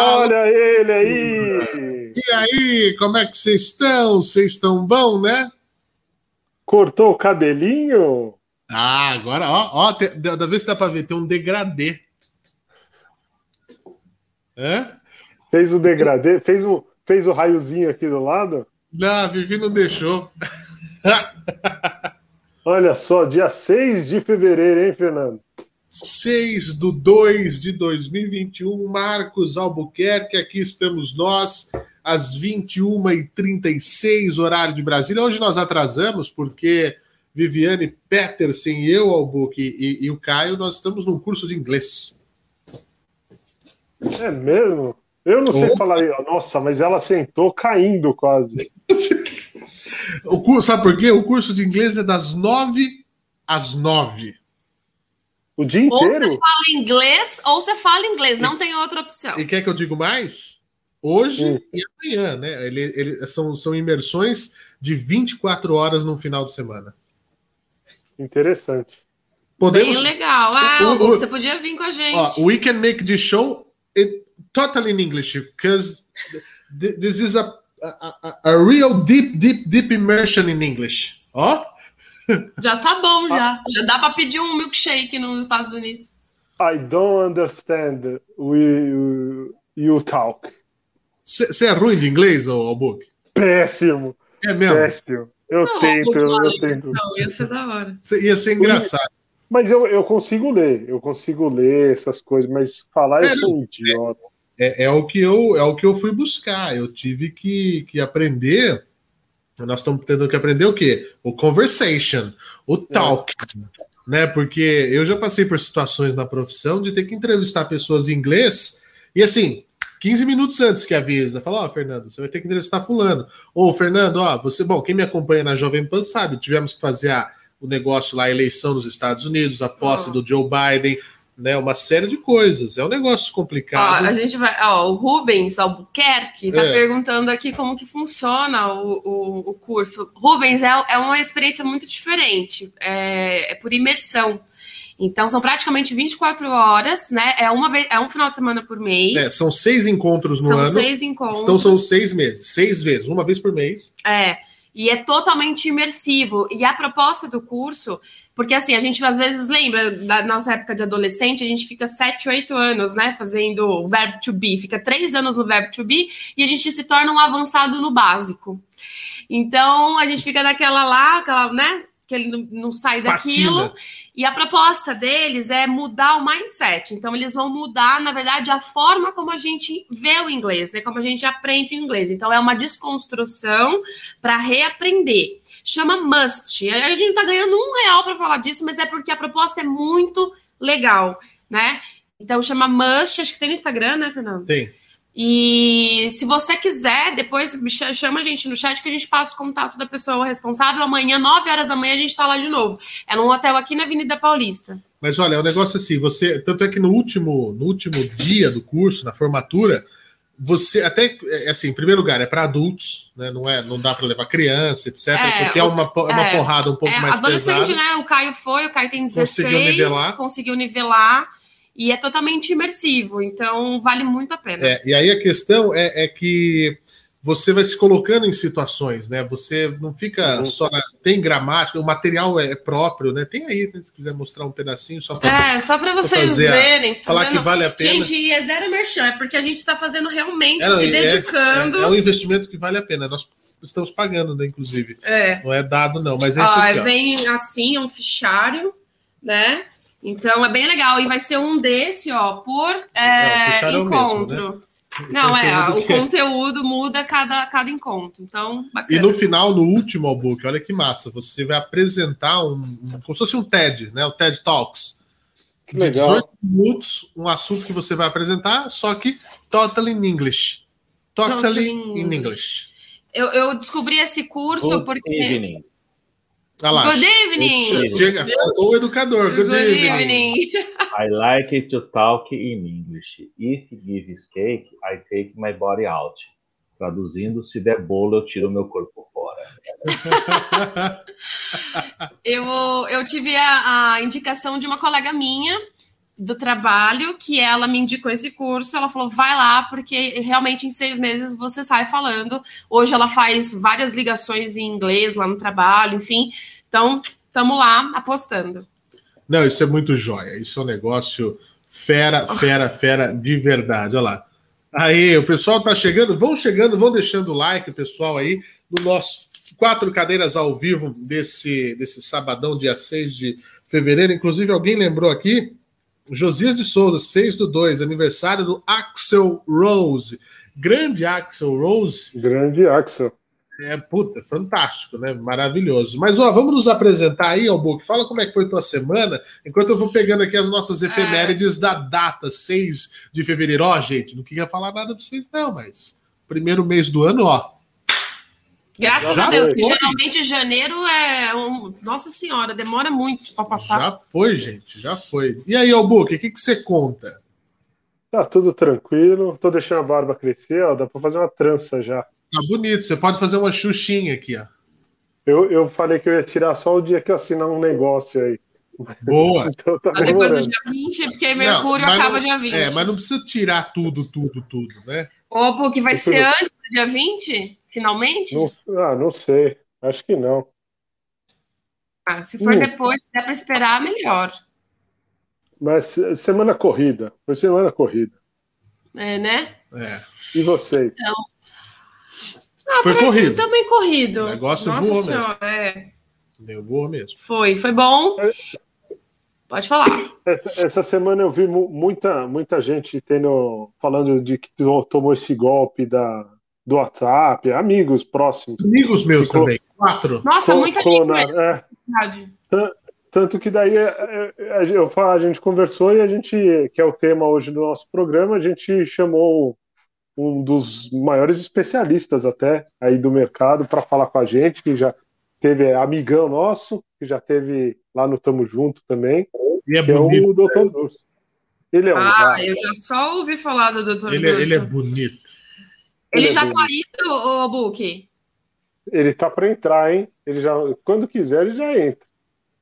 Olha ele aí! E aí, como é que vocês estão? Vocês estão bom, né? Cortou o cabelinho? Ah, agora, ó, ó, da vez que dá pra ver, tem um degradê. Hã? Fez o degradê? Fez o, fez o raiozinho aqui do lado? Não, a Vivi não deixou. Olha só, dia 6 de fevereiro, hein, Fernando? 6 do 2 de 2021, Marcos Albuquerque, aqui estamos nós, às 21h36, horário de Brasília. Hoje nós atrasamos porque Viviane Petersen, eu, Albuquerque e, e o Caio, nós estamos num curso de inglês. É mesmo? Eu não sei falar, nossa, mas ela sentou caindo quase. o curso, sabe por quê? O curso de inglês é das 9 às 9. O dia inteiro? Ou você fala inglês, ou você fala inglês, não e, tem outra opção. E quer que eu diga mais? Hoje hum. e amanhã, né? Ele, ele, são, são imersões de 24 horas no final de semana. Interessante. Podemos... Bem legal. Ah, o, o, você podia vir com a gente. Ó, we can make the show it, totally in English, because this is a, a, a, real deep, deep, deep immersion in English. Ó. Já tá bom, já. Já dá para pedir um milkshake nos Estados Unidos. I don't understand we, you talk. Você é ruim de inglês, ou book? Péssimo. É mesmo? Péssimo. Eu não, tento, eu, eu tento. Não, ia ser da hora. Ia ser engraçado. Mas eu, eu consigo ler, eu consigo ler essas coisas, mas falar é, eu sou um idiota. É, é, o que eu, é o que eu fui buscar. Eu tive que, que aprender nós estamos tendo que aprender o quê? O conversation, o talk, é. né? Porque eu já passei por situações na profissão de ter que entrevistar pessoas em inglês e assim, 15 minutos antes que avisa, fala, ó, oh, Fernando, você vai ter que entrevistar fulano. Ou, Fernando, ó, você, bom, quem me acompanha na Jovem Pan sabe, tivemos que fazer a, o negócio lá, a eleição nos Estados Unidos, a posse oh. do Joe Biden, né? Uma série de coisas. É um negócio complicado. Ó, a gente vai. Ó, o Rubens Albuquerque está é. perguntando aqui como que funciona o, o, o curso. Rubens, é, é uma experiência muito diferente. É, é, por imersão. Então, são praticamente 24 horas, né? É, uma vez, é um final de semana por mês. É, são seis encontros no são ano. São seis encontros. Então, são seis meses. Seis vezes, uma vez por mês. É e é totalmente imersivo. E a proposta do curso, porque assim, a gente às vezes lembra da nossa época de adolescente, a gente fica 7, 8 anos, né, fazendo o verbo to be, fica 3 anos no verbo to be e a gente se torna um avançado no básico. Então, a gente fica naquela lá, aquela, né, que ele não, não sai daquilo. Patina. E a proposta deles é mudar o mindset. Então, eles vão mudar, na verdade, a forma como a gente vê o inglês, né? Como a gente aprende o inglês. Então, é uma desconstrução para reaprender. Chama Must. A gente não tá ganhando um real para falar disso, mas é porque a proposta é muito legal, né? Então, chama Must. Acho que tem no Instagram, né, Fernando? Tem. E se você quiser, depois chama a gente no chat que a gente passa o contato da pessoa responsável. Amanhã, 9 horas da manhã, a gente está lá de novo. É num hotel aqui na Avenida Paulista. Mas olha, é um negócio assim, você. Tanto é que no último, no último dia do curso, na formatura, você até é assim, em primeiro lugar, é para adultos, né? Não é, não dá para levar criança, etc. É, porque é uma, é uma é, porrada um pouco é, mais adolescente, pesada. né? O Caio foi, o Caio tem 16, conseguiu nivelar. Conseguiu nivelar e é totalmente imersivo, então vale muito a pena. É, e aí a questão é, é, que você vai se colocando em situações, né? Você não fica uhum. só na, tem gramática, o material é próprio, né? Tem aí, né, se quiser mostrar um pedacinho só para É, só para vocês verem, a, falar que vale a pena. Gente, é zero merchan, é porque a gente está fazendo realmente é, se é, dedicando. É, é, um investimento que vale a pena. Nós estamos pagando, né, inclusive. É. Não é dado não, mas é ó, isso aqui, ó. vem assim um fichário, né? Então é bem legal. E vai ser um desse, ó, por é, é encontro. Mesmo, né? Não, é, o conteúdo muda cada, cada encontro. Então, bacana. E no final, no último book, olha que massa, você vai apresentar um, um como se fosse um TED, né? O TED Talks. Que legal. 18 minutos, um assunto que você vai apresentar, só que totally in English. Totally, totally in English. Eu, eu descobri esse curso Good porque. Evening. Ah lá. Good evening. Chega, o educador. Good, Good evening. evening. I like to talk in English. If gives cake, I take my body out. Traduzindo, se der bolo, eu tiro meu corpo fora. eu, eu tive a, a indicação de uma colega minha do trabalho que ela me indicou esse curso. Ela falou: vai lá, porque realmente em seis meses você sai falando. Hoje ela faz várias ligações em inglês lá no trabalho, enfim. Então, estamos lá apostando. Não, isso é muito jóia. Isso é um negócio fera, fera, fera de verdade. Olha lá. Aí, o pessoal tá chegando, vão chegando, vão deixando o like, pessoal, aí, no nosso quatro cadeiras ao vivo desse, desse sabadão, dia 6 de fevereiro. Inclusive, alguém lembrou aqui, Josias de Souza, 6 do 2, aniversário do Axel Rose. Grande Axel Rose. Grande Axel. É, puta, fantástico, né? Maravilhoso. Mas, ó, vamos nos apresentar aí, Albuque. Fala como é que foi tua semana, enquanto eu vou pegando aqui as nossas efemérides é. da data, 6 de fevereiro. Ó, gente, não queria falar nada pra vocês, não, mas primeiro mês do ano, ó. Graças já a Deus, foi. geralmente janeiro é. Um... Nossa Senhora, demora muito para passar. Já foi, gente, já foi. E aí, Albuque, o que, que você conta? Tá tudo tranquilo, tô deixando a barba crescer, ó, dá para fazer uma trança já. Tá bonito, você pode fazer uma xuxinha aqui, ó. Eu, eu falei que eu ia tirar só o dia que eu assinar um negócio aí. Boa. então, tá depois do dia 20, porque Mercúrio não, acaba não, dia 20. É, mas não precisa tirar tudo, tudo, tudo, né? Ô, que vai ser antes do dia 20? Finalmente? Não, ah, não sei. Acho que não. Ah, se for hum. depois, se der para esperar, melhor. Mas semana corrida. Foi semana corrida. É, né? É. E vocês? Então, ah, foi corrido. Também corrido. O negócio Nossa voou senhora, mesmo. É. Deu voou mesmo. Foi, foi bom. É. Pode falar. Essa semana eu vi muita, muita gente tendo, falando de que tomou esse golpe da, do WhatsApp, amigos próximos. Amigos meus Ficou, também, quatro. Nossa, muita clonar, gente. É. Tanto que daí é, é, eu, a gente conversou e a gente, que é o tema hoje do nosso programa, a gente chamou um dos maiores especialistas até aí do mercado para falar com a gente, que já teve é, amigão nosso, que já teve lá no Tamo Junto também, e é, que bonito, é o Dr. Durso. Ele é um ah, eu já só ouvi falar do Dr. Ele, é, ele é bonito. Ele, já tá indo, o Book? Ele tá para entrar, hein? Ele já, quando quiser, ele já entra.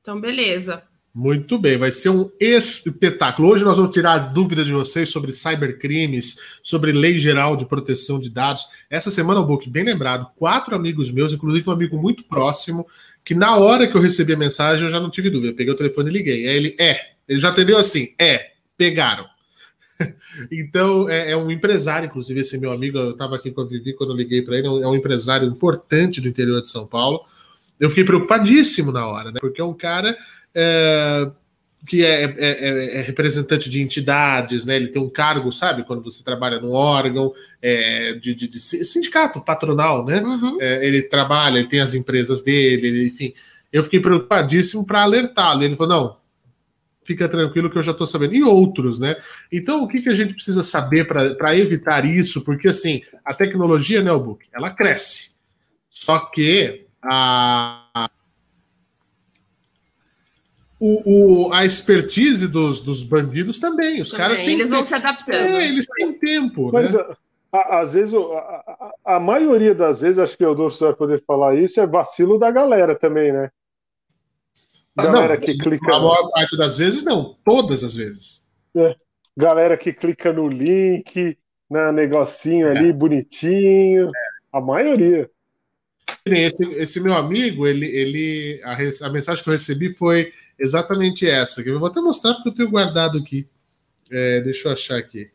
Então, beleza. Muito bem, vai ser um espetáculo. Hoje nós vamos tirar a dúvida de vocês sobre cybercrimes, sobre lei geral de proteção de dados. Essa semana, o Book, bem lembrado, quatro amigos meus, inclusive um amigo muito próximo, que na hora que eu recebi a mensagem eu já não tive dúvida. Eu peguei o telefone e liguei. Aí ele, é. Ele já entendeu assim, é, pegaram. então, é, é, um empresário, inclusive, esse meu amigo, eu estava aqui com a Vivi quando eu liguei para ele, é, é um empresário importante do interior de São Paulo. Eu fiquei preocupadíssimo na hora, né? Porque é um cara é, que é, é, é, é, representante de entidades, né? Ele tem um cargo, sabe? Quando você trabalha num órgão é, de, de, de, sindicato patronal, né? Uhum. Ele trabalha, ele tem as empresas dele, ele, enfim. Eu fiquei preocupadíssimo para alertá-lo. Ele falou: não, fica tranquilo que eu já estou sabendo. E outros, né? Então, o que, que a gente precisa saber para evitar isso? Porque, assim, a tecnologia, né, Book, ela cresce. Só que a, o, o, a expertise dos, dos bandidos também. Os também, caras têm Eles vão se adaptando. É, eles têm tempo. Mas, né? a, às vezes, a, a, a, maioria das vezes, acho que o Dorso vai poder falar isso, é vacilo da galera também, né? Galera não, que clica. A maior parte das vezes, não. Todas as vezes. É. Galera que clica no link, na né, negocinho é. ali, bonitinho. É. A maioria. Esse, esse meu amigo, ele, ele a, a, mensagem que eu recebi foi exatamente essa. Que eu vou até mostrar porque eu tenho guardado aqui. É, deixa eu achar aqui.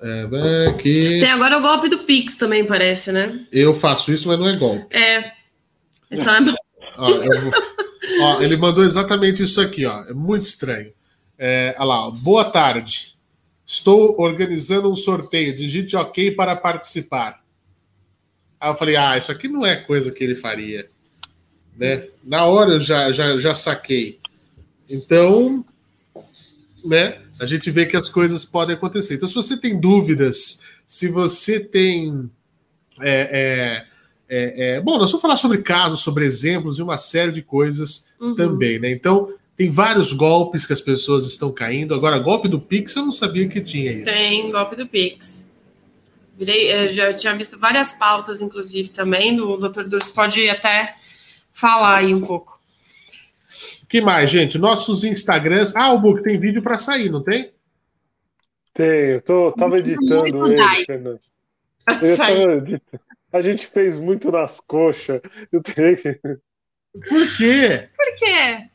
É, aqui. Tem agora o golpe do Pix também, parece, né? Eu faço isso, mas não é golpe. É. Então é bom. Ó, vou... ó, ele mandou exatamente isso aqui, ó. É muito estranho. É, olha lá, boa tarde. Estou organizando um sorteio. Digite OK para participar. Aí eu falei, ah, isso aqui não é coisa que ele faria. Né? Na hora eu já, já, já saquei. Então, né, a gente vê que as coisas podem acontecer. Então, se você tem dúvidas, se você tem. É, é, é, é bom, nós vamos falar sobre casos, sobre exemplos e uma série de coisas uhum. também, né? Então, tem vários golpes que as pessoas estão caindo. Agora, golpe do Pix, eu não sabia que tinha isso. Tem golpe do Pix. Virei, já tinha visto várias pautas, inclusive, também. O doutor Dulce pode até falar aí um pouco. O que mais, gente? Nossos Instagrams. Ah, o Book tem vídeo para sair, não tem? Tem, eu tô, tava editando Muito ele. Fernando. Eu tava editando. A gente fez muito nas coxas. Eu tenho Por quê? Por quê?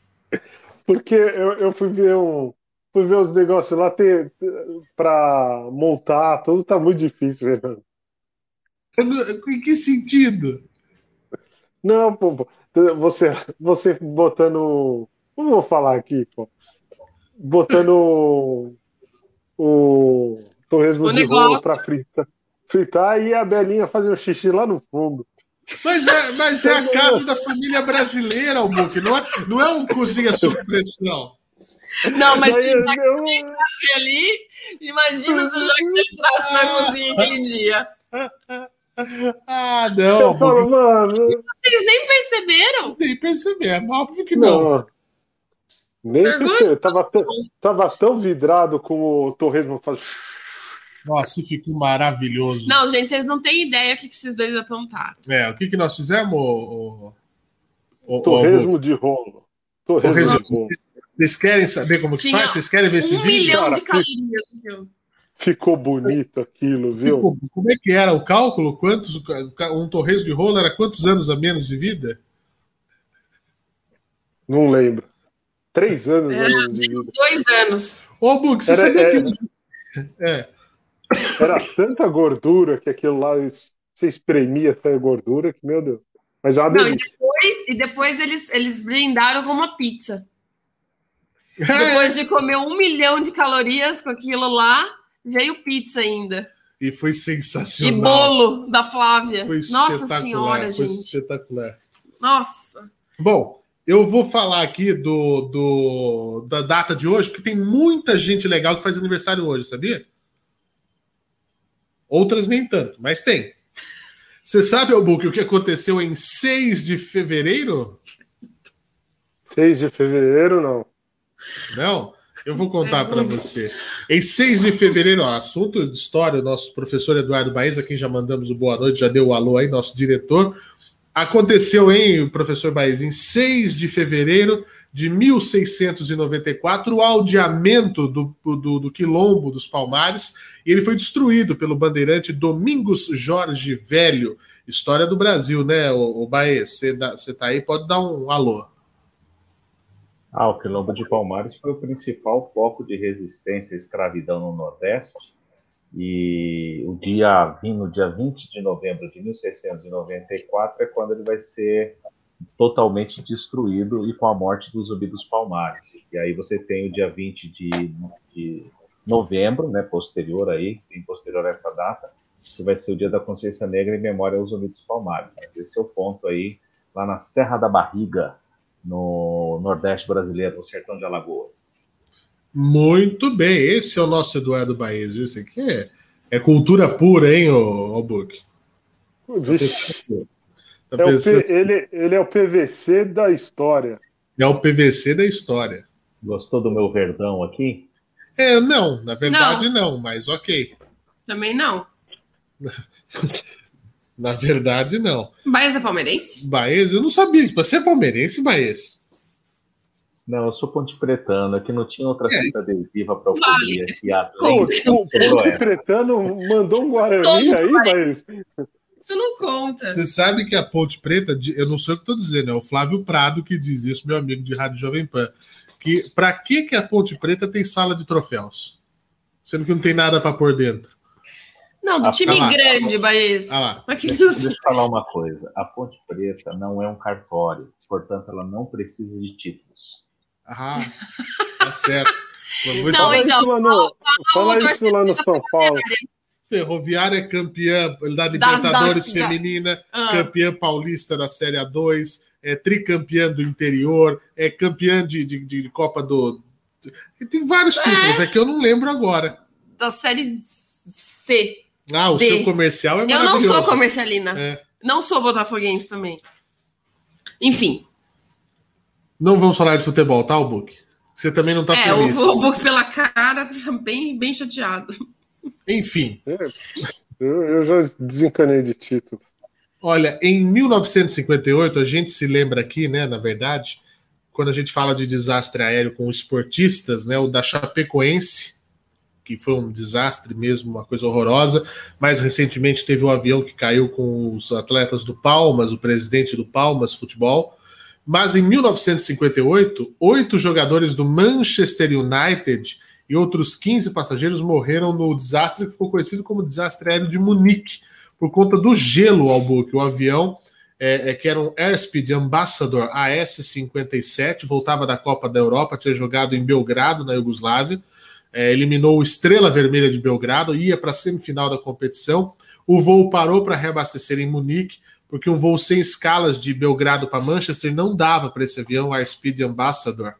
Porque eu, eu fui ver um. Fui ver os negócios lá ter, pra montar, tudo tá muito difícil, Fernando. Não- Em que sentido? Não, pô, pô, você, você botando. Não vou falar aqui, pô. Botando o torresmo O de rolo negócio. pra fritar, fritar e a Belinha fazer um xixi lá no fundo. Mas é, mas é a casa da família brasileira, o Book, não é, não é um cozinha sob pressão. Não, mas Daí se eu- o Jack entrasse ali, imagina se o Jack entrasse na cozinha aquele dia. Ah, não, eu falo, mano, Eles nem perceberam. nem perceber, óbvio que não. não. Nem porque tava, tão- tava tão vidrado com o torresmo faz. Nossa, ficou maravilhoso. Não, gente, vocês não têm ideia o que que esses dois aprontaram. É, o que, que nós fizemos, o, o, o, Torresmo de rolo. Torresmo Torresmo. de rolo. Vocês querem saber como que Tinha faz? Vocês querem ver esse Um vídeo? milhão cara, de calorias, viu? Ficou bonito aquilo, viu? Como, como é que era o cálculo? Quantos um torresmo de rolo era quantos anos a menos de vida? Não lembro. Três anos É, anos de vida. Dois anos. Ô, Bug, você Era- sabia é- que. É, Era tanta gordura que aquilo lá você espremia essa gordura que, meu Deus. Mas é uma Não, e depois, e depois eles, eles brindaram com uma pizza. Depois de comer um milhão de calorias com aquilo lá, veio pizza ainda. E foi E sensacional. bolo da Flávia. Foi Nossa senhora, foi gente. espetacular. Nossa. Bom, eu vou falar aqui do, do- da data de hoje, porque tem muita gente legal que faz aniversário hoje, sabia? Outras nem tanto, mas tem. Você sabe, Albuque, o que aconteceu em 6 de fevereiro? 6 de fevereiro, não. Não? Eu vou contar para você. Em 6 de fevereiro, ó, assunto de história, o nosso professor Eduardo Baez, a quem já mandamos o boa noite, já deu o alô aí, nosso diretor. Aconteceu, hein, professor Baez, em 6 de fevereiro de 1694, o aldeamento do, do, do Quilombo dos Palmares, e ele foi destruído pelo bandeirante Domingos Jorge Velho. História do Brasil, né, o, o? Você dá- você tá aí, pode dar um alô. Ah, o Quilombo de Palmares foi o principal foco de resistência à escravidão no Nordeste. E o dia, no dia 20 de novembro de 1694 é quando ele vai ser totalmente destruído e com a morte do Zumbi dos Palmares. E aí você tem o dia 20 de, de novembro, né, posterior aí, bem posterior a essa data, que vai ser o dia da consciência negra em memória ao Zumbi dos Palmares. Esse é o ponto aí, lá na Serra da Barriga, no Nordeste brasileiro, no sertão de Alagoas. Muito bem, esse é o nosso Eduardo Baez, viu? Isso aqui é, é cultura pura, hein, Book? Vixe, Tá é o pensando- P- ele, ele é o PVC da história. é o PVC da história. Gostou do meu verdão aqui? É, não, na verdade não, mas ok. Também não. Na verdade, não. Baez é palmeirense? Baez, eu não sabia que você é palmeirense, Baez. Não, eu sou ponte pretano, aqui não tinha outra É. fita adesiva para Vale. cobrir aqui Pô, o Ponte Pretano mandou um Guarani aí, mas Isso não conta. Você sabe que a Ponte Preta, eu não sei o que estou dizendo, é o Flávio Prado que diz isso, meu amigo de Rádio Jovem Pan. Que para que, que a Ponte Preta tem sala de troféus? Sendo que não tem nada para pôr dentro. Não, do Ah, time tá grande, Baez. Ah lá. Aquele- Deixa eu falar uma coisa. A Ponte Preta não é um cartório, portanto, ela não precisa de títulos. Ah, tá certo. Não, fala então, no, fala o isso lá no São Paulo. Ferroviária é campeã da Libertadores da- da- Feminina, Ah. campeã paulista da Série A2, é tricampeã do interior, é campeã de, de, de Copa do. Tem vários títulos, é que eu não lembro agora. Da série C. Ah, o D. seu comercial é Eu não maravilhoso. sou comercialina. É. Não sou botafoguense também. Enfim. Não vamos falar de futebol, tá, o Book? Você também não tá é, feliz. o, o Book pela cara tá bem, bem chateado. Enfim, Eu, eu já desencanei de título. olha, em 1958, a gente se lembra aqui, né, na verdade, quando a gente fala de desastre aéreo com esportistas, né, o da Chapecoense, que foi um desastre mesmo, uma coisa horrorosa. Mais recentemente teve o um avião que caiu com os atletas do Palmas, o presidente do Palmas Futebol. Mas em 1958, oito jogadores do Manchester United e outros 15 passageiros morreram no desastre que ficou conhecido como desastre aéreo de Munique, por conta do gelo ao buque. O avião é, é, que era um Airspeed Ambassador AS-57, voltava da Copa da Europa, tinha jogado em Belgrado, na Iugoslávia, é, eliminou o Estrela Vermelha de Belgrado, ia para a semifinal da competição. O voo parou para reabastecer em Munique, porque um voo sem escalas de Belgrado para Manchester não dava para esse avião Airspeed Ambassador.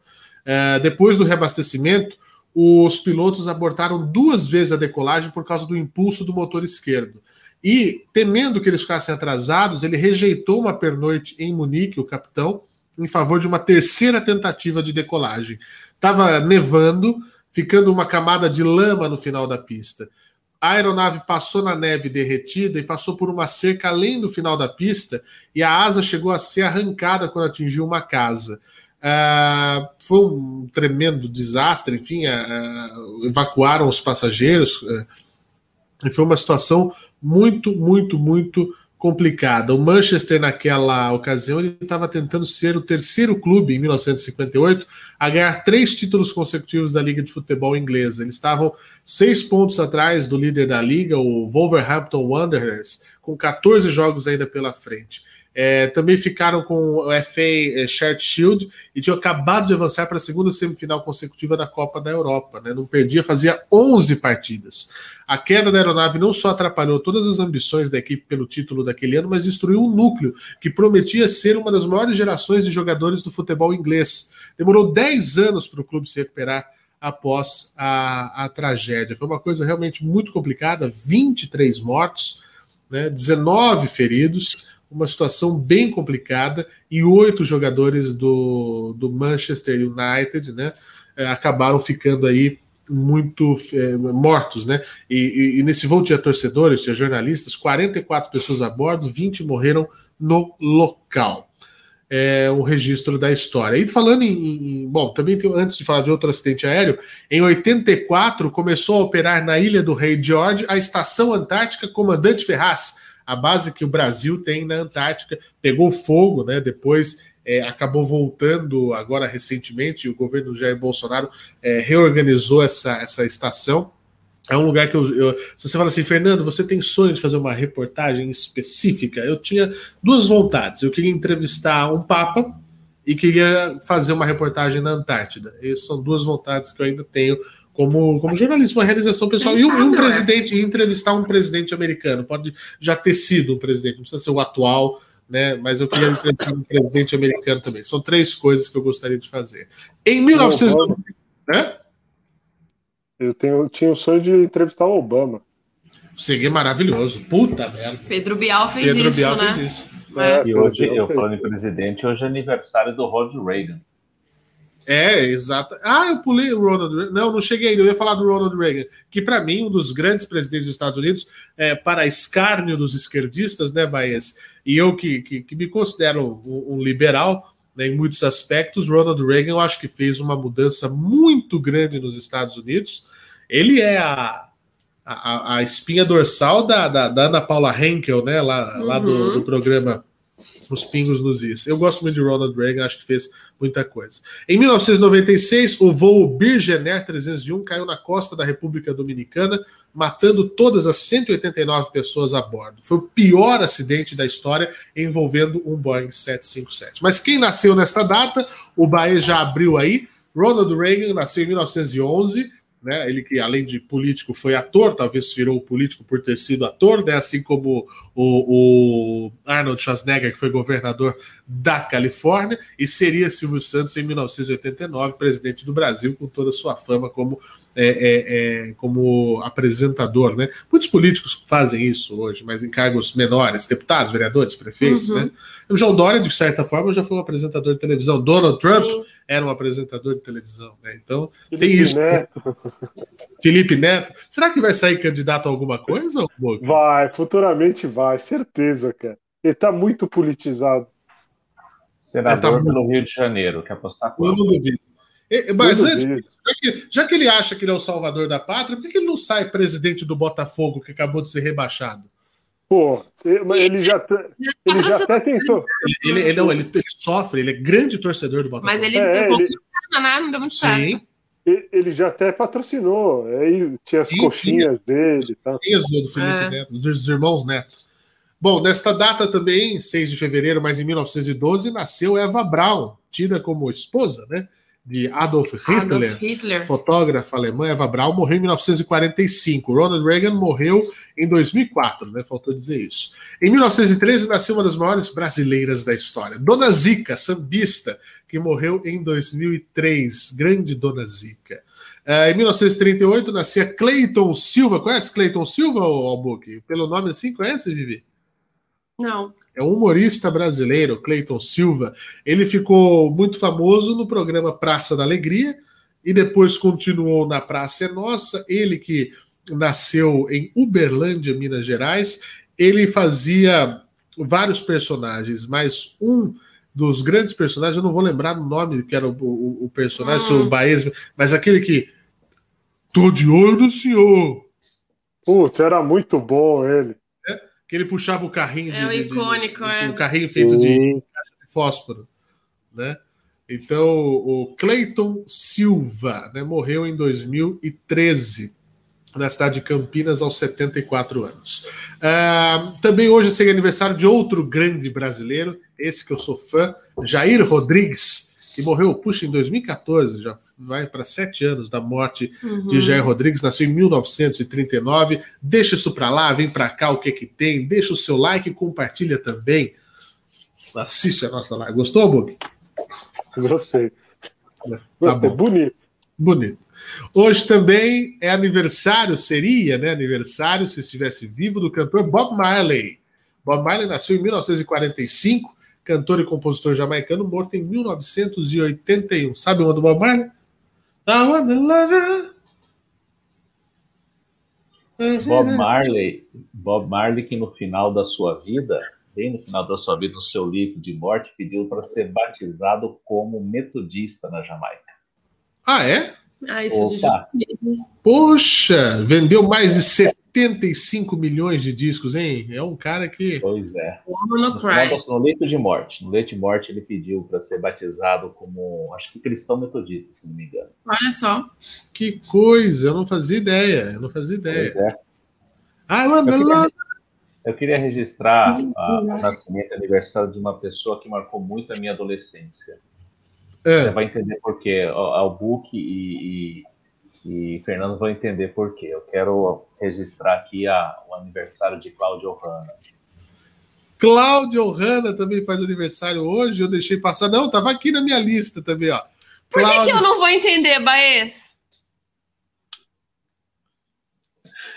É, depois do reabastecimento, os pilotos abortaram duas vezes a decolagem por causa do impulso do motor esquerdo. E, temendo que eles ficassem atrasados, ele rejeitou uma pernoite em Munique, o capitão, em favor de uma terceira tentativa de decolagem. Estava nevando, ficando uma camada de lama no final da pista. A aeronave passou na neve derretida e passou por uma cerca além do final da pista, e a asa chegou a ser arrancada quando atingiu uma casa. Uh, foi um tremendo desastre, enfim, uh, evacuaram os passageiros, uh, foi uma situação muito, muito, muito complicada. O Manchester, naquela ocasião, ele estava tentando ser o terceiro clube, em 1958, a ganhar três títulos consecutivos da Liga de Futebol Inglesa. Eles estavam seis pontos atrás do líder da liga, o Wolverhampton Wanderers, com 14 jogos ainda pela frente. É, também ficaram com o FA é, Shirt Shield e tinham acabado de avançar para a segunda semifinal consecutiva da Copa da Europa. Né? Não perdia, fazia 11 partidas. A queda da aeronave não só atrapalhou todas as ambições da equipe pelo título daquele ano, mas destruiu um núcleo que prometia ser uma das maiores gerações de jogadores do futebol inglês. Demorou 10 anos para o clube se recuperar após a, a tragédia. Foi uma coisa realmente muito complicada: 23 mortos, né? 19 feridos uma situação bem complicada e oito jogadores do, do Manchester United né, eh, acabaram ficando aí muito é, mortos, né? E, e, e, nesse voo tinha torcedores, tinha jornalistas, 44 pessoas a bordo, 20 morreram no local. É um registro da história. E falando em. em bom, também tem, antes de falar de outro acidente aéreo, em 84 começou a operar na ilha do Rei George a Estação Antártica Comandante Ferraz a base que o Brasil tem na Antártica pegou fogo, né? Depois é, acabou voltando agora recentemente. O governo Jair Bolsonaro é, reorganizou essa, essa estação. É um lugar que eu, eu, Se você fala assim, Fernando, você tem sonho de fazer uma reportagem específica? Eu tinha duas vontades. Eu queria entrevistar um Papa e queria fazer uma reportagem na Antártida. Essas são duas vontades que eu ainda tenho como, como jornalista, uma realização pessoal. E um, um presidente, entrevistar um presidente americano, pode já ter sido um presidente, não precisa ser o atual, né? Mas eu queria entrevistar um presidente americano também. São três coisas que eu gostaria de fazer. Em 1990. Né? Eu tenho, tinha o sonho de entrevistar o Obama. Seria maravilhoso. Puta merda. Pedro Bial fez Pedro isso, Bial né? Fez isso. É, e hoje, eu falando em presidente, hoje é aniversário do Ronald Reagan. É, exato. Ah, eu pulei o Ronald Reagan. Não, não cheguei ainda. Eu ia falar do Ronald Reagan, que para mim, um dos grandes presidentes dos Estados Unidos, é, para escárnio dos esquerdistas, né, Baez? E eu que, que, que me considero um, um liberal né, em muitos aspectos, Ronald Reagan eu acho que fez uma mudança muito grande nos Estados Unidos. Ele é a, a, a espinha dorsal da, da, da, Ana Paula Henkel, né, lá, uhum. lá do, uhum. do programa Os Pingos nos Is. Eu gosto muito de Ronald Reagan, acho que fez muita coisa. Em 1996, o voo Birgener 301 caiu na costa da República Dominicana, matando todas as 189 pessoas a bordo. Foi o pior acidente da história envolvendo um Boeing 757. Mas quem nasceu nesta data, o Bahia já abriu aí. Ronald Reagan nasceu em 1911 né? Ele que, além de político, foi ator, talvez virou político por ter sido ator, né? Assim como o, o Arnold Schwarzenegger, que foi governador da Califórnia, e seria Silvio Santos em 1989, presidente do Brasil, com toda a sua fama como é, é, é, como apresentador, né? Muitos políticos fazem isso hoje, mas em cargos menores, deputados, vereadores, prefeitos, uhum. né? O João Dória, de certa forma, já foi um apresentador de televisão. Donald Trump Sim. era um apresentador de televisão, né? Então Felipe tem isso. Neto. Felipe Neto. Será que vai sair candidato a alguma coisa? Vai, futuramente vai, certeza, cara. Ele tá muito politizado. Senador tá pelo Rio de Janeiro, quer apostar quanto? Eu não duvido. Mas antes, já que, já que, ele acha que ele é o salvador da pátria, por que, ele não sai presidente do Botafogo, que acabou de ser rebaixado? Pô, ele já, ele já até tentou. Ele, ele, não, ele, ele, sofre, ele é grande torcedor do Botafogo. Mas ele, é, ele... né? não deu muito certo. Sim. Ele já até patrocinou, aí tinha as Sim, coxinhas tinha, dele. Tá? do Felipe é. Neto, dos irmãos Neto. Bom, nesta data também, 6 de fevereiro, mas em 1912, nasceu Eva Braun, tida como esposa, né? De Adolf Hitler, Adolf Hitler, fotógrafa alemã Eva Braun, morreu em 1945. Ronald Reagan morreu em 2004, né? Faltou dizer isso. Em 1913 nasceu uma das maiores brasileiras da história, Dona Zica, sambista, que morreu em 2003. Grande Dona Zica. Uh, em 1938 nascia Clayton Silva. Conhece Clayton Silva, Albuque? Pelo nome assim, conhece, Vivi? Não. É um humorista brasileiro, Cleiton Silva. Ele ficou muito famoso no programa Praça da Alegria e depois continuou na Praça é Nossa. Ele que nasceu em Uberlândia, Minas Gerais, ele fazia vários personagens, mas um dos grandes personagens, eu não vou lembrar o nome que era o, o, o personagem, hum. o Baez, mas aquele que. Tô de olho no senhor. Putz, era muito bom ele que ele puxava o carrinho de. É o icônico, de, é. O carrinho feito de, de fósforo, né? Então, o Clayton Silva né, morreu em 2013, na cidade de Campinas, aos 74 anos. Uh, também hoje seria aniversário de outro grande brasileiro, esse que eu sou fã, Jair Rodrigues, que morreu, puxa, em 2014, já vai para sete anos da morte uhum. de Jair Rodrigues, nasceu em 1939. Deixa isso para lá, vem para cá, o que que tem, deixa o seu like e compartilha também. Assiste a nossa live. Gostou, Bug? Gostei. Tá Gostei. bom. Bonito. Bonito. Hoje também é aniversário, seria, né? Aniversário, se estivesse vivo, do cantor Bob Marley. Bob Marley nasceu em 1945 cantor e compositor jamaicano, morto em 1981. Sabe uma do Bob Marley? I wanna love you. Bob Marley, Bob Marley que no final da sua vida, bem no final da sua vida, no seu livro de morte, pediu para ser batizado como metodista na Jamaica. Ah, é? Ah, isso já... Poxa, vendeu mais de 75 milhões de discos, hein? É um cara que. Pois é. No, no leito de morte. No leito de morte, ele pediu para ser batizado como, acho que cristão metodista, se não me engano. Olha só. Que coisa, eu não fazia ideia. Eu não fazia ideia. Pois é. Ah, mano, eu, queria, eu queria registrar a, o nascimento e aniversário de uma pessoa que marcou muito a minha adolescência. É. Você vai entender por quê. Book e, e e Fernando vai entender por quê. Eu quero registrar aqui a, o aniversário de Cláudio Hanna. Cláudio Hanna também faz aniversário hoje, eu deixei passar. Não, tava aqui na minha lista também, ó. Por que, que eu não vou entender, Baez?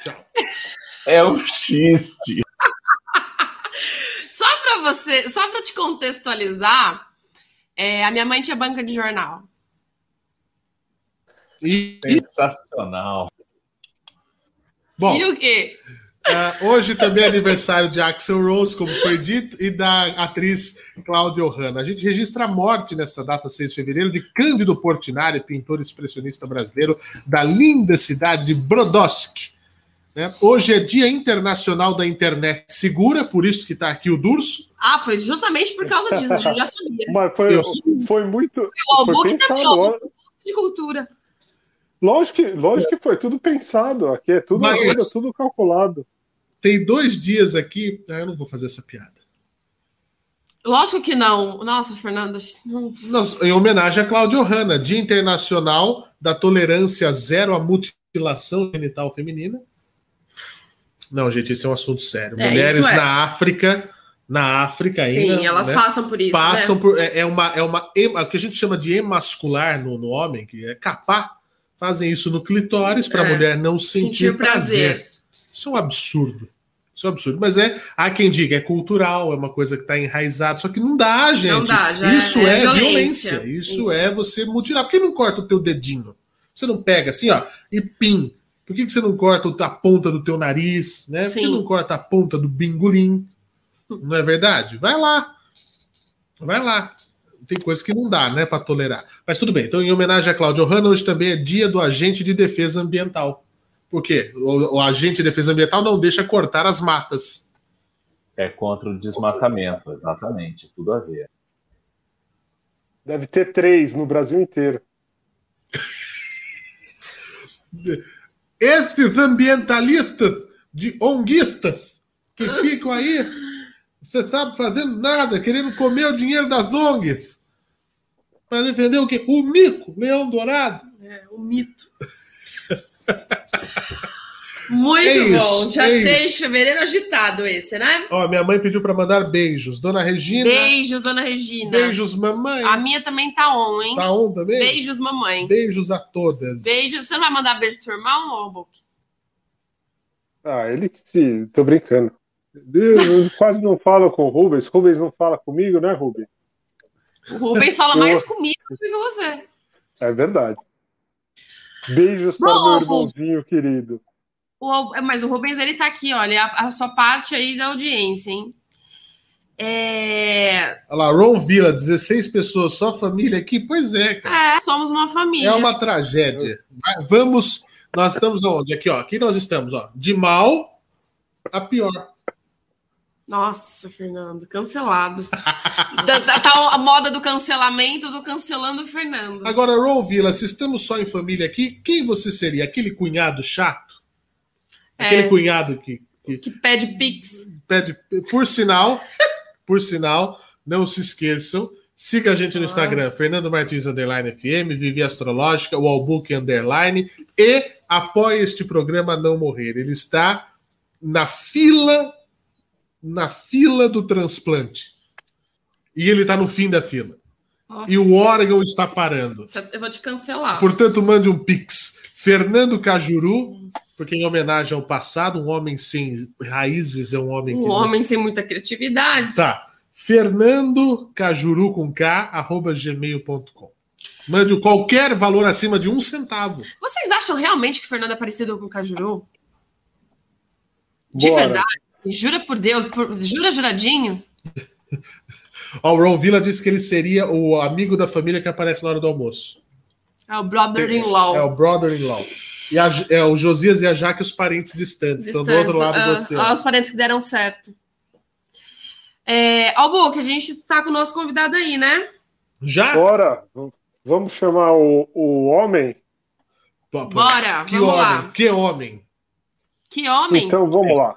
Tchau. É um xiste. só para você, só para te contextualizar, é, a minha mãe tinha banca de jornal. E... Sensacional. Bom, e o quê? Uh, hoje também é aniversário de Axel Rose, como foi dito, e da atriz Cláudia Hanna. A gente registra a morte nesta data, 6 de fevereiro, de Cândido Portinari, pintor expressionista brasileiro da linda cidade de Brodowski. Né? Hoje é Dia Internacional da Internet Segura, por isso que está aqui o Durso. Ah, foi justamente por causa disso, a gente já sabia. Mas foi, foi muito. O Albuque também, de cultura. Lógico que, lógico que foi tudo pensado. Aqui é tudo, Mas, tudo, tudo calculado. Tem dois dias aqui. Ah, eu não vou fazer essa piada. Lógico que não. Nossa, Fernando. em homenagem a Cláudio Hanna, Dia Internacional da Tolerância Zero à Mutilação Genital Feminina. Não, gente, esse é um assunto sério. É, Mulheres é. na África, na África ainda. Sim, elas né, passam por isso. Passam né? por. É, é, uma, é uma. O que a gente chama de emascular no, no homem, que é capar fazem isso no clitóris para a é, mulher não sentir, sentir prazer. prazer. Isso é um absurdo. Isso é um absurdo. Mas é, há quem diga, é cultural, é uma coisa que está enraizada. Só que não dá, gente. Não dá, já Isso é, é violência. violência. Isso, Isso, é você mutilar. Por que não corta o teu dedinho? Você não pega assim, ó, e pim. Por que, que você não corta a ponta do teu nariz, né? Sim. Por que não corta a ponta do bingolim? Não é verdade? Vai lá. Vai lá. Tem coisas que não dá, né, para tolerar. Mas tudo bem. Então, em homenagem a Cláudio Hanna, hoje também é dia do agente de defesa ambiental. Por quê? O, o agente de defesa ambiental não deixa cortar as matas. É contra o desmatamento, exatamente. Tudo a ver. Deve ter três no Brasil inteiro. Esses ambientalistas de onguistas que ficam aí, você sabe, fazendo nada, querendo comer o dinheiro das ONGs. Para defender o quê? O mico, leão dourado. É, o mito. Muito É bom. isso, Dia é 6 de isso. fevereiro agitado esse, né? Ó, minha mãe pediu para mandar beijos. Dona Regina. Beijos, dona Regina. Beijos, mamãe. A minha também tá on, hein? Tá on também? Beijos, mamãe. Beijos a todas. Beijos. Você não vai mandar beijo pro seu irmão, ô Book? Ah, ele que se. Tô brincando. Eu quase não falo com o Rubens. Rubens não fala comigo, né, Rubens? O Rubens fala mais comigo do que com você. É verdade. Beijos para Bom, meu irmãozinho querido. O- mas o Rubens, ele tá aqui, olha, a, a sua parte aí da audiência, hein? É... Olha lá, Ron Villa, 16 pessoas, só família aqui. Pois é, cara. é, somos uma família. É uma tragédia. Vamos. Nós estamos onde? Aqui, ó. Aqui nós estamos, ó. De mal a pior. Nossa, Fernando, cancelado. tá, tá- a moda do cancelamento do cancelando o Fernando. Agora, Ron Villa, se estamos só em família aqui, quem você seria? Aquele cunhado chato? Aquele É. cunhado que, que Que pede pix. pede. Por sinal, por sinal, não se esqueçam. Siga a gente no Instagram, Fernando Martins Underline FM, Vivi Astrológica, o Albuque Underline e apoie este programa a não morrer. Ele está na fila, na fila do transplante. E ele está no fim da fila. Nossa, E o órgão está parando. Eu vou te cancelar. Portanto, mande um pix. Fernando Cajuru, porque em homenagem ao passado, um homem sem raízes é um homem Um que. homem sem muita criatividade. Tá. Fernando Cajuru com K, arroba gmail.com. Mande qualquer valor acima de um centavo. Vocês acham realmente que Fernando é parecido com o Cajuru? De Bora. verdade? Jura por Deus? por- Jura juradinho? Ó, o Ron Villa disse que ele seria o amigo da família que aparece na hora do almoço. É o brother-in-law. É o brother-in-law. E a- é o Josias e a Jaque, os parentes distantes. Estão do outro lado ah, do oceano. ah, os parentes que deram certo. É, Albu, que a gente tá com o nosso convidado aí, né? Já? Bora, vamos chamar o, o homem? Bora, Que vamos homem, lá. que homem. Que homem. Então vamos lá.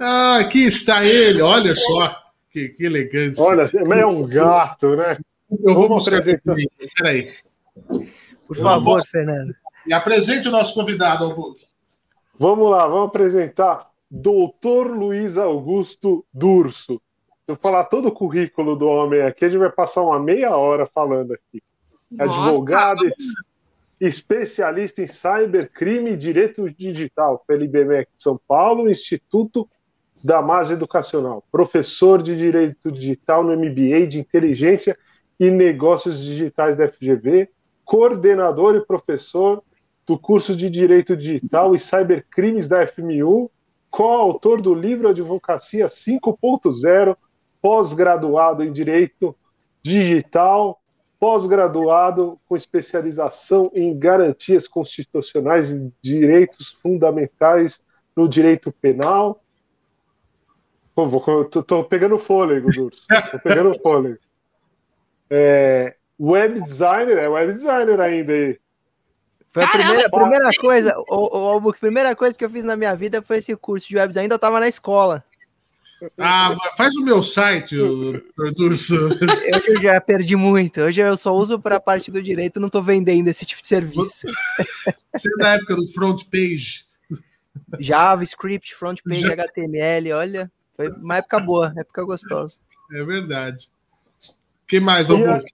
Ah, aqui está ele, olha só. Que, que elegância. Olha, é um gato, né? eu vou vamos buscar apresentar. aqui. Peraí. Por favor, Fernando. E apresente o nosso convidado, Albuque. Vamos lá, vamos apresentar Doutor Luiz Augusto Durso. Se eu falar todo o currículo do homem aqui, a gente vai passar uma meia hora falando aqui. Nossa, Advogado, especialista em cybercrime e direito digital pela IBMEC de São Paulo, Instituto da Masa Educacional, professor de direito digital no MBA de Inteligência e Negócios Digitais da FGV, coordenador e professor do curso de Direito Digital e Cybercrimes da FMU, coautor do livro Advocacia 5.0, pós-graduado em Direito Digital, pós-graduado com especialização em garantias constitucionais e direitos fundamentais no direito penal. Pô, vou, tô, tô pegando fôlego, Durso. Tô pegando fôlego. É, web designer, é web designer ainda aí. Foi a primeira, primeira coisa, o, o, a primeira coisa que eu fiz na minha vida foi esse curso de web design. Ainda tava na escola. Ah, faz o meu site, o Durso. Hoje eu já perdi muito. Hoje eu só uso para a parte do direito, não tô vendendo esse tipo de serviço. Você é da época do front page. JavaScript, front page, Já- HTML, olha, foi uma época boa, época gostosa. É verdade. O que mais, a- Albuque?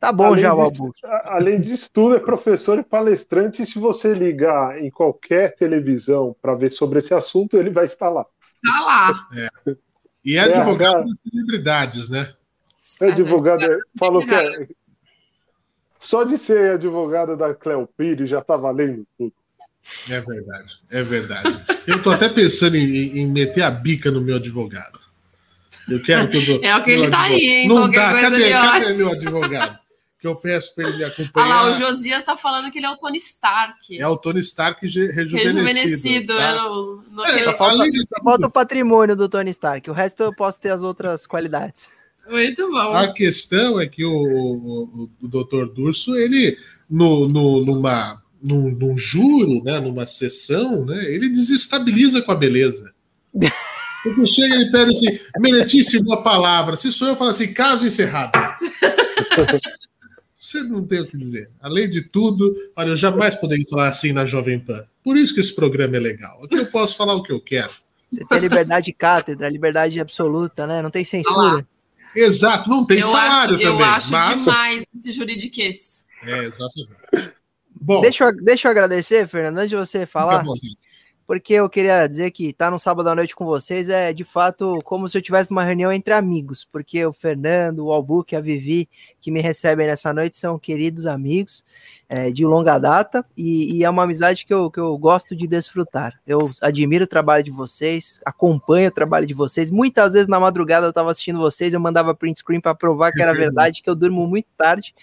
Tá bom Além já o disso- Albuquerque. Além disso tudo, é professor e palestrante. E se você ligar em qualquer televisão para ver sobre esse assunto, ele vai estar lá. Tá lá. E é advogado das celebridades, né? É advogado, é- falou que é, só de ser advogado da Cleo Pires já está valendo tudo. É verdade, é verdade. Eu tô até pensando em, em meter a bica no meu advogado. Eu quero que eu É o que ele tá aí, hein? Não Qualquer dá, coisa cadê, cadê meu advogado? Que eu peço para ele me Ah acompanhar. lá, o Josias tá falando que ele é o Tony Stark. É o Tony Stark rejuvenescido. rejuvenescido. tá? é no- no- É, Só falta o patrimônio do Tony Stark. O resto eu posso ter as outras qualidades. Muito bom. A questão é que o, o, o Dr. Durso, ele, no, no, numa, num, num júri, né, numa sessão, né, ele desestabiliza com a beleza. Quando chega, ele pede assim, meritíssimo a palavra. Se sou eu, falo assim, caso encerrado. Você não tem o que dizer. Além de tudo, olha, eu jamais poderia falar assim na Jovem Pan. Por isso que esse programa é legal. Aqui eu posso falar o que eu quero. Você tem liberdade de cátedra, liberdade absoluta, né? Não tem censura. Exato, não tem eu salário acho, também. eu acho mas... demais esse juridiquês. É, exatamente. Bom, Deixa eu, deixa eu agradecer, Fernando, antes de você falar, fica à vontade. Porque eu queria dizer que estar no sábado à noite com vocês é de fato como se eu tivesse uma reunião entre amigos, porque o Fernando, o Albuque, a Vivi, que me recebem nessa noite, são queridos amigos é, de longa data e, e é uma amizade que eu, que eu gosto de desfrutar. Eu admiro o trabalho de vocês, acompanho o trabalho de vocês. Muitas vezes na madrugada eu estava assistindo vocês, eu mandava print screen para provar que era verdade, que eu durmo muito tarde.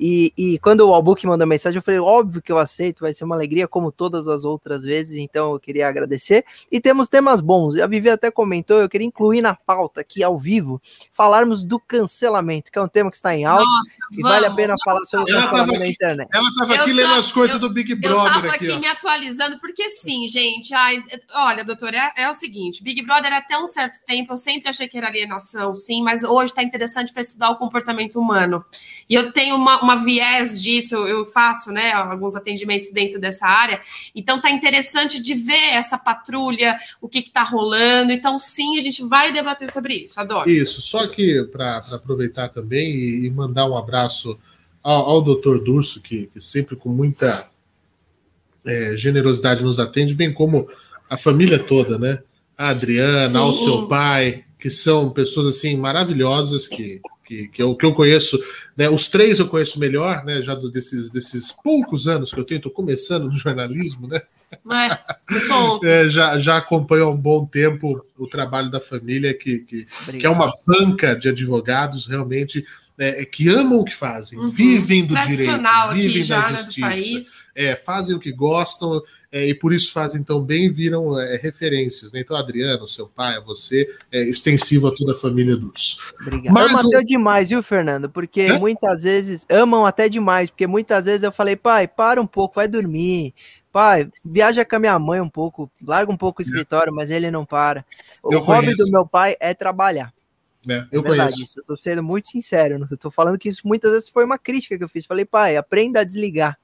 E, e quando o Albuque mandou mensagem, eu falei, óbvio que eu aceito, vai ser uma alegria, como todas as outras vezes, então eu queria agradecer. E temos temas bons, a Vivi até comentou, eu queria incluir na pauta aqui ao vivo, falarmos do cancelamento, que é um tema que está em alta Nossa, e vale a vamos. pena falar sobre o Ela cancelamento na internet. Ela estava Eu aqui lendo tava- as coisas eu- do Big Eu Brother tava aqui, aqui ó. me atualizando, porque sim, gente. Ai, olha, doutora, é, é o seguinte: Big Brother até um certo tempo eu sempre achei que era alienação, sim, mas hoje está interessante para estudar o comportamento humano. E eu tenho uma, uma viés disso, eu faço né, alguns atendimentos dentro dessa área, então tá interessante de ver essa patrulha, o que, que tá rolando. Então, sim, a gente vai debater sobre isso. Adoro. Isso, só que para aproveitar também e, e mandar um abraço ao, ao Dr. Durso, que, que sempre com muita é, generosidade nos atende, bem como a família toda, né? A Adriana, Sim. ao seu pai, que são pessoas assim maravilhosas que, que, que, eu, que eu conheço, né? Os três eu conheço melhor, né? Já do- desses, desses poucos anos que eu tenho, estou começando no jornalismo, né? É. É, já, já acompanho há um bom tempo o trabalho da família, que, que, que é uma banca de advogados realmente é, que amam o que fazem, Uhum. vivem do direito, vivem da né, do justiça, país. é, fazem o que gostam é, e por isso fazem tão bem e viram é, referências. Né? Então, Adriano, seu pai, a você, é extensivo a toda a família dos. Obrigado. Mas Ama o- até demais, viu, Fernando? Porque É? muitas vezes amam até demais, porque muitas vezes eu falei, pai, para um pouco, vai dormir. Pai, viaja com a minha mãe um pouco, larga um pouco o escritório, mas ele não para. O Eu hobby conheço. do meu pai é trabalhar. É Eu verdade, conheço. isso. Eu tô sendo muito sincero. Eu tô falando que isso muitas vezes foi uma crítica que eu fiz. Falei, pai, aprenda a desligar.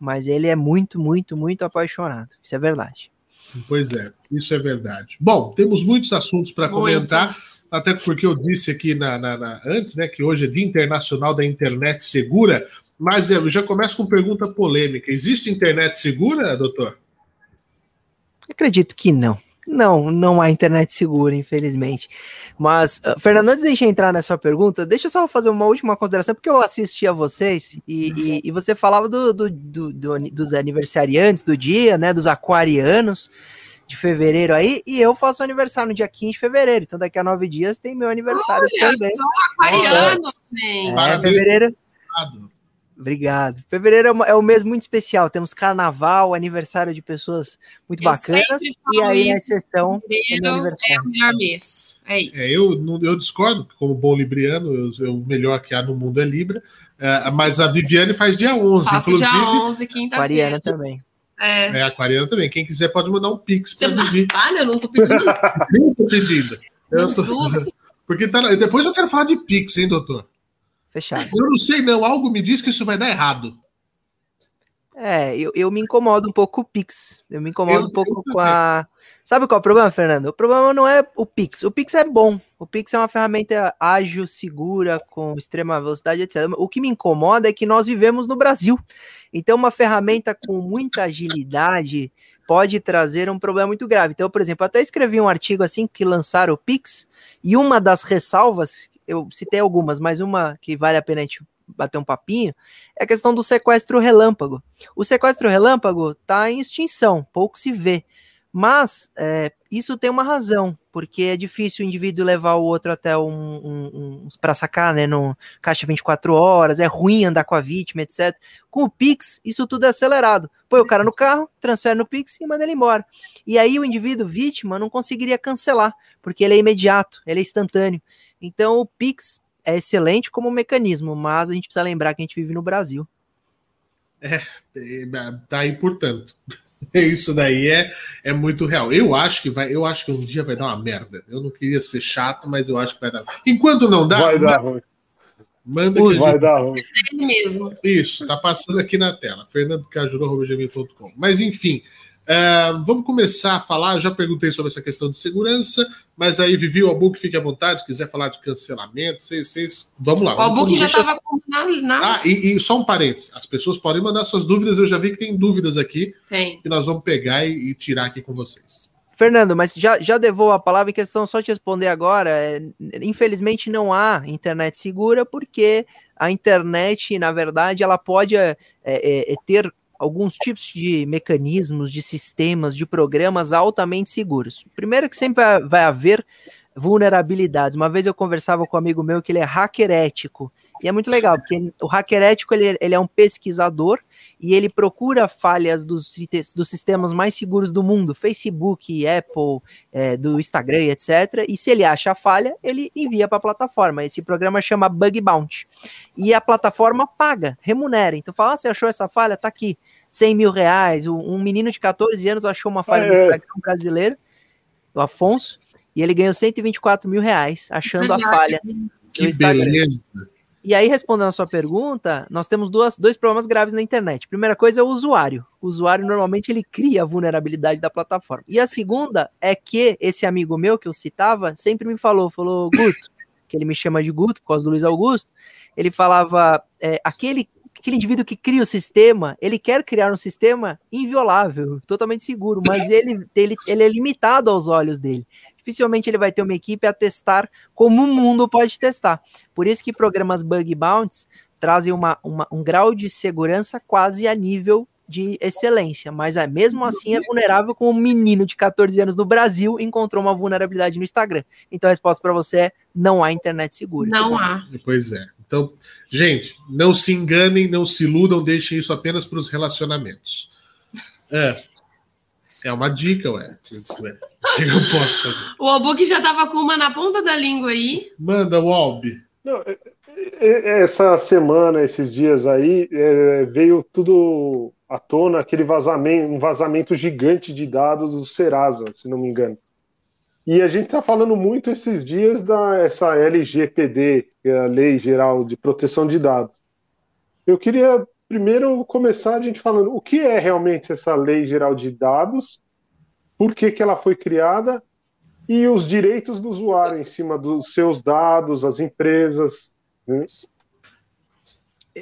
Mas ele é muito, muito, muito apaixonado. Isso é verdade. Pois é, isso é verdade. Bom, temos muitos assuntos para comentar. Muitos. até porque eu disse aqui na, na- na- antes, né, que hoje é Dia Internacional da Internet Segura, mas eu já começo com pergunta polêmica. Existe internet segura, doutor? Acredito que não. Não, não há internet segura, infelizmente. Mas, uh, Fernando, antes de a gente entrar nessa pergunta, deixa eu só fazer uma última consideração, porque eu assisti a vocês e, e- e você falava do, do- do- dos aniversariantes do dia, né? Dos aquarianos de fevereiro aí, e eu faço aniversário no dia 15 de fevereiro. Então, daqui a nove dias tem meu aniversário Olha também. só, aquariano, gente. É, Parabéns. fevereiro. Obrigado. Fevereiro é, uma- é um mês muito especial. Temos carnaval, aniversário de pessoas muito Eu bacanas. E aí, na exceção, é meu é o melhor mês. É isso. É, eu, não- eu discordo, como bom libriano, eu, eu- o melhor que há no mundo é Libra, é, mas a Viviane faz dia 11, Faço inclusive. dia 11, quinta-feira. aquariana também. É. É aquariana também. Quem quiser pode mandar um pix para Vivi. Olha, eu não tô pedindo. Nem tô pedindo. Eu tô-. Porque tá, depois eu quero falar de pix, hein, doutor? Fechado. Eu não sei, não. Algo me diz que isso vai dar errado. É, eu, eu me incomodo um pouco com o Pix. Eu me incomodo Eu um pouco com a. Sabe qual é o problema, Fernando? O problema não é o Pix. O Pix é bom. O Pix é uma ferramenta ágil, segura, com extrema velocidade, etc. O que me incomoda é que nós vivemos no Brasil. Então, uma ferramenta com muita agilidade pode trazer um problema muito grave. Então, por exemplo, até escrevi um artigo assim que lançaram o Pix, e uma das ressalvas, eu citei algumas, mas uma que vale a pena a gente bater um papinho, é a questão do sequestro relâmpago. O sequestro relâmpago está em extinção, pouco se vê. Mas é, isso tem uma razão, porque é difícil o indivíduo levar o outro até um, um, um para sacar, né, no caixa 24 horas, é ruim andar com a vítima, etc. Com o Pix, isso tudo é acelerado. Põe o cara no carro, transfere no Pix e manda ele embora. E aí o indivíduo vítima não conseguiria cancelar, porque ele é imediato, ele é instantâneo. Então o Pix é excelente como mecanismo, mas a gente precisa lembrar que a gente vive no Brasil. É, é tá aí, portanto. Isso daí é, é muito real. Eu acho que vai, eu acho que um dia vai dar uma merda. Eu não queria ser chato, mas eu acho que vai dar. Enquanto não dá, vai dar ruim. Manda que vai dar ruim. É mesmo. Isso, tá passando aqui na tela. fernandocajuru.gmail.com. Mas enfim, Uh, vamos começar a falar. Já perguntei sobre essa questão de segurança, mas aí, Vivi, o Albuque, fique à vontade. quiser falar de cancelamento, vocês. Vamos lá. O Albuque já estava com. Na... Ah, e, e, só um parênteses: as pessoas podem mandar suas dúvidas. Eu já vi que tem dúvidas aqui. Tem. Que nós vamos pegar e, e tirar aqui com vocês. Fernando, mas já, já devolvo a palavra em questão, só te responder agora. É, infelizmente não há internet segura, porque a internet, na verdade, ela pode é, é, é ter alguns tipos de mecanismos, de sistemas, de programas altamente seguros. Primeiro que sempre vai haver vulnerabilidades. Uma vez eu conversava com um amigo meu que ele é hacker ético. E é muito legal, porque o hacker ético ele, ele é um pesquisador e ele procura falhas dos, dos sistemas mais seguros do mundo, Facebook, Apple, é, do Instagram, etc. E se ele acha a falha, ele envia para a plataforma. Esse programa chama Bug Bounty. E a plataforma paga, remunera. Então fala, ah, você achou essa falha? Tá aqui. 100 mil reais. Um menino de 14 anos achou uma falha é. no Instagram brasileiro, o Afonso, e ele ganhou 124 mil reais achando a falha. Que beleza. E aí, respondendo a sua pergunta, nós temos duas, dois problemas graves na internet. Primeira coisa é o usuário. O usuário normalmente ele cria a vulnerabilidade da plataforma. E a segunda é que esse amigo meu que eu citava sempre me falou, falou, Guto, que ele me chama de Guto por causa do Luiz Augusto, ele falava, é, aquele aquele indivíduo que cria o sistema, ele quer criar um sistema inviolável, totalmente seguro, mas ele, ele, ele é limitado aos olhos dele dificilmente ele vai ter uma equipe a testar como o mundo pode testar. Por isso que programas bug bounties trazem uma, uma, um grau de segurança quase a nível de excelência, mas é, mesmo assim é vulnerável como um menino de 14 anos no Brasil encontrou uma vulnerabilidade no Instagram. Então a resposta para você é não há internet segura. Não há. Pois é. Então, gente, não se enganem, não se iludam, deixem isso apenas para os relacionamentos. É, é uma dica, ué. O que eu posso fazer? O Albuque já tava com uma na ponta da língua aí. Manda, o Albi. Não, é, é, essa semana, esses dias aí, é, veio tudo à tona, aquele vazamento, um vazamento gigante de dados do Serasa, se não me engano. E a gente está falando muito esses dias da essa LGPD, que é a Lei Geral de Proteção de Dados. Eu queria primeiro começar a gente falando o que é realmente essa Lei Geral de Dados por que, que ela foi criada e os direitos do usuário em cima dos seus dados, as empresas. Né?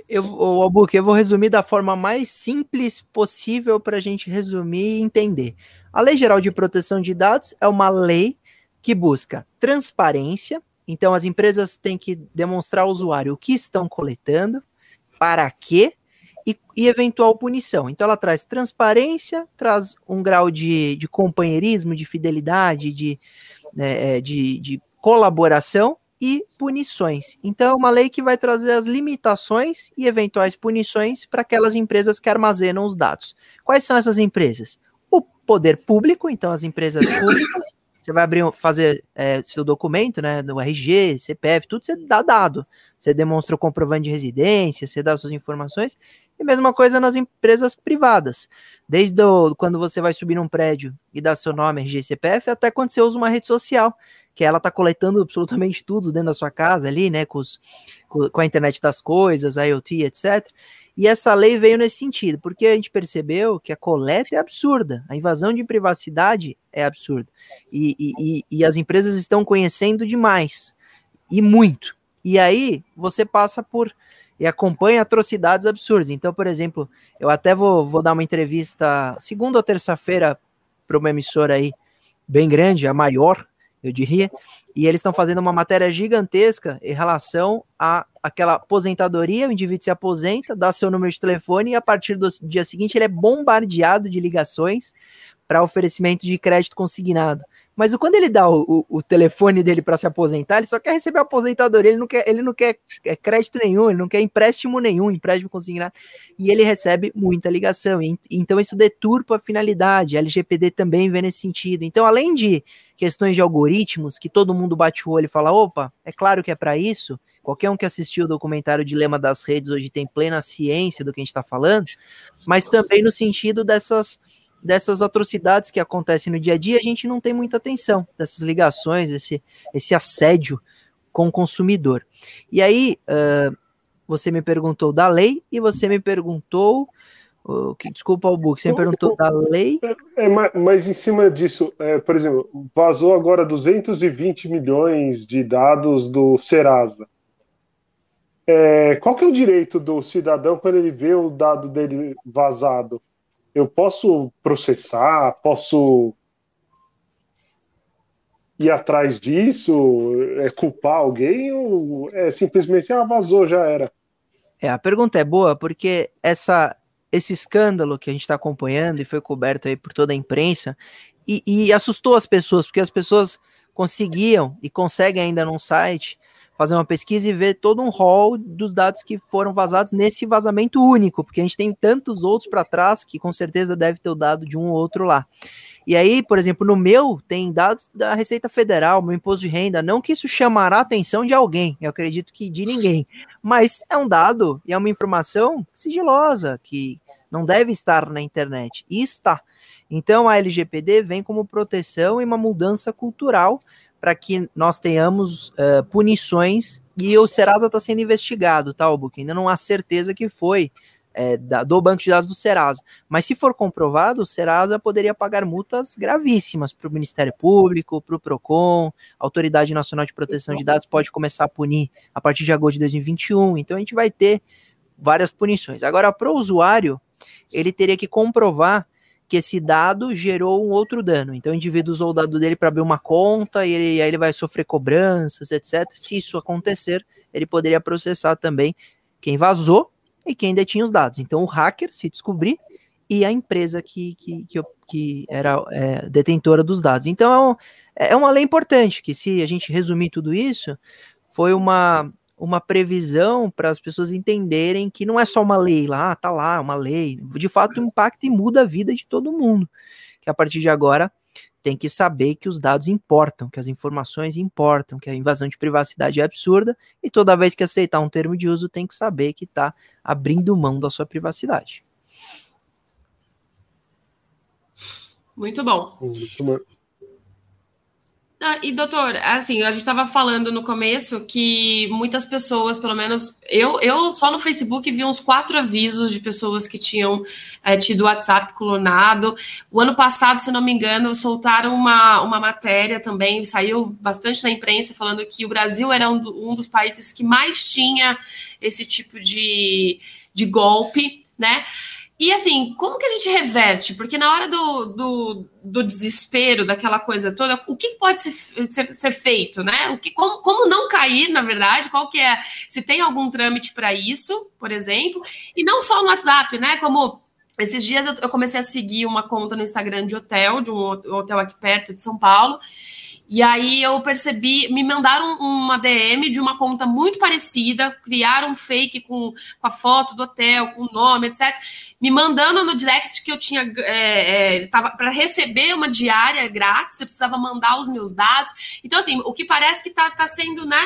Eu, Albuque, eu vou resumir da forma mais simples possível para a gente resumir e entender. A Lei Geral de Proteção de Dados é uma lei que busca transparência, então as empresas têm que demonstrar ao usuário o que estão coletando, para quê e, e, eventual punição. Então ela traz transparência, traz um grau de, de companheirismo, de fidelidade, de, né, é, de, de colaboração e punições. Então é uma lei que vai trazer as limitações e eventuais punições para aquelas empresas que armazenam os dados. Quais são essas empresas? O poder público, então as empresas públicas, você vai abrir, fazer é, seu documento, né, do RG, CPF, tudo você dá dado. Você demonstra o comprovante de residência, você dá suas informações. E mesma coisa nas empresas privadas. Desde o, quando você vai subir num prédio e dá seu nome, RG, CPF, até quando você usa uma rede social, que ela está coletando absolutamente tudo dentro da sua casa ali, né, com, os, com a internet das coisas, IoT, etc. E essa lei veio nesse sentido, porque a gente percebeu que a coleta é absurda, a invasão de privacidade é absurda. E, e, e as empresas estão conhecendo demais, e muito. E aí você passa por e acompanha atrocidades absurdas. Então, por exemplo, eu até vou, vou dar uma entrevista segunda ou terça-feira para uma emissora aí bem grande, a maior, eu diria, e eles estão fazendo uma matéria gigantesca em relação a aquela aposentadoria, o indivíduo se aposenta, dá seu número de telefone e a partir do dia seguinte ele é bombardeado de ligações para oferecimento de crédito consignado. Mas quando ele dá o, o, o telefone dele para se aposentar, ele só quer receber a aposentadoria, ele não quer, ele não quer é, crédito nenhum, ele não quer empréstimo nenhum, empréstimo consignado, e ele recebe muita ligação. E, então isso deturpa a finalidade. A LGPD também vem nesse sentido. Então, além de questões de algoritmos, que todo mundo bate o olho e fala: opa, é claro que é para isso. Qualquer um que assistiu o documentário Dilema das Redes hoje tem plena ciência do que a gente está falando, mas também no sentido dessas dessas atrocidades que acontecem no dia a dia, a gente não tem muita atenção dessas ligações, esse, esse assédio com o consumidor. E aí, uh, você me perguntou da lei e você me perguntou. Que, desculpa, Albuque, você me perguntou da lei. É, é, mas em cima disso, é, por exemplo, vazou agora 220 milhões de dados do Serasa. É, qual que é o direito do cidadão quando ele vê o dado dele vazado? Eu posso processar, posso ir atrás disso, é culpar alguém ou é simplesmente ah, vazou, já era? É, a pergunta é boa porque essa esse escândalo que a gente está acompanhando e foi coberto aí por toda a imprensa e, e assustou as pessoas, porque as pessoas conseguiam e conseguem ainda num site fazer uma pesquisa e ver todo um rol dos dados que foram vazados nesse vazamento único, porque a gente tem tantos outros para trás que com certeza deve ter o dado de um ou outro lá. E aí, por exemplo, no meu tem dados da Receita Federal, meu imposto de renda, não que isso chamará a atenção de alguém, eu acredito que de ninguém, mas é um dado e é uma informação sigilosa que não deve estar na internet e está. Então a LGPD vem como proteção e uma mudança cultural para que nós tenhamos uh, punições e o Serasa está sendo investigado, tá, Albuquerque? Ainda não há certeza que foi é, da, do banco de dados do Serasa. Mas se for comprovado, o Serasa poderia pagar multas gravíssimas para o Ministério Público, para o PROCON, a Autoridade Nacional de Proteção de Dados pode começar a punir a partir de agosto de 2021. Então a gente vai ter várias punições. Agora, para o usuário, ele teria que comprovar que esse dado gerou um outro dano. Então, o indivíduo usou o dado dele para abrir uma conta e, ele, aí ele vai sofrer cobranças, etc. Se isso acontecer, ele poderia processar também quem vazou e quem detinha os dados. Então, o hacker, se descobrir, e a empresa que, que, que, que era é, detentora dos dados. Então, é, é uma lei importante, que se a gente resumir tudo isso, foi uma, uma previsão para as pessoas entenderem que não é só uma lei lá, tá lá, uma lei, de fato impacta e muda a vida de todo mundo. Que a partir de agora tem que saber que os dados importam, que as informações importam, que a invasão de privacidade é absurda e toda vez que aceitar um termo de uso tem que saber que está abrindo mão da sua privacidade. Muito bom. Muito bom. Ah, e doutor, assim, a gente estava falando no começo que muitas pessoas, pelo menos eu, eu só no Facebook vi uns quatro avisos de pessoas que tinham é, tido WhatsApp clonado. O ano passado, se não me engano, soltaram uma, uma matéria também, saiu bastante na imprensa falando que o Brasil era um, um dos países que mais tinha esse tipo de, de golpe, né? E assim, como que a gente reverte? Porque na hora do, do, do desespero, daquela coisa toda, o que pode ser, ser, ser, feito, né? O que, como, como não cair, na verdade, qual que é, se tem algum trâmite para isso, por exemplo, e não só no WhatsApp, né? Como esses dias eu, eu comecei a seguir uma conta no Instagram de hotel, de um hotel aqui perto de São Paulo, e aí eu percebi, me mandaram uma DM de uma conta muito parecida, criaram um fake com, com a foto do hotel, com o nome, etc. Me mandando no direct que eu tinha é, é, para receber uma diária grátis, eu precisava mandar os meus dados. Então, assim, o que parece que está tá sendo, né?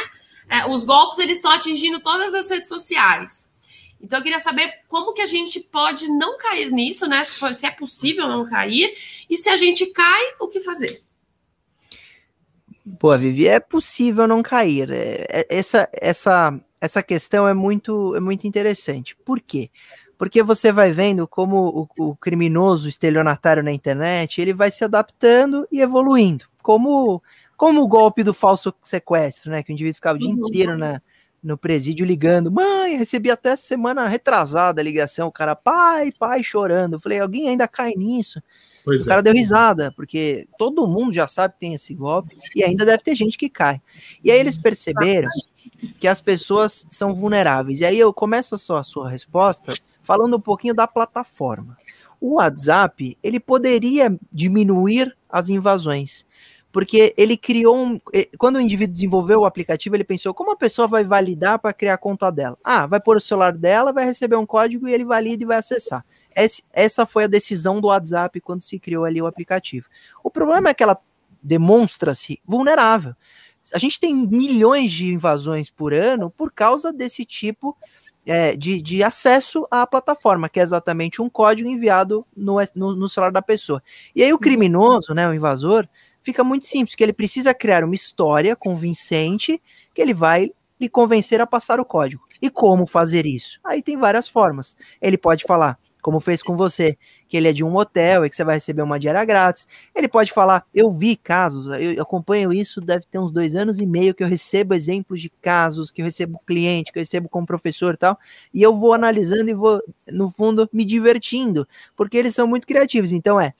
É, os golpes eles estão atingindo todas as redes sociais. Então eu queria saber como que a gente pode não cair nisso, né? Se, for, se é possível não cair, e se a gente cai, o que fazer? Pô, Vivi, é possível não cair. É, é, essa, essa, essa questão é muito, é muito interessante. Por quê? Porque você vai vendo como o, o criminoso estelionatário na internet ele vai se adaptando e evoluindo. Como, como o golpe do falso sequestro, né? Que o indivíduo ficava o dia uhum. inteiro na, no presídio ligando. Mãe, recebi até semana retrasada a ligação. O cara, pai, pai, chorando. Eu falei, alguém ainda cai nisso? Pois o cara é. deu risada, porque todo mundo já sabe que tem esse golpe e ainda deve ter gente que cai. E aí eles perceberam que as pessoas são vulneráveis. E aí eu começo a sua, a sua resposta falando um pouquinho da plataforma. O WhatsApp, ele poderia diminuir as invasões, porque ele criou um. Quando o indivíduo desenvolveu o aplicativo, ele pensou: como a pessoa vai validar para criar a conta dela? Ah, vai pôr o celular dela, vai receber um código e ele valida e vai acessar. Essa foi a decisão do WhatsApp quando se criou ali o aplicativo. O problema é que ela demonstra-se vulnerável. A gente tem milhões de invasões por ano por causa desse tipo é, de, de, acesso à plataforma, que é exatamente um código enviado no, no, no, celular da pessoa. E aí o criminoso, né, o invasor, fica muito simples, que ele precisa criar uma história convincente que ele vai lhe convencer a passar o código. E como fazer isso? Aí tem várias formas. Ele pode falar, como fez com você, que ele é de um hotel e que você vai receber uma diária grátis. Ele pode falar, eu vi casos, eu acompanho isso, deve ter uns dois anos e meio que eu recebo exemplos de casos, que eu recebo cliente, que eu recebo como professor e tal, e eu vou analisando e vou, no fundo, me divertindo, porque eles são muito criativos. Então é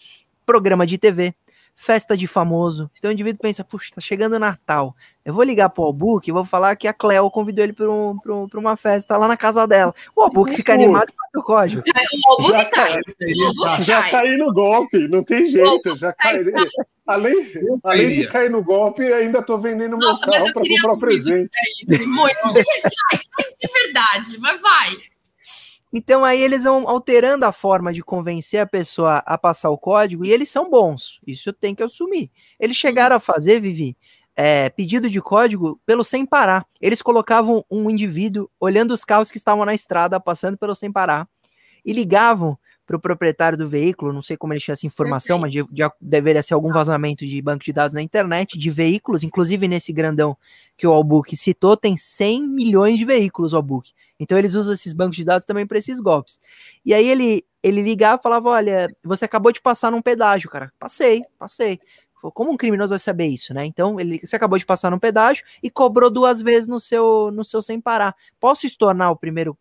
programa de TV, festa de famoso. Então o indivíduo pensa, puxa, tá chegando o Natal. Eu vou ligar pro Albuque e vou falar que a Cleo convidou ele para um, um, uma festa lá na casa dela. O Albuque fica animado e faz o código. O Albuque cai. Já caí no golpe, não tem jeito. Já caí. Além, além de cair no golpe, ainda tô vendendo Nossa, meu carro para comprar um presente. Muito. de verdade, mas vai. Então aí eles vão alterando a forma de convencer a pessoa a passar o código e eles são bons. Isso eu tenho que assumir. Eles chegaram a fazer, Vivi, é, pedido de código pelo sem parar. Eles colocavam um indivíduo olhando os carros que estavam na estrada, passando pelo sem parar, e ligavam para o proprietário do veículo, não sei como ele tinha essa informação, mas de, de, deveria ser algum vazamento de banco de dados na internet, de veículos, inclusive nesse grandão que o Albook citou, tem 100 milhões de veículos o Albook. Então eles usam esses bancos de dados também para esses golpes. E aí ele, ele ligava e falava, olha, você acabou de passar num pedágio, cara. Passei, passei. Como um criminoso vai saber isso, né? Então, ele, você acabou de passar num pedágio e cobrou duas vezes no seu, no seu sem parar. Posso estornar o primeiro,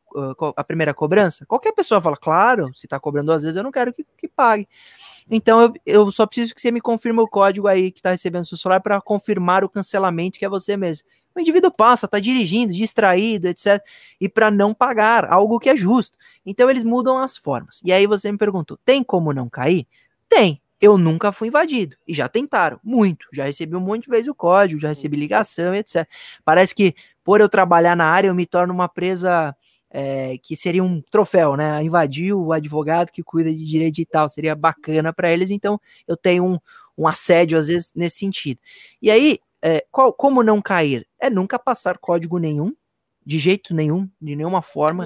a primeira cobrança? Qualquer pessoa fala, claro, se tá cobrando duas vezes, eu não quero que, que pague. Então, eu, eu, só preciso que você me confirme o código aí que tá recebendo seu celular para confirmar o cancelamento, que é você mesmo. O indivíduo passa, tá dirigindo, distraído, etc. E para não pagar, algo que é justo. Então, eles mudam as formas. E aí você me perguntou, tem como não cair? Tem eu nunca fui invadido. E já tentaram, muito. Já recebi um monte de vezes o código, já recebi ligação, etc. Parece que por eu trabalhar na área, eu me torno uma presa é, que seria um troféu, né? Invadir o advogado que cuida de direito digital. Seria bacana para eles, então eu tenho um, um assédio, às vezes, nesse sentido. E aí, é, qual, como não cair? É nunca passar código nenhum, de jeito nenhum, de nenhuma forma.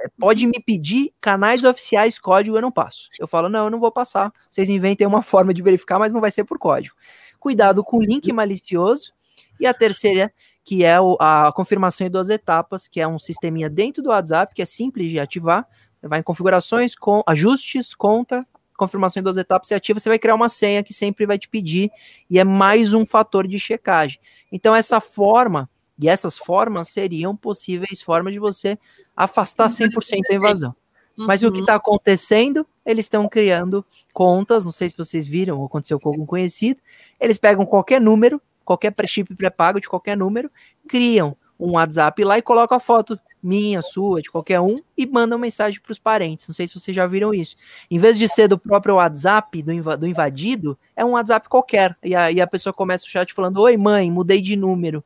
É, pode me pedir canais oficiais, código, eu não passo. Eu falo, não, eu não vou passar. Vocês inventem uma forma de verificar, mas não vai ser por código. Cuidado com o link malicioso. E a terceira, que é a confirmação em duas etapas, que é um sisteminha dentro do WhatsApp, que é simples de ativar. Você vai em configurações, com ajustes, conta, confirmação em duas etapas, você ativa, você vai criar uma senha que sempre vai te pedir, e é mais um fator de checagem. Então, essa forma e essas formas seriam possíveis formas de você afastar 100% a invasão. Mas o que está uhum. acontecendo? Eles estão criando contas, não sei se vocês viram ou aconteceu com algum conhecido. Eles pegam qualquer número, qualquer chip pré-pago de qualquer número, criam um WhatsApp lá e colocam a foto minha, sua, de qualquer um, e mandam mensagem para os parentes. Não sei se vocês já viram isso. Em vez de ser do próprio WhatsApp do, inv do invadido, é um WhatsApp qualquer. E aí a pessoa começa o chat falando: Oi, mãe, mudei de número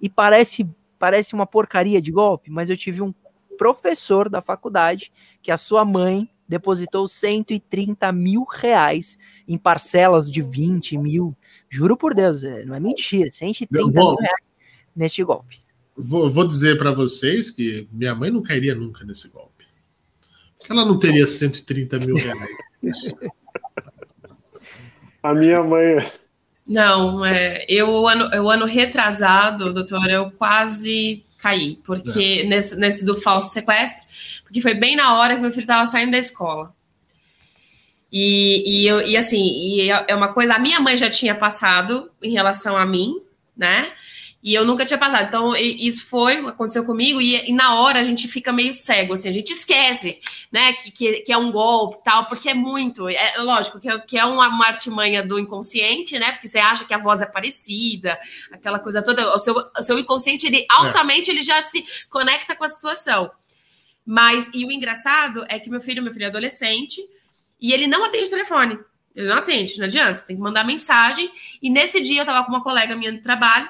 e parece parece uma porcaria de golpe, mas eu tive um professor da faculdade que a sua mãe depositou 130 mil reais em parcelas de 20 mil. Juro por Deus, é, não é mentira, 130 vou, mil reais neste golpe. Vou, vou dizer para vocês que minha mãe não cairia nunca nesse golpe. Ela não teria 130 mil reais. a minha mãe não, é, eu o ano, o ano retrasado, doutor, eu quase caí, porque é. nesse, nesse do falso sequestro, porque foi bem na hora que meu filho estava saindo da escola. E, e, eu, e assim, e é, é uma coisa, a minha mãe já tinha passado em relação a mim, né? E eu nunca tinha passado. Então, isso foi, aconteceu comigo, e, e, na hora a gente fica meio cego, assim, a gente esquece, né, que, que, que é um golpe tal, porque é muito. É lógico que é, que é uma, uma artimanha do inconsciente, né? Porque você acha que a voz é parecida, aquela coisa toda. O seu, o seu inconsciente, ele altamente é. ele já se conecta com a situação. Mas, e o engraçado é que meu filho, meu filho é adolescente, e ele não atende telefone. Ele não atende, não adianta, tem que mandar mensagem. E nesse dia eu tava com uma colega minha do trabalho,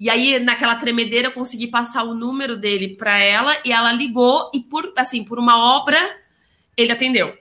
e aí, naquela tremedeira, eu consegui passar o número dele para ela e ela ligou e por assim, por uma obra, ele atendeu.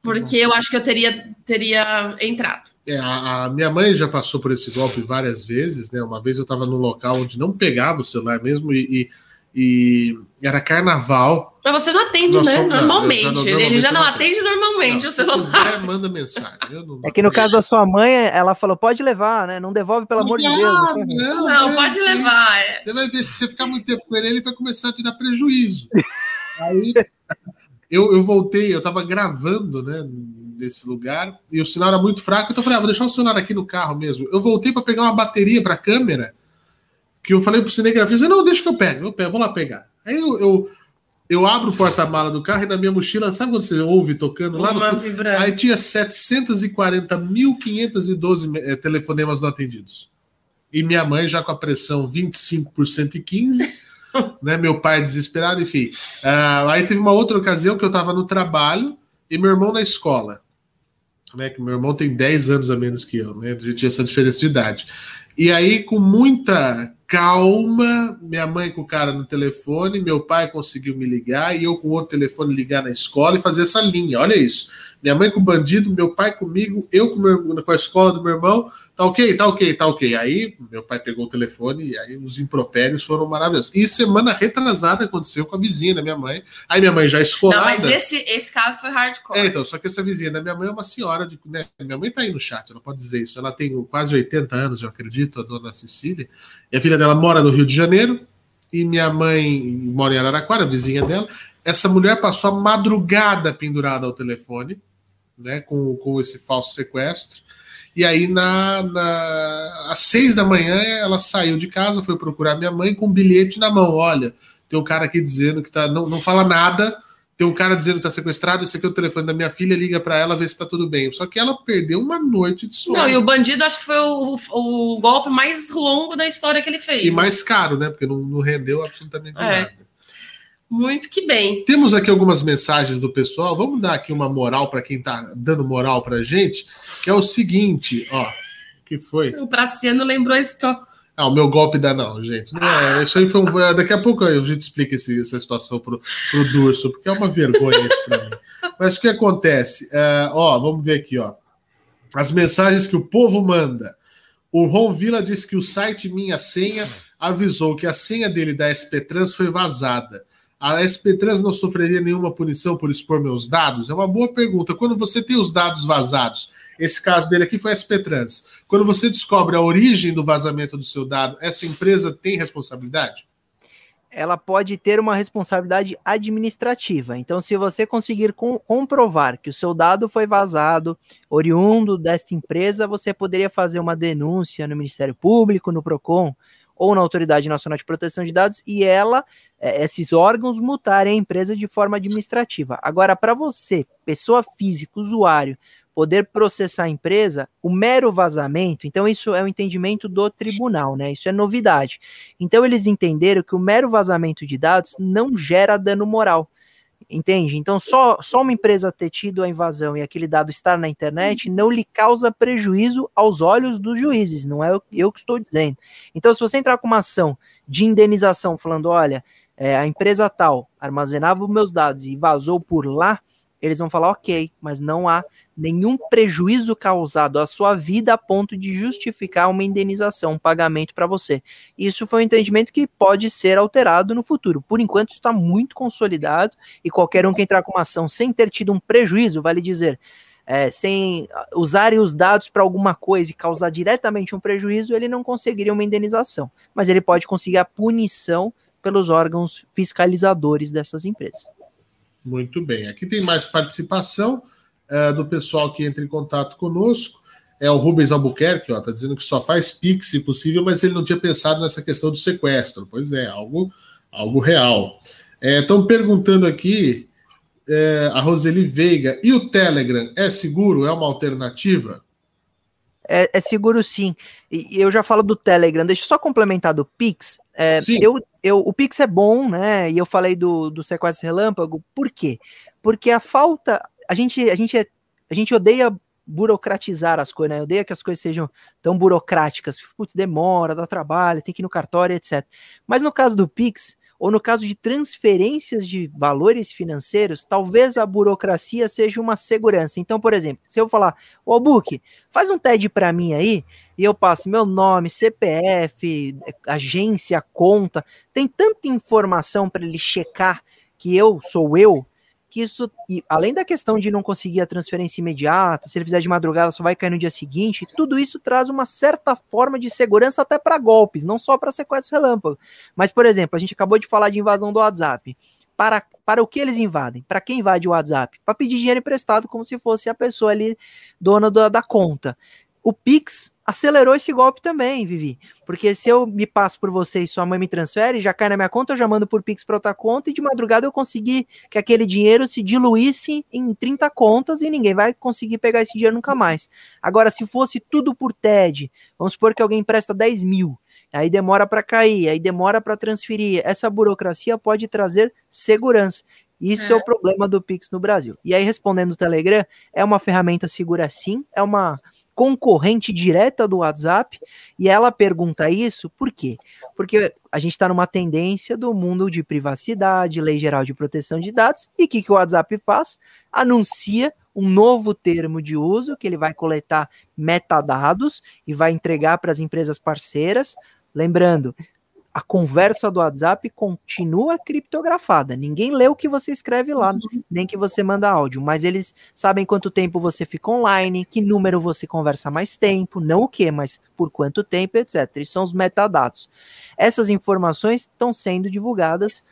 Porque eu acho que eu teria, teria entrado. É, a, a, minha mãe já passou por esse golpe várias vezes, né? Uma vez eu estava num local onde não pegava o celular mesmo e, e e era carnaval. Mas você não atende, né? Normalmente. Não, já, ele já não atende normalmente não, o celular. manda mensagem. Não, é que no caso da sua mãe, ela falou: pode levar, né? Não devolve, pelo amor de Deus. Não, não pode assim, levar. É. Você vai ver, se você ficar muito tempo com ele, ele vai começar a te dar prejuízo. Aí eu, eu voltei, eu tava gravando, né? Nesse lugar, e o sinal era muito fraco, então eu falei: ah, vou deixar o celular aqui no carro mesmo. Eu voltei para pegar uma bateria para a câmera que eu falei pro cinegrafista, não, deixa que eu pego, eu pego, vou lá pegar. Aí eu, eu, eu abro o porta-mala do carro e na minha mochila, sabe quando você ouve tocando lá? No, aí tinha 740.512 eh, telefonemas não atendidos. E minha mãe já com a pressão 25 por 115, né? Meu pai desesperado, enfim. Uh, aí teve uma outra ocasião que eu estava no trabalho e meu irmão na escola. Né, que meu irmão tem 10 anos a menos que eu, né? A gente tinha essa diferença de idade. E aí, com muita calma, minha mãe com o cara no telefone, meu pai conseguiu me ligar e eu com outro telefone ligar na escola e fazer essa linha. Olha isso. Minha mãe com o bandido, meu pai comigo, eu com, meu, com a escola do meu irmão, Tá ok, tá ok, tá ok. Aí meu pai pegou o telefone e aí os impropérios foram maravilhosos. E semana retrasada aconteceu com a vizinha da minha mãe. Aí minha mãe já escolada. Não, mas esse, esse caso foi hardcore. É, então, só que essa vizinha da minha mãe é uma senhora de. Né, minha mãe tá aí no chat, ela pode dizer isso. Ela tem quase 80 anos, eu acredito, a dona Cecília. E a filha dela mora no Rio de Janeiro. E minha mãe mora em Araraquara, a vizinha dela. Essa mulher passou a madrugada pendurada ao telefone, né, com, com esse falso sequestro. E aí, na, na, às seis da manhã, ela saiu de casa, foi procurar minha mãe com um bilhete na mão. Olha, tem um cara aqui dizendo que tá, não, não fala nada, tem um cara dizendo que tá sequestrado, esse aqui é o telefone da minha filha, liga para ela, ver se tá tudo bem. Só que ela perdeu uma noite de sono. Não, e o bandido acho que foi o, o, golpe mais longo da história que ele fez. E né? mais caro, né? Porque não, não rendeu absolutamente é. nada. Muito que bem. Temos aqui algumas mensagens do pessoal. Vamos dar aqui uma moral para quem está dando moral para gente, que é o seguinte, ó. que foi? O Praciano lembrou isso. Ah, o meu golpe da não, gente. Não é, isso aí foi um. Daqui a pouco a gente explica esse, essa situação pro, pro Durso, porque é uma vergonha isso para mim. Mas o que acontece? É, ó, vamos ver aqui, ó. As mensagens que o povo manda. O Ron Villa disse que o site Minha Senha avisou que a senha dele da SP Trans foi vazada a SP Trans não sofreria nenhuma punição por expor meus dados? É uma boa pergunta. Quando você tem os dados vazados, esse caso dele aqui foi SP Trans. Quando você descobre a origem do vazamento do seu dado, essa empresa tem responsabilidade? Ela pode ter uma responsabilidade administrativa. Então, se você conseguir com, comprovar que o seu dado foi vazado, oriundo desta empresa, você poderia fazer uma denúncia no Ministério Público, no PROCON ou na Autoridade Nacional de Proteção de Dados e ela, é, esses órgãos mutarem a empresa de forma administrativa. Agora, para você, pessoa física, usuário, poder processar a empresa, o mero vazamento, então isso é o um entendimento do tribunal, né? Isso é novidade. Então eles entenderam que o mero vazamento de dados não gera dano moral. Entende? Então, só, só uma empresa ter tido a invasão e aquele dado estar na internet não lhe causa prejuízo aos olhos dos juízes, não é eu que estou dizendo. Então, se você entrar com uma ação de indenização falando, olha, é, a empresa tal armazenava os meus dados e vazou por lá, eles vão falar, ok, mas não há nenhum prejuízo causado à sua vida a ponto de justificar uma indenização, um pagamento para você. Isso foi um entendimento que pode ser alterado no futuro. Por enquanto, está muito consolidado e qualquer um que entrar com uma ação sem ter tido um prejuízo, vale dizer, é, sem usarem os dados para alguma coisa e causar diretamente um prejuízo, ele não conseguiria uma indenização. Mas ele pode conseguir a punição pelos órgãos fiscalizadores dessas empresas. Muito bem. Aqui tem mais participação uh, do pessoal que entra em contato conosco. É o Rubens Albuquerque, ó, tá dizendo que só faz Pix se possível, mas ele não tinha pensado nessa questão do sequestro. Pois é, algo, algo real. Estão é, perguntando aqui, é, a Roseli Veiga, e o Telegram é seguro? É uma alternativa? É, é, seguro sim. E eu já falo do Telegram. Deixa eu só complementar do Pix. É, eu, eu, o Pix é bom, né? E eu falei do, do sequestro relâmpago. Por quê? Porque a falta. A gente, a gente, é, a gente odeia burocratizar as coisas, né? Eu odeio que as coisas sejam tão burocráticas. Putz, demora, dá trabalho, tem que ir no cartório, etc. Mas no caso do Pix, ou no caso de transferências de valores financeiros, talvez a burocracia seja uma segurança. Então, por exemplo, se eu falar, ô Book, faz um TED para mim aí, e eu passo meu nome, CPF, agência, conta, tem tanta informação para ele checar que eu sou eu, que isso, e além da questão de não conseguir a transferência imediata, se ele fizer de madrugada só vai cair no dia seguinte, tudo isso traz uma certa forma de segurança até para golpes, não só para sequestro relâmpago. Mas, por exemplo, a gente acabou de falar de invasão do WhatsApp. Para, para o que eles invadem? Para quem invade o WhatsApp? Para pedir dinheiro emprestado, como se fosse a pessoa ali dona da, da conta. O Pix acelerou esse golpe também, Vivi. Porque se eu me passo por você e sua mãe me transfere, já cai na minha conta, eu já mando por Pix para outra conta e de madrugada eu consegui que aquele dinheiro se diluísse em 30 contas e ninguém vai conseguir pegar esse dinheiro nunca mais. Agora, se fosse tudo por TED, vamos supor que alguém empresta 10 mil, aí demora para cair, aí demora para transferir. Essa burocracia pode trazer segurança. Isso é. é. o problema do Pix no Brasil. E aí, respondendo o Telegram, é uma ferramenta segura sim, é uma concorrente direta do WhatsApp, e ela pergunta isso por quê? Porque a gente está numa tendência do mundo de privacidade, lei geral de proteção de dados, e o que, que o WhatsApp faz? Anuncia um novo termo de uso que ele vai coletar metadados e vai entregar para as empresas parceiras. Lembrando, a conversa do WhatsApp continua criptografada. Ninguém lê o que você escreve lá, uhum. nem que você manda áudio, mas eles sabem quanto tempo você fica online, que número você conversa mais tempo, não o que, mas por quanto tempo, etc. E são os metadados. Essas informações estão sendo divulgadas,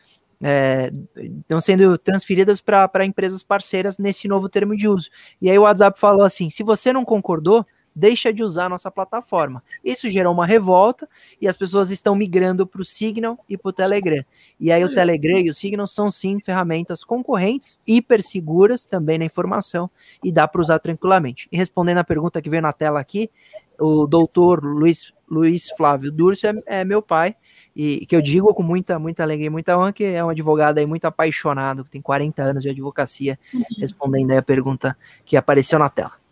é, estão sendo transferidas para empresas parceiras nesse novo termo de uso. E aí o WhatsApp falou assim: se você não concordou, deixa de usar nossa plataforma. Isso gerou uma revolta e as pessoas estão migrando para o Signal e para o Telegram. E aí o Telegram e o Signal são sim ferramentas concorrentes, hiper seguras também na informação e dá para usar tranquilamente. E respondendo a pergunta que veio na tela aqui, o doutor Luiz, Luiz Flávio Durso é, é, meu pai, e que eu digo com muita, muita alegria e muita honra, que é um advogado aí muito apaixonado, que tem 40 anos de advocacia, uhum. respondendo aí a pergunta que apareceu na tela.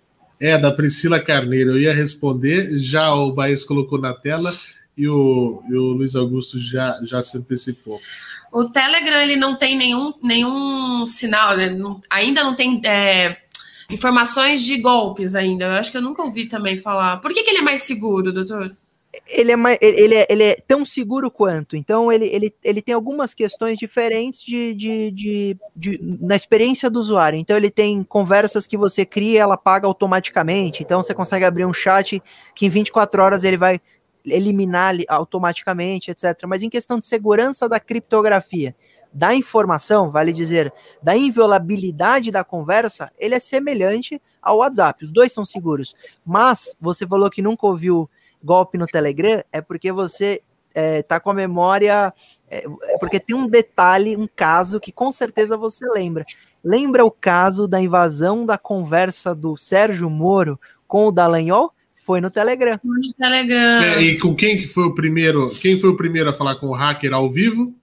É, da Priscila Carneiro. Eu ia responder, já o Baez colocou na tela e o, e o Luiz Augusto já, já se antecipou. O Telegram ele não tem nenhum, nenhum sinal, né? ainda não tem é, informações de golpes ainda. Eu acho que eu nunca ouvi também falar. Por que, que ele é mais seguro, doutor? Ele é, ele, é, ele é tão seguro quanto. Então, ele, ele, ele tem algumas questões diferentes de, de, de, de, na experiência do usuário. Então, ele tem conversas que você cria, ela paga automaticamente. Então, você consegue abrir um chat que em 24 horas ele vai eliminar automaticamente, etc. Mas em questão de segurança da criptografia, da informação, vale dizer, da inviolabilidade da conversa, ele é semelhante ao WhatsApp. Os dois são seguros. Mas você falou que nunca ouviu golpe no Telegram é porque você é, tá com a memória. É, é, porque tem um detalhe, um caso que com certeza você lembra. Lembra o caso da invasão da conversa do Sérgio Moro com o Dallagnol? Foi no Telegram. No Telegram. É, e com quem que foi o primeiro? Quem foi o primeiro a falar com o hacker ao vivo?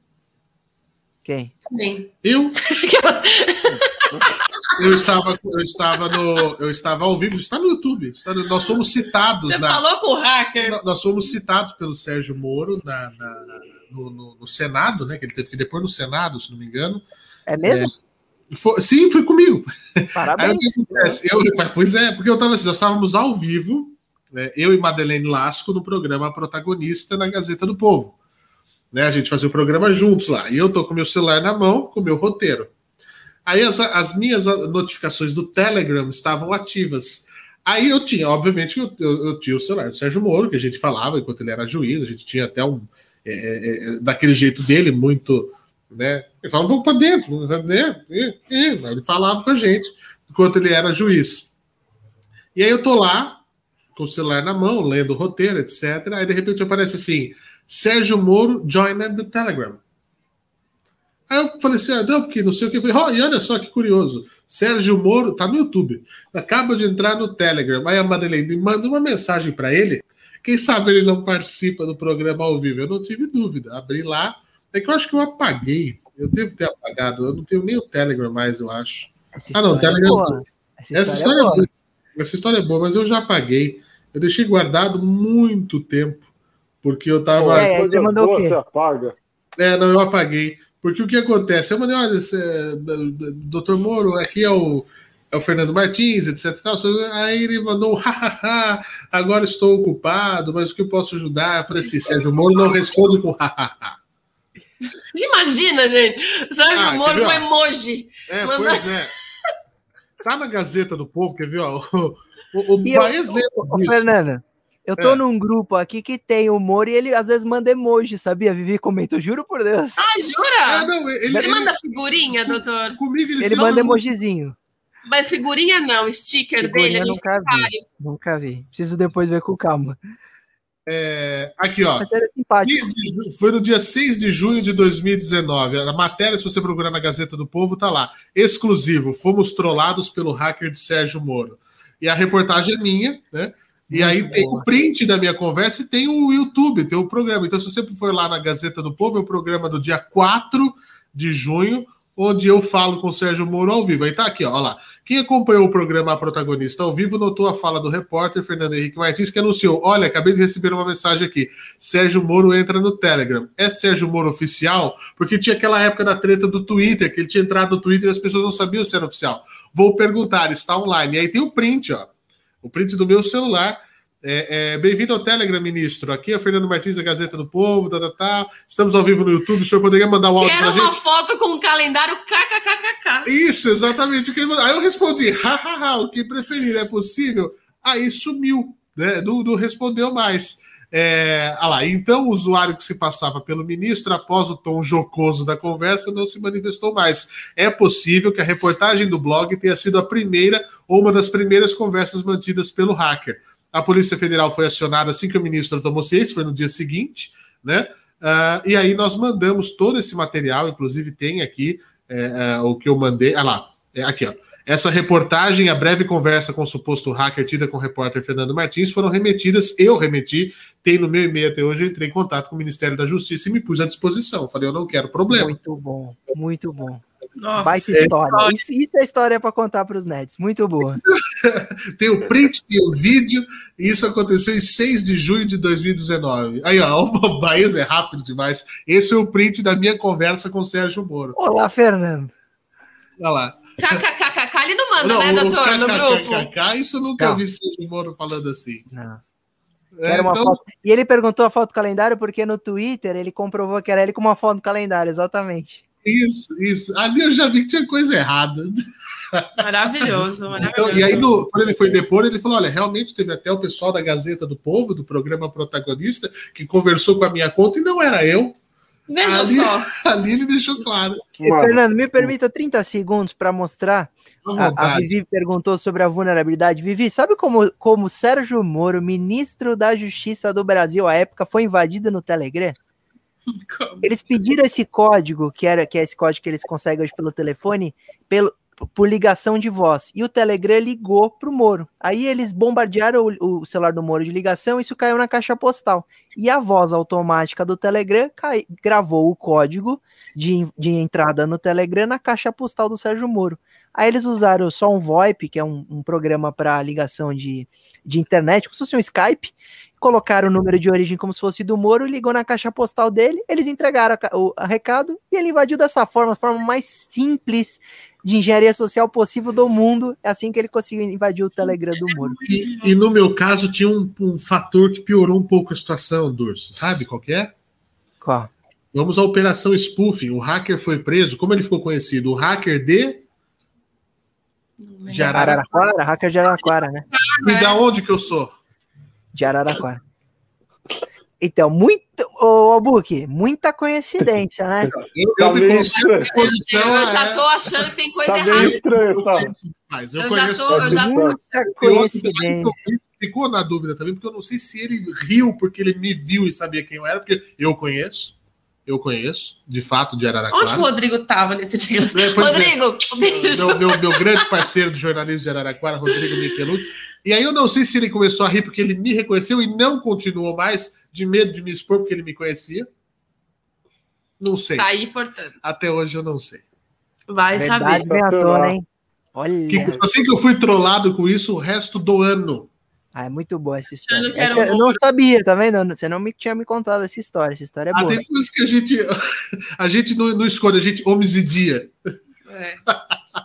Quem? Quem? Eu. eu estava, eu estava no, eu estava ao vivo, está no YouTube. Está no, nós somos citados. Você na, falou com o hacker. Nós somos citados pelo Sérgio Moro na, na no, no, no, Senado, né? Que ele teve que depor no Senado, se não me engano. É mesmo? É, foi, sim, foi comigo. Parabéns. Aí, eu, pois é, porque eu estava assim, nós estávamos ao vivo, né, eu e Madeleine Lasco, no programa Protagonista na Gazeta do Povo. Né, a gente fazia o programa juntos lá. E eu tô com meu celular na mão, com o meu roteiro. Aí as, as minhas notificações do Telegram estavam ativas. Aí eu tinha, obviamente, eu, eu, eu, tinha o celular do Sérgio Moro, que a gente falava enquanto ele era juiz, a gente tinha até um. É, é, é daquele jeito dele, muito. Né? Ele falava, vamos para dentro, né? E, ele falava com a gente enquanto ele era juiz. E aí eu tô lá, com o celular na mão, lendo o roteiro, etc. Aí de repente aparece assim: Sérgio Moro joined the Telegram. Aí eu falei assim, ah, não, porque não sei o que. Eu falei, oh, e olha só que curioso. Sérgio Moro, tá no YouTube, acaba de entrar no Telegram. Aí a Madeleine manda uma mensagem para ele. Quem sabe ele não participa do programa ao vivo? Eu não tive dúvida. Abri lá. É que eu acho que eu apaguei. Eu devo ter apagado. Eu não tenho nem o Telegram mais, eu acho. Essa Ah, não, história é Telegram. boa. Essa Essa história é é boa. boa. Essa história é boa, mas eu já apaguei. Eu deixei guardado muito tempo. Porque eu tava. É, você mandou o quê? Você apaga. É, não, eu apaguei. Porque o que acontece? Eu mandei, olha, esse, doutor Moro, aqui é o, é o Fernando Martins, etc. e tal. Aí ele mandou, um hahaha, agora estou ocupado, mas o que eu posso ajudar? Eu falei assim, Sérgio Moro não responde com hahaha. Imagina, gente. Sérgio Ah, Moro com emoji. É, Manda- pois é. Tá na Gazeta do Povo, quer ver? Ó, o o, o eu- Baez lembra disso. Fernanda, eu tô É. num grupo aqui que tem humor e ele às vezes manda emoji, sabia? Vivi comenta, juro por Deus. Ah, jura? não, ele, Ele ele- manda figurinha, doutor? comigo ele, Ele manda emojizinho. Mas figurinha não, sticker dele, Figurinha a gente nunca tem vi. Nunca vi. Preciso depois ver com calma. É, aqui, ó. Mas ele é simpático. 6 de foi no dia 6 de junho de 2019. A matéria, se você procurar na Gazeta do Povo, tá lá. Exclusivo. Fomos trollados pelo hacker de Sérgio Moro. E a reportagem é minha, né? E Muito aí tem boa. o print da minha conversa e tem o YouTube, tem o programa. Então, se você for lá na Gazeta do Povo, é o programa do dia 4 de junho, onde eu falo com o Sérgio Moro ao vivo. Aí tá aqui, ó, ó lá. Quem acompanhou o programa A Protagonista ao vivo notou a fala do repórter Fernando Henrique Martins, que anunciou: Olha, acabei de receber uma mensagem aqui. Sérgio Moro entra no Telegram. É Sérgio Moro oficial? Porque tinha aquela época da treta do Twitter, que ele tinha entrado no Twitter e as pessoas não sabiam se era oficial. Vou perguntar, está online. E aí tem o print, ó. O print do meu celular. É, é, Bem-vindo ao Telegram, ministro. Aqui é o Fernando Martins, da Gazeta do Povo, tá, tá, tá. Estamos ao vivo no YouTube. O senhor poderia mandar o áudio Quero pra uma gente? foto com um calendário kkkk. Isso, exatamente. o. Aí eu respondi, hahaha, o que preferir é possível? Aí sumiu, né? Não, não respondeu mais. É, ah lá, então o usuário que se passava pelo ministro, após o tom jocoso da conversa, não se manifestou mais. É possível que a reportagem do blog tenha sido a primeira ou uma das primeiras conversas mantidas pelo hacker. A Polícia Federal foi acionada assim que o ministro tomou ciência, foi no dia seguinte, né? Ah, e aí nós mandamos todo esse material, inclusive tem aqui é, é, o que eu mandei. Ah lá, é, aqui, ó. Essa reportagem, a breve conversa com o suposto hacker tida com o repórter Fernando Martins foram remetidas, eu remeti, tem no meu e-mail até hoje, eu entrei em contato com o Ministério da Justiça e me pus à disposição. Falei, eu não quero problema. Muito bom, muito bom. Nossa. Baita é história. Isso, isso é história para contar para os nerds. Muito boa. Tem o print, tem o vídeo, e isso aconteceu em 6 de junho de 2019. Aí, ó, o Baez é rápido demais. Esse é o print da minha conversa com o Sérgio Moro. Olá, Fernando. Olha lá. KKKK, ele não manda, Não, né, doutor? No grupo. Isso eu nunca Não. vi Sérgio Moro falando assim. Não. É, Era uma então, foto. E ele perguntou a foto do calendário porque no Twitter ele comprovou que era ele com uma foto do calendário, exatamente. Isso, isso. Ali eu já vi que tinha coisa errada. Maravilhoso, maravilhoso. Então, e aí, no- quando ele foi depor, ele falou: olha, realmente teve até o pessoal da Gazeta do Povo, do programa protagonista, que conversou com a minha conta e não era eu. Veja Ali- só. Ali ele deixou claro. E, Mano, Fernando, me permita 30 segundos para mostrar. A, a. Vivi perguntou sobre a vulnerabilidade. Vivi, sabe como, como Sérgio Moro, ministro da Justiça do Brasil à época, foi invadido no Telegram? Como? Eles pediram esse código, que era que é esse código que eles conseguem hoje pelo telefone, pelo, por ligação de voz. E o Telegram ligou pro Moro. Aí eles bombardearam o, o celular do Moro de ligação isso caiu na caixa postal. E a voz automática do Telegram cai- gravou o código de, de entrada no Telegram na caixa postal do Sérgio Moro. Aí eles usaram só um VoIP, que é um, um programa para ligação de, de internet, como se fosse um Skype, colocaram o número de origem como se fosse do Moro, ligou na caixa postal dele, eles entregaram o recado e ele invadiu dessa forma, forma mais simples de engenharia social possível do mundo. É assim que ele conseguiu invadir o Telegram do Moro. E, e no meu caso, tinha um, um fator que piorou um pouco a situação, Durso. Sabe qual que é? Qual? Vamos à operação spoofing. O hacker foi preso. Como ele ficou conhecido? O hacker de, de Araraquara. Araraquara, hacker de Araraquara, né? E da onde que eu sou? De Araraquara. Então, muito. Ô, Albuque, muita coincidência, né? Eu, Tá eu disposição. Eu já é, tô achando que tem coisa Tá meio errada. estranho, tá? mas eu, Eu já conheço. tô- eu já- Muita eu coincidência. ficou na dúvida também, porque eu não sei se ele riu porque ele me viu e sabia quem eu era, porque eu conheço. Eu conheço, de fato, de Araraquara. Onde o Rodrigo tava nesse dia? É, é. Rodrigo, um beijo. Meu, meu, meu grande parceiro de jornalismo de Araraquara, Rodrigo Michelucci. E aí eu não sei se ele começou a rir porque ele me reconheceu e não continuou mais, de medo de me expor porque ele me conhecia. Não sei. Tá aí, portanto. Até hoje eu não sei. Vai Verdade saber. tona, hein? Olha. Que, sei que eu fui trollado com isso o resto do ano. Ah, é muito boa essa Eu história. quero Essa eu não sabia, tá vendo? Você não me tinha me contado essa história. Essa história é Ah, boa. tem coisas que a gente, a gente não, não escolhe, a gente homicidia. É.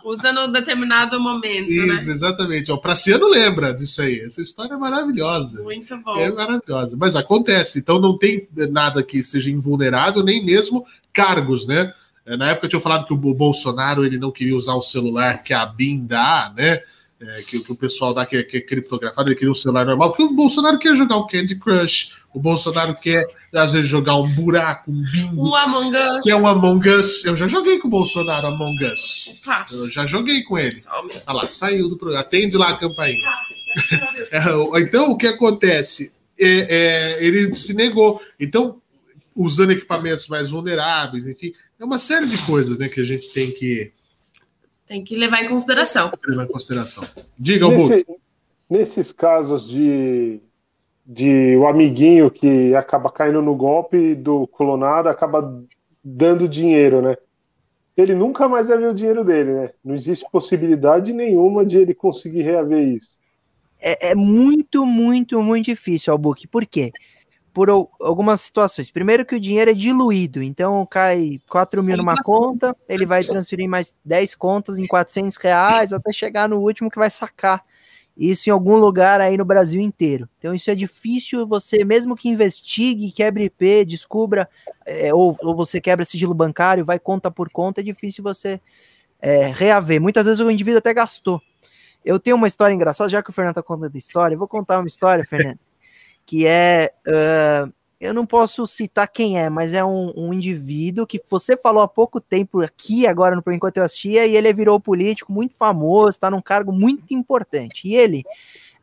Usa no determinado momento, Isso, né? exatamente. O Praciano lembra disso aí. Essa história é maravilhosa. Muito bom. É maravilhosa. Mas acontece. Então não tem nada que seja invulnerável, nem mesmo cargos, né? É, Na época eu tinha falado que o Bo- Bolsonaro ele não queria usar o celular que a BIM dá, né? É, que, que o pessoal dá que, é- que é criptografado, ele queria um celular normal, porque o Bolsonaro quer jogar um Candy Crush, o Bolsonaro quer, às vezes, jogar um buraco, um bingo, Um Among Us. que é um Among Us. Eu já joguei com o Bolsonaro Among Us. Opa, Eu já joguei com ele. Olha lá, saiu do programa. Atende lá a campainha. É, o- então, o que acontece? É, é, ele se negou. Então, usando equipamentos mais vulneráveis, enfim, é uma série de coisas né, que a gente tem que Tem que levar em consideração. levar em consideração. Diga. Nesse- nesses casos de, de o amiguinho que acaba caindo no golpe do clonado acaba dando dinheiro, né? Ele nunca mais vai ver o dinheiro dele, né? Não existe possibilidade nenhuma de ele conseguir reaver isso. É, é muito, muito, muito difícil, Albuque. Por quê? Por al- algumas situações. Primeiro que o dinheiro é diluído, então cai 4 mil numa conta, ele vai transferir mais 10 contas em 400 reais, até chegar no último que vai sacar. Isso em algum lugar aí no Brasil inteiro. Então isso é difícil você, mesmo que investigue, quebre IP, descubra, é, ou, ou você quebra sigilo bancário, vai conta por conta, é difícil você é, reaver. Muitas vezes o indivíduo até gastou. Eu tenho uma história engraçada, já que o Fernando tá contando história, eu vou contar uma história, Fernando, que é. ah, eu não posso citar quem é, mas é um, um indivíduo que você falou há pouco tempo aqui, agora no Por Enquanto Eu Assistia, e ele virou político muito famoso, está num cargo muito importante. E ele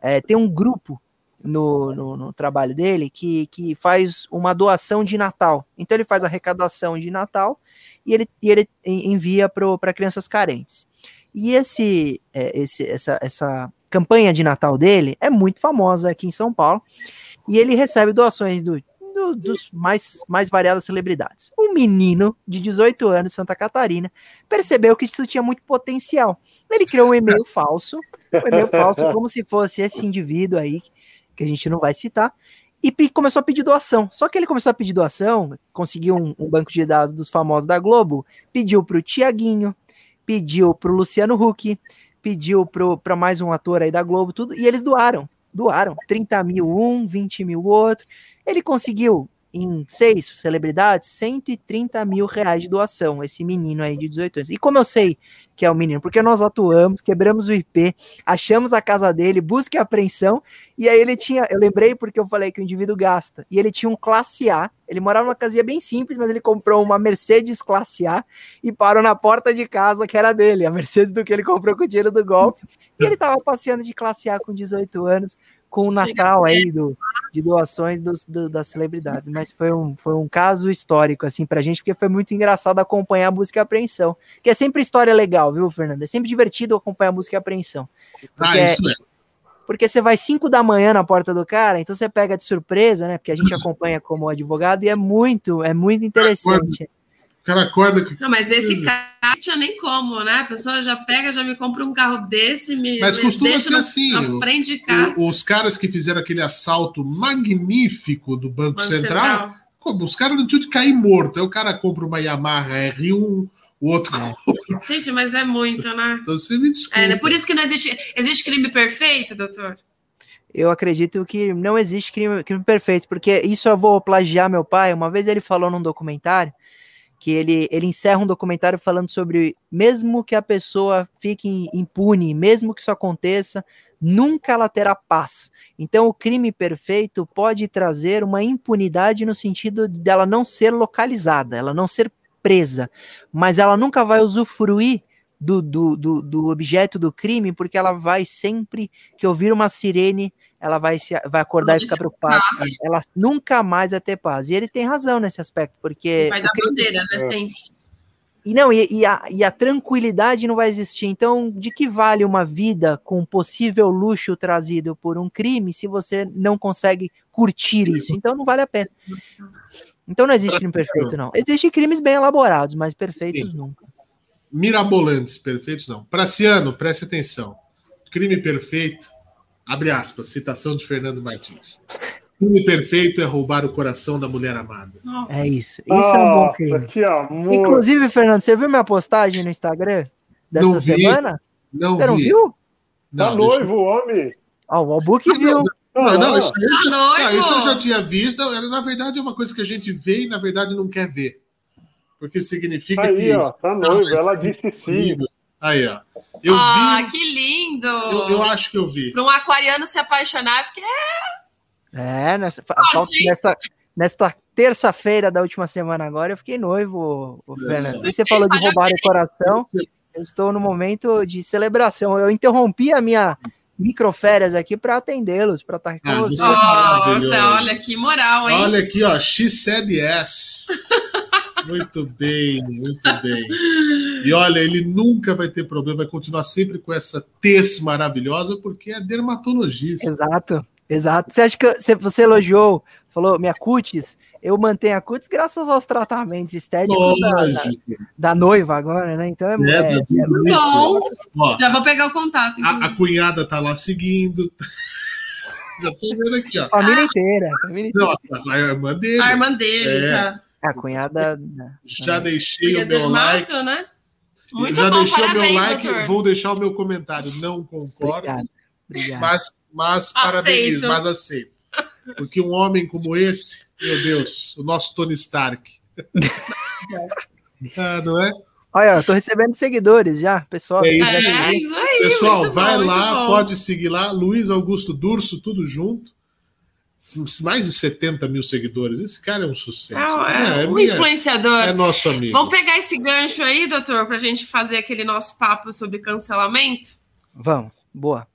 eh, tem um grupo no, no, no trabalho dele que, que faz uma doação de Natal. Então ele faz arrecadação de Natal e ele, e ele en- envia para crianças carentes. E esse, é, esse, essa, essa campanha de Natal dele é muito famosa aqui em São Paulo. E ele recebe doações do, do- dos mais, mais variadas celebridades. Um menino de 18 anos, Santa Catarina, percebeu que isso tinha muito potencial. Ele criou um e-mail falso, um e-mail falso, como se fosse esse indivíduo aí, que a gente não vai citar, e começou a pedir doação. Só que ele começou a pedir doação, conseguiu um, um banco de dados dos famosos da Globo, pediu para o Tiaguinho, pediu para o Luciano Huck, pediu para mais um ator aí da Globo, tudo, e eles doaram. Doaram 30 mil um, 20 mil outro. Ele conseguiu, em seis celebridades, 130 mil reais de doação, esse menino aí de 18 anos. E como eu sei que é o menino? Porque nós atuamos, quebramos o IP, achamos a casa dele, busca e apreensão, e aí ele tinha, eu lembrei porque eu falei que o indivíduo gasta, e ele tinha um classe A, ele morava numa casinha bem simples, mas ele comprou uma Mercedes classe A e parou na porta de casa que era dele, a Mercedes do que ele comprou com o dinheiro do golpe, e ele tava passeando de classe A com 18 anos, com o Natal aí do, de doações dos, do- das celebridades, mas foi um, foi um caso histórico, assim, pra gente, porque foi muito engraçado acompanhar a busca e apreensão, que é sempre história legal, viu, Fernando? É sempre divertido acompanhar a busca e apreensão. Ah, Porque, isso é. porque você vai 5 da manhã na porta do cara, então você pega de surpresa, né? Porque a gente acompanha como advogado e é muito, é muito interessante. O cara acorda. que- Não, mas esse carro não tinha nem como, né? A pessoa já pega, já me compra um carro desse, me, Mas me costuma deixa ser assim, na frente de casa. o- os caras que fizeram aquele assalto magnífico do Banco, Banco Central, Central. como, os caras não tinham de cair morto. Aí o cara compra uma Yamaha R1, o outro compra. Gente, mas é muito, né? Então você me desculpa. É, né? Por isso que não existe. Existe crime perfeito, doutor? Eu acredito que não existe crime, crime perfeito, porque isso eu vou plagiar meu pai. Uma vez ele falou num documentário que ele, ele encerra um documentário falando sobre mesmo que a pessoa fique impune, mesmo que isso aconteça, nunca ela terá paz. Então o crime perfeito pode trazer uma impunidade no sentido dela não ser localizada, ela não ser presa, mas ela nunca vai usufruir do, do, do, do objeto do crime, porque ela vai sempre que ouvir uma sirene, ela vai, se, vai acordar e ficar preocupada. Ela nunca mais vai ter paz. E ele tem razão nesse aspecto, porque. Vai dar bandeira, né? Sempre. E não, e, e, a, e a tranquilidade não vai existir. Então, de que vale uma vida com possível luxo trazido por um crime se você não consegue curtir isso? Então, não vale a pena. Então, não existe crime perfeito, não. Existem crimes bem elaborados, mas perfeitos Sim. nunca. Mirabolantes, perfeitos não. Praciano, preste atenção. Crime perfeito, abre aspas, citação de Fernando Martins. Crime perfeito é roubar o coração da mulher amada. Nossa. É isso. Isso oh, é um bom crime. Que amor. Inclusive, Fernando, você viu minha postagem no Instagram dessa não semana? Não você não viu? Não, tá noivo, homem. Ó, oh, o Albuque viu. Não, não, isso, isso, não, isso eu já tinha visto. Na verdade, é uma coisa que a gente vê e, na verdade, não quer ver. Porque significa Aí, que. Ó, tá noivo. Ela disse sim. Aí, ó. Eu ah, vi, que lindo! Eu, eu, acho que eu vi. Para um aquariano se apaixonar, porque é, nessa, nessa, nesta terça-feira da última semana agora, eu fiquei noivo, o Fernando. E você falou de roubar o coração. Eu estou no momento de celebração. Eu interrompi a minha microférias aqui para atendê-los, para estar com ah, vocês. Nossa, olha que moral, hein? Olha aqui, ó, she said yes. Muito bem, muito bem. E olha, ele nunca vai ter problema, vai continuar sempre com essa tez maravilhosa, porque é dermatologista. Exato. Exato. Você acha que você elogiou, falou minha cutis? Eu mantenho a cutis graças aos tratamentos estéticos da, da, da, noiva agora, né? Então é, é, é, é bom. Ó, Já vou pegar o contato. A, a, cunhada tá lá seguindo. Já tô vendo aqui, ó. Família inteira. Família inteira. Não, a irmã dele. A irmã dele, é. tá. A cunhada. Já deixei o meu like. Né? Muito Já bom, deixei parabéns, o meu like, doutor. vou deixar o meu comentário. Não concordo. Obrigado. Obrigado. Mas mas parabéns, mas aceito. Porque um homem como esse, meu Deus, o nosso Tony Stark. ah, não é? Olha, eu tô recebendo seguidores já, pessoal. É isso, é, isso aí. Pessoal, vai bom, lá, pode seguir lá. Luiz Augusto Durso, tudo junto. Mais de 70 mil seguidores. Esse cara é um sucesso. É, é, é um minha, influenciador. É nosso amigo. Vamos pegar esse gancho aí, doutor, para a gente fazer aquele nosso papo sobre cancelamento? Vamos, boa.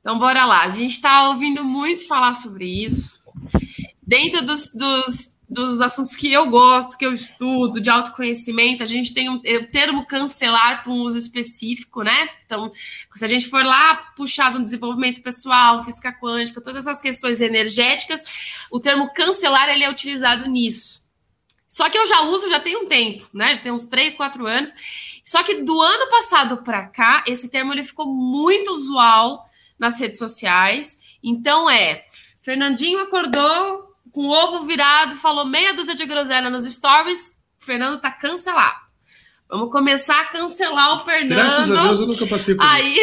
Então, bora lá. A gente está ouvindo muito falar sobre isso. Dentro dos, dos, dos, assuntos que eu gosto, que eu estudo, de autoconhecimento, a gente tem um, o termo cancelar para um uso específico, né? Então, se a gente for lá puxar do desenvolvimento pessoal, física quântica, todas essas questões energéticas, o termo cancelar ele é utilizado nisso. Só que eu já uso já tem um tempo, né? Já tem uns 3, 4 anos. Só que do ano passado para cá, esse termo ele ficou muito usual nas redes sociais. Então é, Fernandinho acordou com o ovo virado, falou meia dúzia de groselha nos stories, Fernando tá cancelado. Vamos começar a cancelar o Fernando. Graças a Deus eu nunca passei por aí,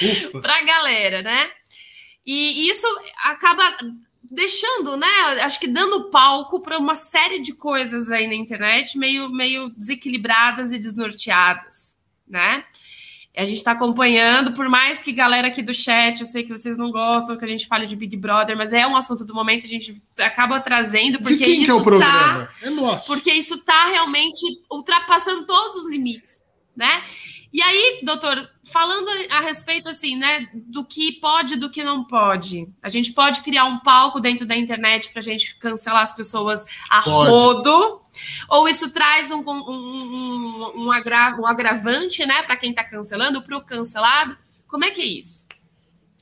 isso. pra galera, né? E isso acaba deixando, né? Acho que dando palco para uma série de coisas aí na internet meio, meio desequilibradas e desnorteadas, né? A gente está acompanhando, por mais que galera aqui do chat, eu sei que vocês não gostam que a gente fale de Big Brother, mas é um assunto do momento, a gente acaba trazendo, porque isso é o programa? Tá, é nosso. Porque isso está realmente ultrapassando todos os limites, né? E aí, doutor, falando a respeito assim, né, do que pode e do que não pode. A gente pode criar um palco dentro da internet para a gente cancelar as pessoas a pode. rodo, ou isso traz um, um, um, um, agra, um agravante, né, para quem está cancelando, para o cancelado. Como é que é isso?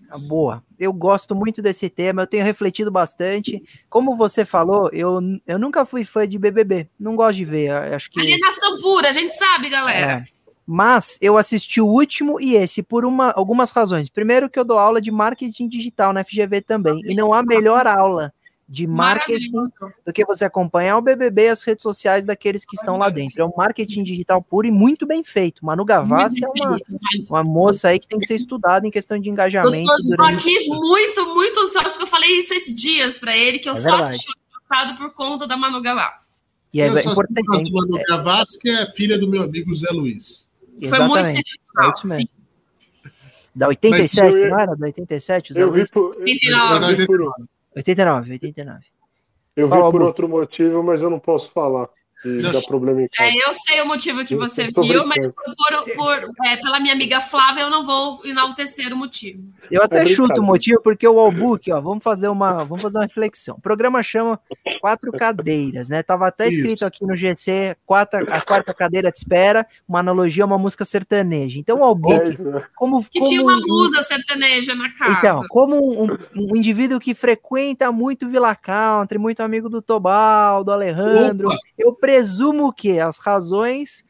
Ah, boa. Eu gosto muito desse tema, eu tenho refletido bastante. Como você falou, eu, eu nunca fui fã de BBB, não gosto de ver. Acho que alienação pura, a gente sabe, galera. É. Mas eu assisti o último e esse por uma, algumas razões. Primeiro que eu dou aula de marketing digital na FGV também, e não há melhor aula de marketing do que você acompanhar o BBB e as redes sociais daqueles que estão lá dentro. É um marketing digital puro e muito bem feito. Manu Gavassi é uma, uma moça aí que tem que ser estudada em questão de engajamento. Eu estou aqui muito, muito ansioso, porque eu falei isso esses dias para ele, que eu é só assisti o passado por conta da Manu Gavassi. E é, eu só importante. Manu Gavassi, que é filha do meu amigo Zé Luiz. Foi muito é sim. Da 87, eu, não era? Da 87? Eu vi por... 89. 89, 89. Eu vi por outro motivo, mas eu não posso falar. Dá problema em casa. É, eu sei o motivo que Eu você tô viu, mas por, por- é, pela minha amiga Flávia, eu não vou enaltecer o motivo. Eu até É chuto o motivo, porque o Albook, ó, vamos fazer uma, vamos fazer uma reflexão. O programa chama Quatro Cadeiras, né? Tava até escrito Isso. aqui no GC, quatro, a quarta cadeira de espera, uma analogia a uma música sertaneja. Então, o Albook, É, como, Que como tinha uma um- musa sertaneja na casa. Então, como um, um indivíduo que frequenta muito Villa Country, muito amigo do Tobal, do Alejandro, Opa! eu presumo que as razões,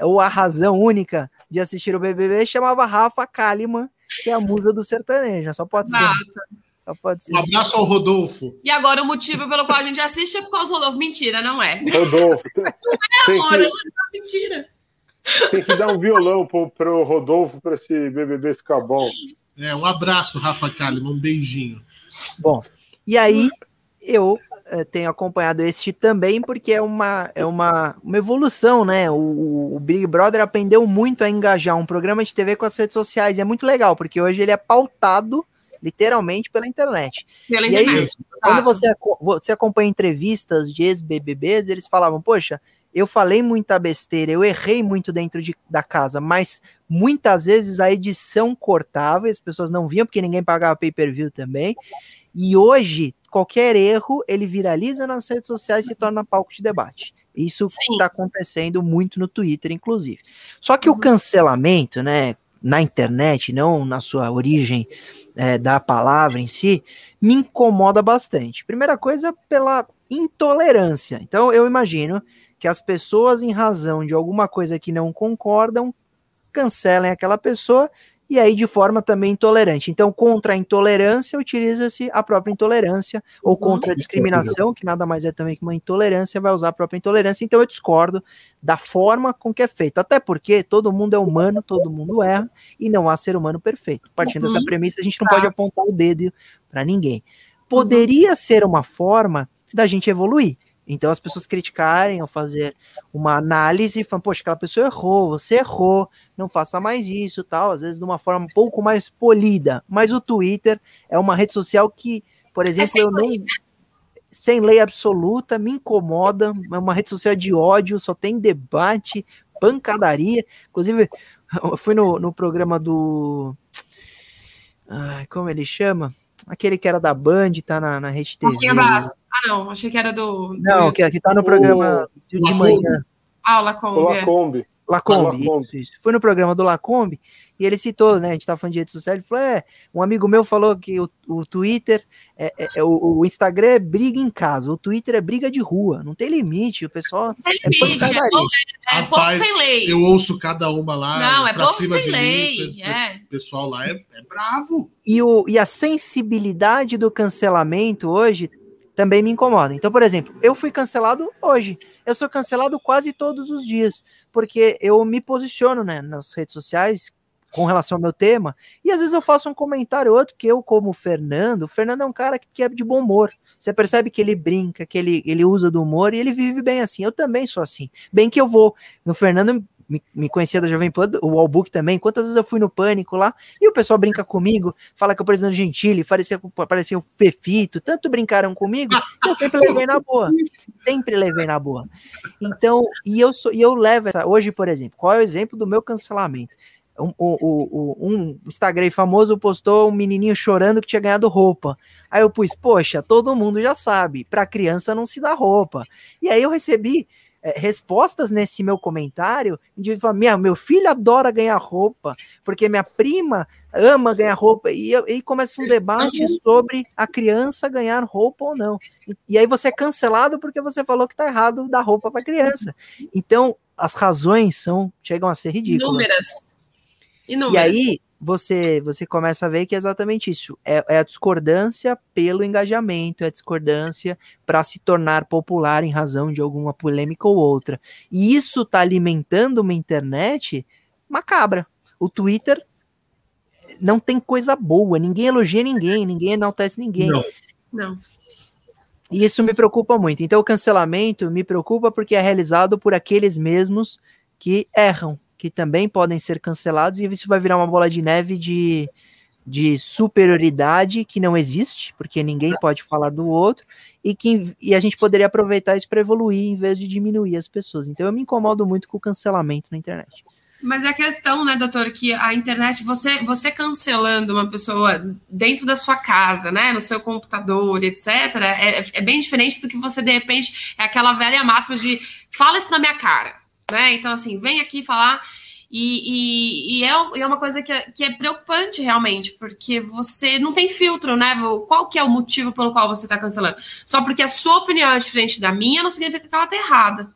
ou a razão única de assistir o BBB chamava Rafa Kalimann, que é a musa do sertanejo. Só pode ser. Ah, Só pode ser. Um abraço ao Rodolfo. E agora o motivo pelo qual a gente assiste é por causa do Rodolfo. Mentira, não é. Rodolfo, tem, tem Amor, que, não é mentira. tem que dar um violão pro, pro Rodolfo para esse BBB ficar bom. É, um abraço, Rafa Kalimann, um beijinho. Bom, e aí eu tenho acompanhado este também porque é uma, é uma, uma evolução, né? O, o Big Brother aprendeu muito a engajar um programa de TV com as redes sociais. É muito legal, porque hoje ele é pautado literalmente pela internet. Pela E aí, internet. Quando Exato. você, você acompanha entrevistas de ex-BBBs, eles falavam, poxa, eu falei muita besteira, eu errei muito dentro de, da casa, mas muitas vezes a edição cortava e as pessoas não viam, porque ninguém pagava pay-per-view também. E hoje, qualquer erro, ele viraliza nas redes sociais e se torna palco de debate. Isso está acontecendo muito no Twitter, inclusive. Só que o Uhum. cancelamento, né, na internet, não na sua origem é, da palavra em si, me incomoda bastante. Primeira coisa, pela intolerância. Então, eu imagino que as pessoas, em razão de alguma coisa que não concordam, cancelem aquela pessoa e aí de forma também intolerante. Então, contra a intolerância, utiliza-se a própria intolerância, ou contra a discriminação, que nada mais é também que uma intolerância, vai usar a própria intolerância. Então, eu discordo da forma com que é feito. Até porque todo mundo é humano, todo mundo erra, e não há ser humano perfeito. Partindo Uhum. dessa premissa, a gente não pode apontar o dedo para ninguém. Poderia ser uma forma da gente evoluir. Então as pessoas criticarem ao fazer uma análise falam, poxa, aquela pessoa errou, você errou, não faça mais isso, tal, às vezes de uma forma um pouco mais polida. Mas o Twitter é uma rede social que, por exemplo, sem eu não sem lei absoluta, me incomoda, é uma rede social de ódio, só tem debate, pancadaria. Inclusive, eu fui no, no programa do. Ai, como ele chama? Aquele que era da Band, tá na, na Rede TV. Marcinha Bastos. Ah, não. Achei que era do. do Não, que, que tá no programa de, de manhã. Aula O com. é. Lacombe. Lacombe, Lacombe. isso, isso. Foi no programa do Lacombe e ele citou, né? A gente tá falando de rede social, ele falou: é, um amigo meu falou que o, o Twitter, é, é- é- o, o Instagram é briga em casa, o Twitter é briga de rua, não tem limite, o pessoal. Tem É limite, é, povo, é, é povo sem lei. Eu ouço cada uma lá. Não, é povo cima sem de lei. mim. É. O pessoal lá é, é bravo. E, o, e a sensibilidade do cancelamento hoje também me incomoda. Então, por exemplo, eu fui cancelado hoje. Eu sou cancelado quase todos os dias, porque eu me posiciono né, nas redes sociais com relação ao meu tema, e às vezes eu faço um comentário ou outro que eu, como o Fernando, o Fernando é um cara que, é de bom humor. Você percebe que ele brinca, que ele, ele usa do humor e ele vive bem assim. Eu também sou assim. Bem que eu vou. No Fernando me, me conhecia da Jovem Pan, o Albuque também. Quantas vezes eu fui no Pânico lá e o pessoal brinca comigo, fala que o presidente Gentili parecia, parecia o Fefito. Tanto brincaram comigo, que eu sempre levei na boa. Sempre levei na boa. Então, e eu, sou, e eu levo essa. Hoje, por exemplo, qual é o exemplo do meu cancelamento? Um, o- um Instagram famoso postou um menininho chorando que tinha ganhado roupa. Aí eu pus, poxa, todo mundo já sabe, para criança não se dá roupa. E aí eu recebi é, respostas nesse meu comentário, de falar, minha, meu filho adora ganhar roupa, porque minha prima ama ganhar roupa, e, e começa um debate sobre a criança ganhar roupa ou não. E, e aí você é cancelado porque você falou que tá errado dar roupa para criança. Então, as razões são chegam a ser ridículas. Inúmeras. E Inúmeras. aí você você começa a ver que é exatamente isso. É, é a discordância pelo engajamento, é a discordância para se tornar popular em razão de alguma polêmica ou outra. E isso está alimentando uma internet macabra. O Twitter não tem coisa boa, ninguém elogia ninguém, ninguém enaltece ninguém. Não. Não. E isso me preocupa muito. Então, o cancelamento me preocupa porque é realizado por aqueles mesmos que erram, que também podem ser cancelados, e isso vai virar uma bola de neve de, de superioridade que não existe, porque ninguém pode falar do outro, e que e a gente poderia aproveitar isso para evoluir em vez de diminuir as pessoas. Então eu me incomodo muito com o cancelamento na internet. Mas é a questão, né, doutor, que a internet, você, você cancelando uma pessoa dentro da sua casa, né, no seu computador, etc., é, é bem diferente do que você, de repente, é aquela velha máxima de fala isso na minha cara, né? Então, assim, vem aqui falar. E, e, e, é, é, uma coisa que é, que é preocupante realmente, porque você não tem filtro, né? Qual que é o motivo pelo qual você está cancelando? Só porque a sua opinião é diferente da minha, não significa que ela está errada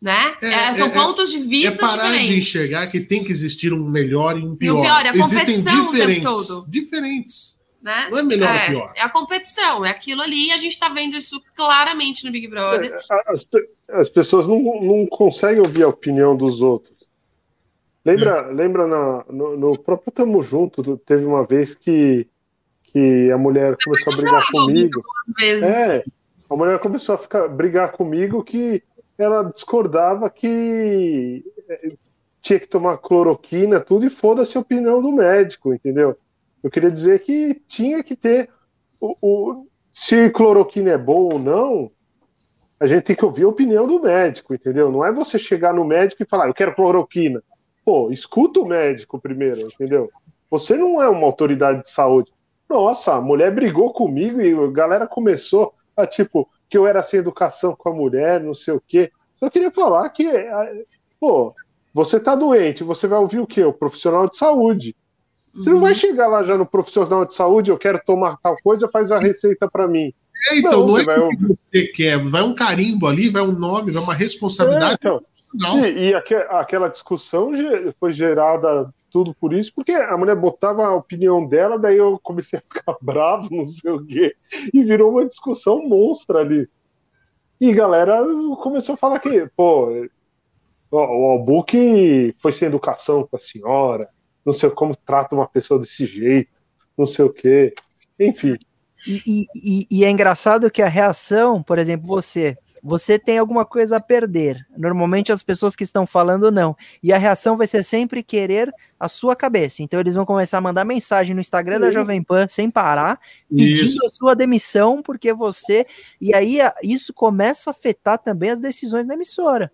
né? É, é, são é, é pontos de vista é parar diferentes. de enxergar que tem que existir um melhor e um pior. E o pior é a Existem diferentes, diferentes. Né? Não é melhor é, ou pior. É a competição, é aquilo ali e a gente está vendo isso claramente no Big Brother. As, as, pessoas não, não conseguem ouvir a opinião dos outros. Lembra, lembra na, no, no, próprio Tamo Junto, teve uma vez que, que a mulher Você começou a brigar comigo. É, a mulher começou a ficar, brigar comigo que ela discordava que eh, tinha que tomar cloroquina, tudo, e foda-se a opinião do médico, entendeu? Eu queria dizer que tinha que ter. O, o, se cloroquina é bom ou não, a gente tem que ouvir a opinião do médico, entendeu? Não é você chegar no médico e falar, eu quero cloroquina. Pô, escuta o médico primeiro, entendeu? Você não é uma autoridade de saúde. Nossa, a mulher brigou comigo e a galera começou a tipo, que eu era sem educação com a mulher, não sei o quê. Só queria falar que, pô, você tá doente, você vai ouvir o quê? O profissional de saúde. Você não vai uhum. chegar lá já no profissional de saúde, eu quero tomar tal coisa, faz a receita para mim. É, então, não, não é o que você quer, vai um carimbo ali, vai um nome, vai uma responsabilidade. É, então, e, e aquela discussão foi gerada tudo por isso, porque a mulher botava a opinião dela, daí eu comecei a ficar bravo, não sei o quê, e virou uma discussão monstra ali. E galera começou a falar que, pô, o Albuque foi sem educação com a senhora, não sei como trata uma pessoa desse jeito, não sei o quê, enfim. E, e, e é engraçado que a reação, por exemplo, você você tem alguma coisa a perder. Normalmente as pessoas que estão falando não. E a reação vai ser sempre querer a sua cabeça. Então eles vão começar a mandar mensagem no Instagram da Jovem Pan sem parar, pedindo isso. a sua demissão, porque você. E aí isso começa a afetar também as decisões da emissora.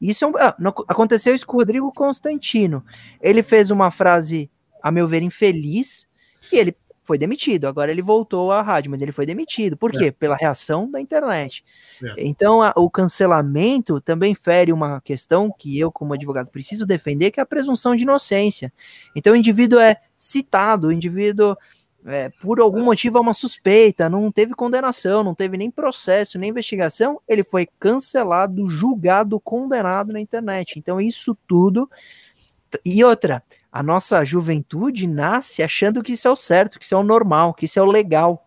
Isso é um... ah, aconteceu isso com o Rodrigo Constantino. Ele fez uma frase, a meu ver, infeliz, e ele foi demitido. Agora ele voltou à rádio, mas ele foi demitido. Por quê? É. Pela reação da internet. É. Então, a, o cancelamento também fere uma questão que eu, como advogado, preciso defender, que é a presunção de inocência. Então, o indivíduo é citado, o indivíduo, é, por algum motivo, é uma suspeita, não teve condenação, não teve nem processo, nem investigação, ele foi cancelado, julgado, condenado na internet. Então, isso tudo. E outra, a nossa juventude nasce achando que isso é o certo, que isso é o normal, que isso é o legal.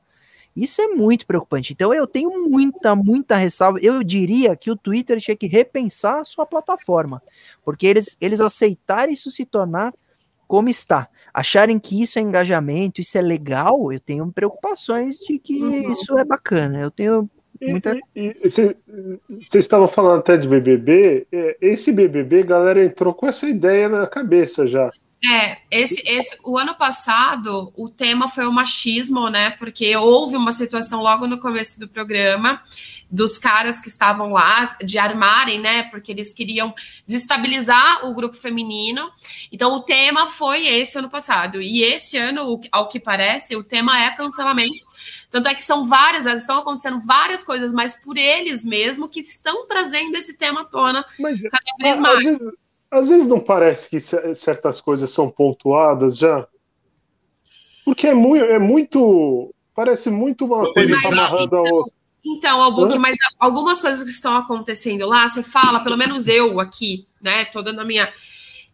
Isso é muito preocupante. Então eu tenho muita, muita ressalva. Eu diria que o Twitter tinha que repensar a sua plataforma, porque eles, eles aceitarem isso se tornar como está, acharem que isso é engajamento, isso é legal, eu tenho preocupações de que uhum. isso é bacana. Eu tenho muita. Você estava falando até de BBB. É, esse BBB, galera entrou com essa ideia na cabeça já. É, esse, esse, o ano passado o tema foi o machismo, né? Porque houve uma situação logo no começo do programa dos caras que estavam lá de armarem, né? Porque eles queriam desestabilizar o grupo feminino. Então o tema foi esse ano passado. E esse ano, ao que parece, o tema é cancelamento. Tanto é que são várias, estão acontecendo várias coisas, mas por eles mesmo que estão trazendo esse tema à tona mas, cada vez mais. Vezes às vezes não parece que certas coisas são pontuadas já? Porque é muito. É muito parece muito uma coisa amarrando a outra. Então, Albuque, mas algumas coisas que estão acontecendo lá, você fala, pelo menos eu aqui, né? Tô dando a minha.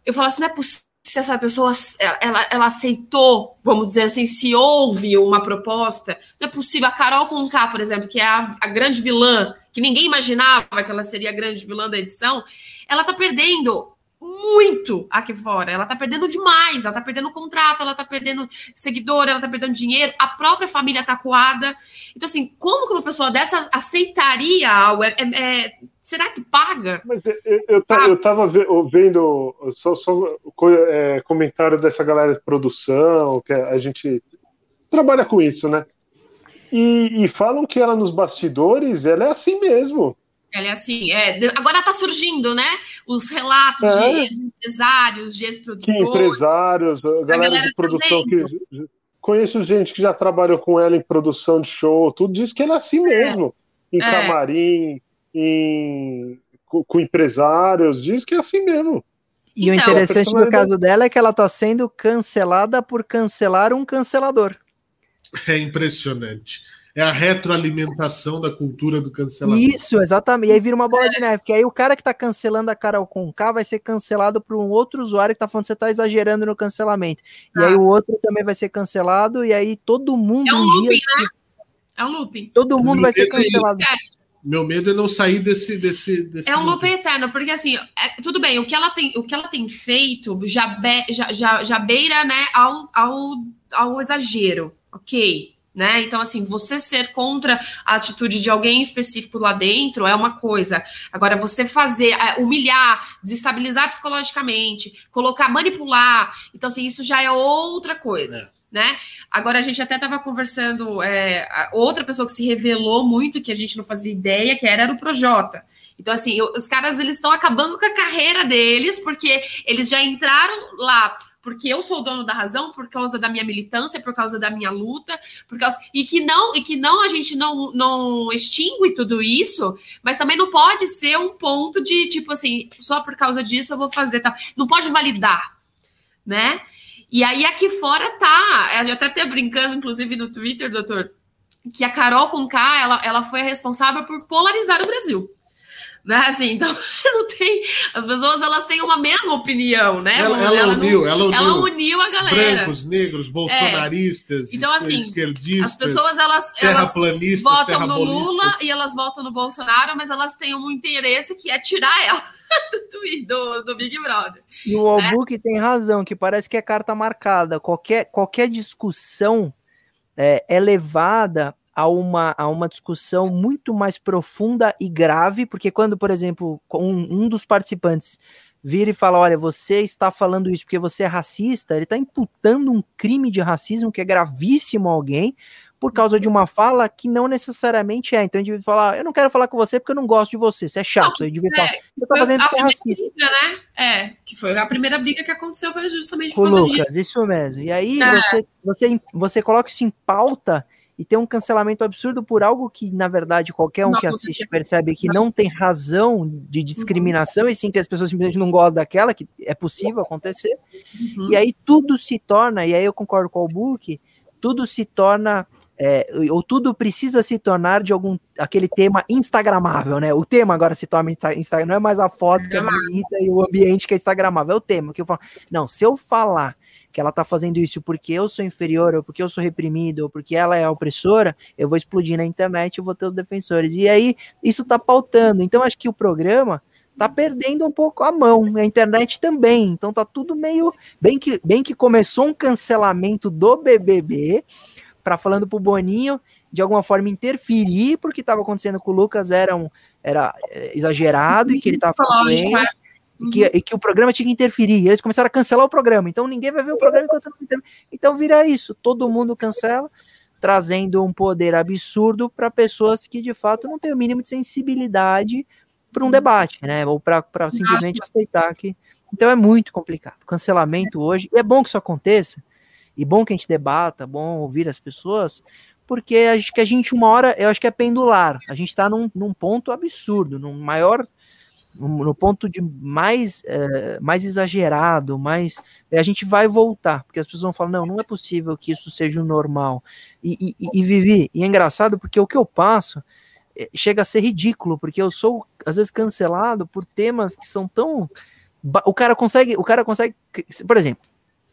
Eu falo assim, não é possível se essa pessoa ela, ela aceitou, vamos dizer assim, se houve uma proposta, não é possível. A Carol com K, por exemplo, que é a, a grande vilã, que ninguém imaginava que ela seria a grande vilã da edição, ela tá perdendo muito aqui fora. Ela tá perdendo demais, ela tá perdendo contrato, ela tá perdendo seguidor, ela tá perdendo dinheiro, a própria família tá coada. Então, assim, como que uma pessoa dessa aceitaria algo? É, é, é será que paga? Mas eu, eu, eu, tava vendo só, só é, comentário dessa galera de produção, que a gente trabalha com isso, né? E, e falam que ela nos bastidores, ela é assim mesmo. Ela é assim, é, agora está surgindo, né? Os relatos é. de ex-empresários, de ex-produtores. Empresários, a galera, galera de tá produção tá que. Conheço gente que já trabalhou com ela em produção de show, tudo diz que ela é assim é. mesmo. Em é. camarim, em, com, com, empresários, diz que é assim mesmo. E então, o interessante no caso dela é que ela está sendo cancelada por cancelar um cancelador. É impressionante é a retroalimentação da cultura do cancelamento. Isso, exatamente. E aí vira uma bola de neve, porque aí o cara que tá cancelando a Carol com K vai ser cancelado por um outro usuário que tá falando que você tá exagerando no cancelamento. E ah. aí o outro também vai ser cancelado, e aí todo mundo. É um looping, dia, né? É um looping. Todo mundo vai ser é cancelado. É. Meu medo é não sair desse. desse, desse é um loop eterno, porque assim, é, tudo bem, o que ela tem, o que ela tem feito já, be, já, já, já beira né, ao, ao, ao exagero, ok? Né? Então, assim, você ser contra a atitude de alguém específico lá dentro é uma coisa. Agora, você fazer, é, humilhar, desestabilizar psicologicamente, colocar, manipular, então, assim, isso já é outra coisa. É. Né? Agora a gente até estava conversando, é, outra pessoa que se revelou muito que a gente não fazia ideia que era, era o Projota. Então, assim, eu, os caras eles estão acabando com a carreira deles, porque eles já entraram lá porque eu sou o dono da razão, por causa da minha militância, por causa da minha luta, por causa e que não e que não a gente não não extingue tudo isso, mas também não pode ser um ponto de tipo assim, só por causa disso eu vou fazer tal. Não pode validar, né? E aí aqui fora tá, eu até até brincando inclusive no Twitter, doutor, que a Carol com K, ela, ela foi a responsável por polarizar o Brasil né? Assim, então não tem. As pessoas elas têm uma mesma opinião, né? Ela, ela, ela uniu, não, ela, uniu, ela uniu a galera. Brancos, negros, bolsonaristas, é. então, assim, esquerdistas. As pessoas elas, elas votam no Lula e elas votam no Bolsonaro, mas elas têm um interesse que é tirar ela do, do, Big Brother. E o né? Albuque tem razão, que parece que é carta marcada. Qualquer, qualquer discussão é, é levada a uma, a uma discussão muito mais profunda e grave, porque quando, por exemplo, um, um dos participantes vira e fala: Olha, você está falando isso porque você é racista, ele está imputando um crime de racismo que é gravíssimo a alguém por causa de uma fala que não necessariamente é. Então a gente devia falar: Eu não quero falar com você porque eu não gosto de você, você é chato. Não, é, falar: Eu tô fazendo você é racista. Briga, né? É, que foi a primeira briga que aconteceu foi justamente por causa Lucas, disso. Isso mesmo. E aí é. você, você, você coloca isso em pauta e tem um cancelamento absurdo por algo que, na verdade, qualquer um não, que assiste percebe que não tem razão de discriminação, uhum. e sim que as pessoas simplesmente não gostam daquela, que é possível acontecer. Uhum. E aí tudo se torna, e aí eu concordo com o Book, tudo se torna é, ou tudo precisa se tornar de algum aquele tema instagramável, né? O tema agora se torna Instagram, não é mais a foto que é bonita e o ambiente que é instagramável, é o tema que eu falo. Não, se eu falar que ela tá fazendo isso porque eu sou inferior, ou porque eu sou reprimido, ou porque ela é opressora, eu vou explodir na internet e vou ter os defensores. E aí isso tá pautando. Então acho que o programa tá perdendo um pouco a mão, a internet também. Então tá tudo meio bem que bem que começou um cancelamento do BBB para falando pro Boninho de alguma forma interferir porque estava acontecendo com o Lucas era um, era é, exagerado e que ele estava e que, e que o programa tinha que interferir. E eles começaram a cancelar o programa. Então ninguém vai ver o programa enquanto não interferir. Então vira isso. Todo mundo cancela, trazendo um poder absurdo para pessoas que de fato não têm o mínimo de sensibilidade para um debate, né? Ou para simplesmente aceitar que. Então é muito complicado. Cancelamento hoje. E é bom que isso aconteça. E bom que a gente debata, bom ouvir as pessoas, porque acho que a gente, uma hora, eu acho que é pendular. A gente está num, num ponto absurdo, num maior no ponto de mais, é, mais exagerado, mais. A gente vai voltar, porque as pessoas vão falar: não, não é possível que isso seja o normal. E, e, e Vivi, e é engraçado porque o que eu passo é, chega a ser ridículo, porque eu sou, às vezes, cancelado por temas que são tão. O cara consegue. O cara consegue. Por exemplo,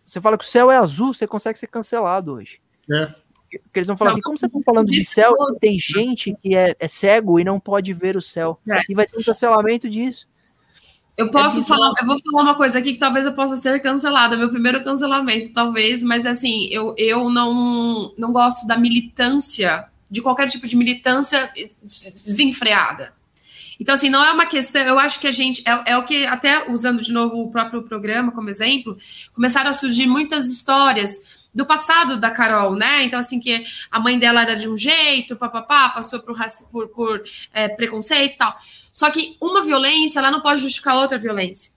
você fala que o céu é azul, você consegue ser cancelado hoje. É. Porque eles vão falar não, assim, como você está falando de céu, tem gente que é, é, cego e não pode ver o céu. É. E vai ter um cancelamento disso. Eu posso é falar, eu vou falar uma coisa aqui que talvez eu possa ser cancelada, meu primeiro cancelamento, talvez, mas assim, eu, eu não, não gosto da militância, de qualquer tipo de militância desenfreada. Então, assim, não é uma questão, eu acho que a gente, é, é o que, até usando de novo o próprio programa como exemplo, começaram a surgir muitas histórias do passado da Carol, né? Então, assim, que a mãe dela era de um jeito, papapá, passou por, por, por é, preconceito e tal. Só que uma violência, ela não pode justificar outra violência,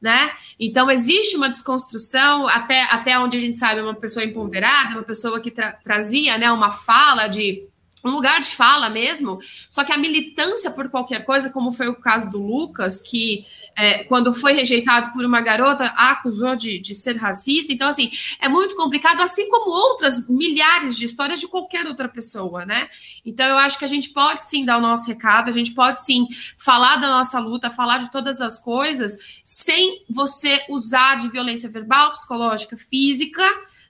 né? Então, existe uma desconstrução, até, até onde a gente sabe, uma pessoa empoderada, uma pessoa que tra trazia, né, uma fala de um lugar de fala mesmo, só que a militância por qualquer coisa, como foi o caso do Lucas, que é, quando foi rejeitado por uma garota, a acusou de, de ser racista. Então, assim, é muito complicado, assim como outras milhares de histórias de qualquer outra pessoa, né? Então, eu acho que a gente pode sim dar o nosso recado, a gente pode sim falar da nossa luta, falar de todas as coisas, sem você usar de violência verbal, psicológica, física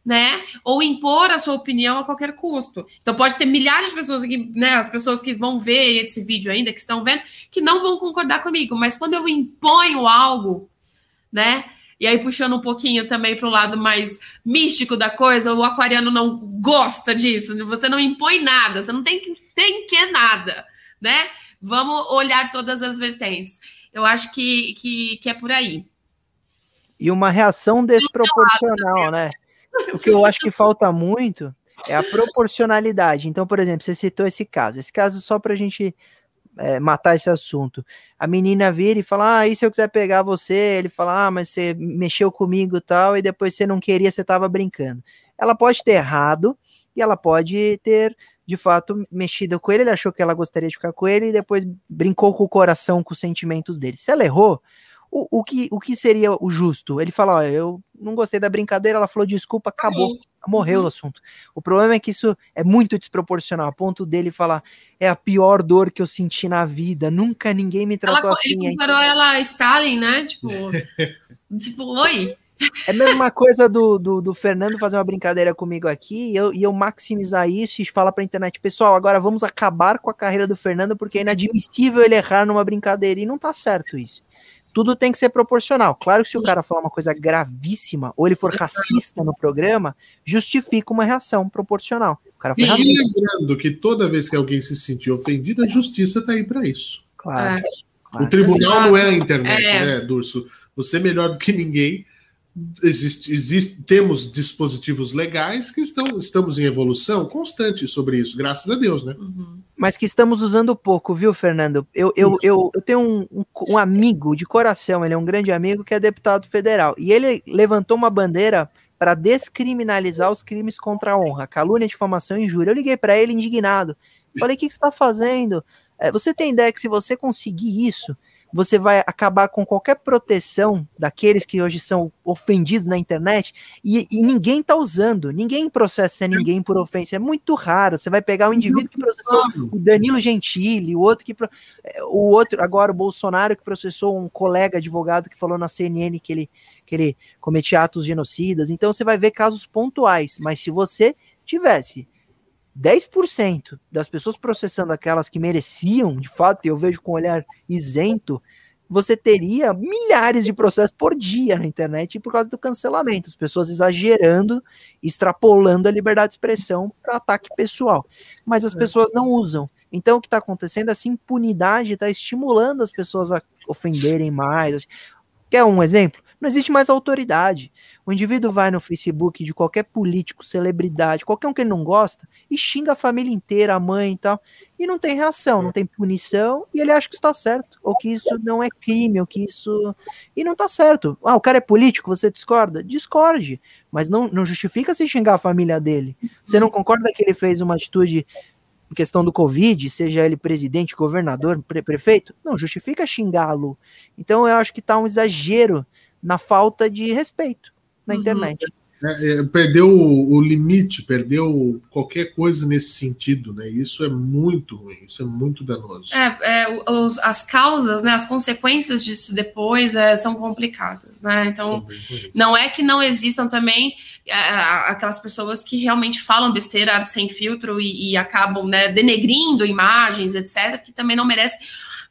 né? Ou impor a sua opinião a qualquer custo. Então pode ter milhares de pessoas aqui, né? As pessoas que vão ver esse vídeo ainda, que estão vendo, que não vão concordar comigo. Mas quando eu imponho algo, né? E aí, puxando um pouquinho também para o lado mais místico da coisa, o aquariano não gosta disso. Você não impõe nada, você não tem que, tem que nada, né? Vamos olhar todas as vertentes. Eu acho que, que, que é por aí. E uma reação desproporcional, né? O que eu acho que falta muito é a proporcionalidade. Então, por exemplo, você citou esse caso. Esse caso só para a gente é, matar esse assunto. A menina vira e fala: Ah, e se eu quiser pegar você? Ele fala: Ah, mas você mexeu comigo tal, e depois você não queria, você estava brincando. Ela pode ter errado e ela pode ter, de fato, mexido com ele. Ele achou que ela gostaria de ficar com ele e depois brincou com o coração, com os sentimentos dele. Se ela errou, o, o, que, o que seria o justo? Ele fala, ó, eu não gostei da brincadeira, ela falou desculpa, acabou, uhum. morreu uhum. o assunto. O problema é que isso é muito desproporcional, a ponto dele falar, é a pior dor que eu senti na vida, nunca ninguém me tratou ela, assim. Ele comparou ela a Stalin, né? Tipo, tipo, oi. É a mesma coisa do, do, do, Fernando fazer uma brincadeira comigo aqui e eu, e eu maximizar isso e falar pra internet, pessoal, agora vamos acabar com a carreira do Fernando porque é inadmissível ele errar numa brincadeira e não tá certo isso tudo tem que ser proporcional. Claro que se o cara falar uma coisa gravíssima ou ele for racista no programa, justifica uma reação proporcional. O cara foi e racista. lembrando que toda vez que alguém se sentir ofendido, a justiça está aí para isso. Claro. É. claro. O tribunal não é a internet, é. né, Durso? Você é melhor do que ninguém existe, existe, temos dispositivos legais que estão, estamos em evolução constante sobre isso, graças a Deus, né? Uhum. Mas que estamos usando pouco, viu, Fernando? Eu, eu, eu, eu tenho um, um, um, amigo de coração, ele é um grande amigo que é deputado federal, e ele levantou uma bandeira para descriminalizar os crimes contra a honra, calúnia, difamação e injúria. Eu liguei para ele indignado. Falei: o que, que você está fazendo? É, você tem ideia que se você conseguir isso, você vai acabar com qualquer proteção daqueles que hoje são ofendidos na internet e, e ninguém está usando, ninguém processa ninguém por ofensa, é muito raro. Você vai pegar o indivíduo que processou o Danilo Gentili, o outro que é, o outro agora o Bolsonaro que processou um colega advogado que falou na CNN que ele que ele cometia atos genocidas. Então você vai ver casos pontuais, mas se você tivesse 10% das pessoas processando aquelas que mereciam, de fato, e eu vejo com um olhar isento, você teria milhares de processos por dia na internet por causa do cancelamento, as pessoas exagerando, extrapolando a liberdade de expressão para ataque pessoal. Mas as é. pessoas não usam. Então o que está acontecendo? Essa impunidade está estimulando as pessoas a ofenderem mais. Quer um exemplo? Não existe mais autoridade. O indivíduo vai no Facebook de qualquer político, celebridade, qualquer um que ele não gosta, e xinga a família inteira, a mãe e tal, e não tem reação, não tem punição, e ele acha que isso está certo, ou que isso não é crime, ou que isso. E não está certo. Ah, o cara é político, você discorda? Discorde, mas não, não justifica se xingar a família dele. Você não concorda que ele fez uma atitude em questão do Covid, seja ele presidente, governador, pre prefeito? Não, justifica xingá-lo. Então eu acho que está um exagero na falta de respeito na uhum. internet. É, é, perdeu o, o, limite, perdeu qualquer coisa nesse sentido, né? Isso é muito ruim, isso é muito danoso. É, é os, as causas, né, as consequências disso depois é, são complicadas, né? Então, não é que não existam também é, aquelas pessoas que realmente falam besteira sem filtro e, e acabam né, denegrindo imagens, etc., que também não merecem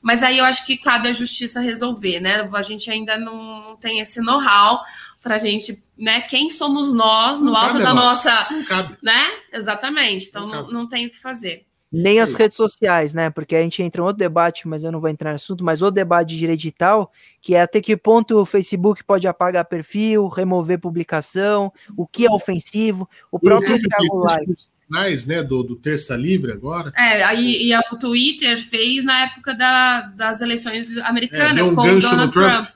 Mas aí eu acho que cabe à justiça resolver, né? A gente ainda não tem esse know-how para a gente, né? Quem somos nós no Não alto da nossa, Não cabe. né? Exatamente. Então Não não, não tem o que fazer. Nem as redes sociais, né? Porque a gente entra em outro debate, mas eu não vou entrar no assunto, mas o debate de direito digital, que é até que ponto o Facebook pode apagar perfil, remover publicação, o que é ofensivo, o próprio Thiago Live. Mais, né, do, do Terça Livre agora. É, aí e a- o Twitter fez na época da- das eleições americanas É, um com o Donald Trump. Trump.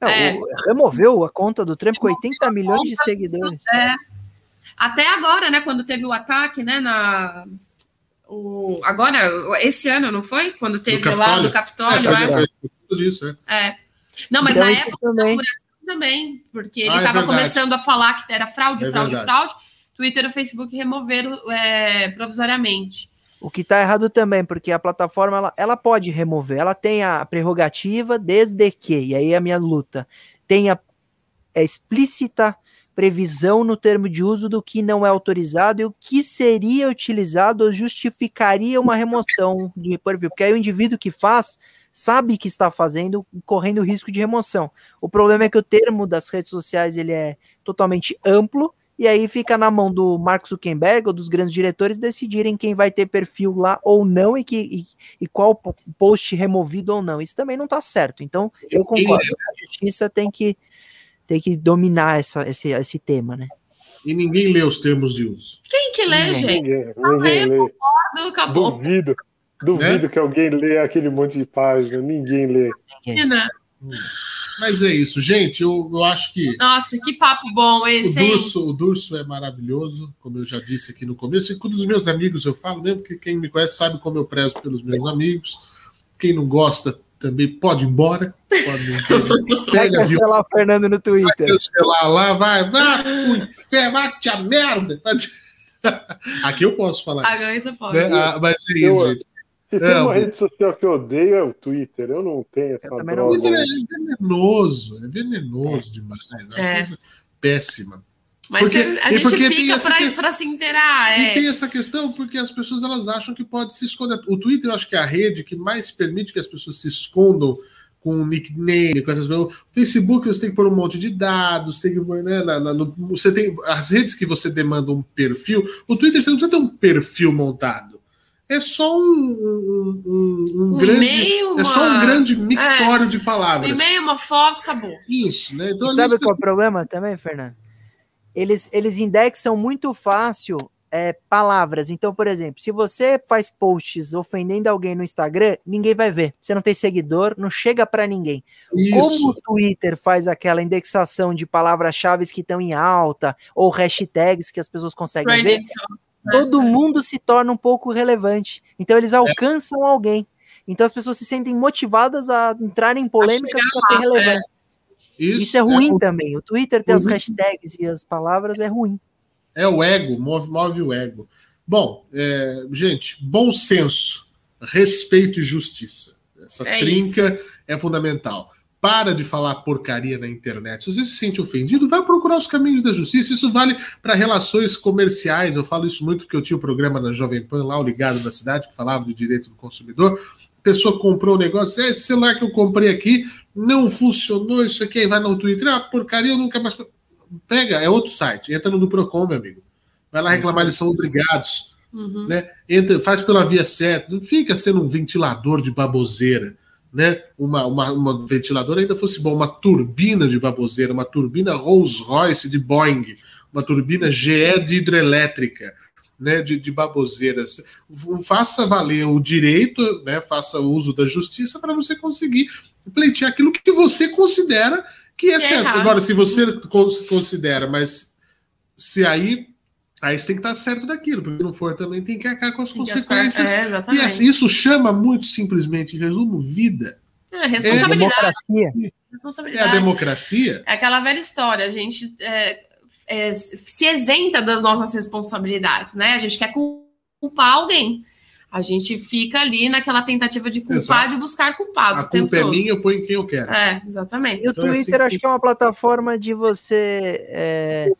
Não, É. o- removeu a conta do Trump com 80 milhões de seguidores. É. Até agora, né? Quando teve o ataque, né? Na, o, agora, esse ano, não foi? Quando teve lá do Capitólio, é, é? foi tudo disso, é. É. Não, mas Então, na isso época também. da inauguração também, porque ele Ah, é estava começando a falar que era fraude, É fraude, verdade. fraude. Twitter e o Facebook removeram é, provisoriamente. O que está errado também, porque a plataforma ela, ela pode remover, ela tem a prerrogativa desde que, e aí é a minha luta, tenha é, explícita previsão no termo de uso do que não é autorizado e o que seria utilizado ou justificaria uma remoção de perfil, porque aí o indivíduo que faz sabe que está fazendo, correndo risco de remoção. O problema é que o termo das redes sociais ele é totalmente amplo e aí fica na mão do Mark Zuckerberg ou dos grandes diretores decidirem quem vai ter perfil lá ou não e, que, e, e qual po- post removido ou não. Isso também não está certo. Então, eu concordo. A justiça tem que, tem que dominar essa, esse, esse tema, né? E ninguém lê os termos de uso. Quem que lê, Ninguém. gente? Ninguém, ninguém lê. Acabou. Duvido. Duvido que alguém lê aquele monte de página. Ninguém lê. Né? Mas é isso, gente. Eu, eu acho que Nossa, que papo bom o esse, hein? Durso, o Durso é maravilhoso, como eu já disse aqui no começo. E com os meus amigos eu falo mesmo, porque quem me conhece sabe como eu prezo pelos meus amigos. Quem não gosta também pode ir embora. Pode, Vai pega, viu? cancelar o Fernando no Twitter. cancelar lá, vai, vai, vai te a merda. Vai Aqui eu posso falar isso. Agora você pode. Né? Ah, mas é Eu- isso, gente. Se tem É, uma o- rede social que eu odeio, é o Twitter. Eu não tenho essa também não O droga. Twitter é venenoso, é venenoso demais. É uma É. coisa péssima. Mas porque- você- a e gente porque tem fica pra, que- se inteirar. E É. tem essa questão porque as pessoas elas acham que pode se esconder. O Twitter eu acho que é a rede que mais permite que as pessoas se escondam com nickname, com essas coisas. O Facebook você tem que pôr um monte de dados, tem que pôr, né, na- na- no- você tem as redes que você demanda um perfil. O Twitter você não precisa ter um perfil montado. É só um, um, um- um Um grande. e-mail, É só um uma- grande mictório de Um palavras. e-mail, uma foto, acabou. Isso, né? Então, sabe qual é o problema também, Fernando? Eles, eles indexam muito fácil é, palavras. Então, por exemplo, se você faz posts ofendendo alguém no Instagram, ninguém vai ver. Você não tem seguidor, não chega para ninguém. Isso. Como o Twitter faz aquela indexação de palavras-chave que estão em alta ou hashtags que as pessoas conseguem ver, Trending. Todo mundo se torna um pouco relevante. Então eles alcançam alguém. Então as pessoas se sentem motivadas a entrarem em polêmicas para ter lá, relevância. Isso é ruim também. O Twitter ter as hashtags e as palavras é ruim. É o ego, move, move o ego. Bom, é, gente, bom senso, respeito e justiça. Essa É trinca é fundamental. Para de falar porcaria na internet. Se você se sente ofendido, vai procurar os caminhos da justiça. Isso vale para relações comerciais. Eu falo isso muito porque eu tinha um programa na Jovem Pan, lá o Ligado da Cidade, que falava do direito do consumidor. A pessoa comprou um negócio, "É, esse celular que eu comprei aqui não funcionou, isso aqui aí vai no Twitter, ah, porcaria, eu nunca mais. Pega, é outro site, entra no do Procon, meu amigo. Vai lá reclamar, eles são obrigados. Uhum. Né? Entra, faz pela via certa, não fica sendo um ventilador de baboseira. Né? Uma, uma, uma ventilador ainda fosse bom, uma turbina de baboseira, uma turbina Rolls Royce de Boeing, uma turbina GE de hidrelétrica, né? de, de baboseiras. Faça valer o direito, né? faça uso da justiça para você conseguir pleitear aquilo que você considera que é Que é certo. Agora, se você cons- considera, mas se aí. Aí você tem que estar certo daquilo, porque se não for também tem que arcar com as Tem consequências. É, E exatamente. assim, isso chama muito simplesmente, em resumo, vida. É, responsabilidade. Democracia. É a responsabilidade. democracia. É aquela velha história, a gente é, é, se isenta das nossas responsabilidades, né? A gente quer culpar alguém. A gente fica ali naquela tentativa de culpar, Exato. de buscar culpados A o tempo culpa é todo. minha, eu ponho em quem eu quero. É, exatamente. E o Então é assim Twitter que- acho que é uma plataforma de você é,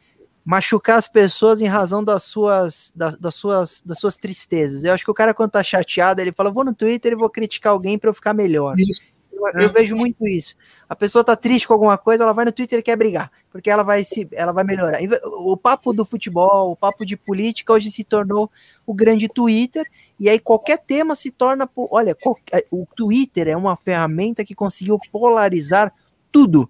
machucar as pessoas em razão das suas, das, das, suas, das suas tristezas. Eu acho que o cara, quando tá chateado, ele fala: vou no Twitter e vou criticar alguém para eu ficar melhor. Isso. Eu, é. eu, vejo muito isso. A pessoa tá triste com alguma coisa, ela vai no Twitter e quer brigar, porque ela vai se, ela vai melhorar. O papo do futebol, o papo de política hoje se tornou o grande Twitter, e aí qualquer tema se torna, olha, qualquer, o Twitter é uma ferramenta que conseguiu polarizar tudo.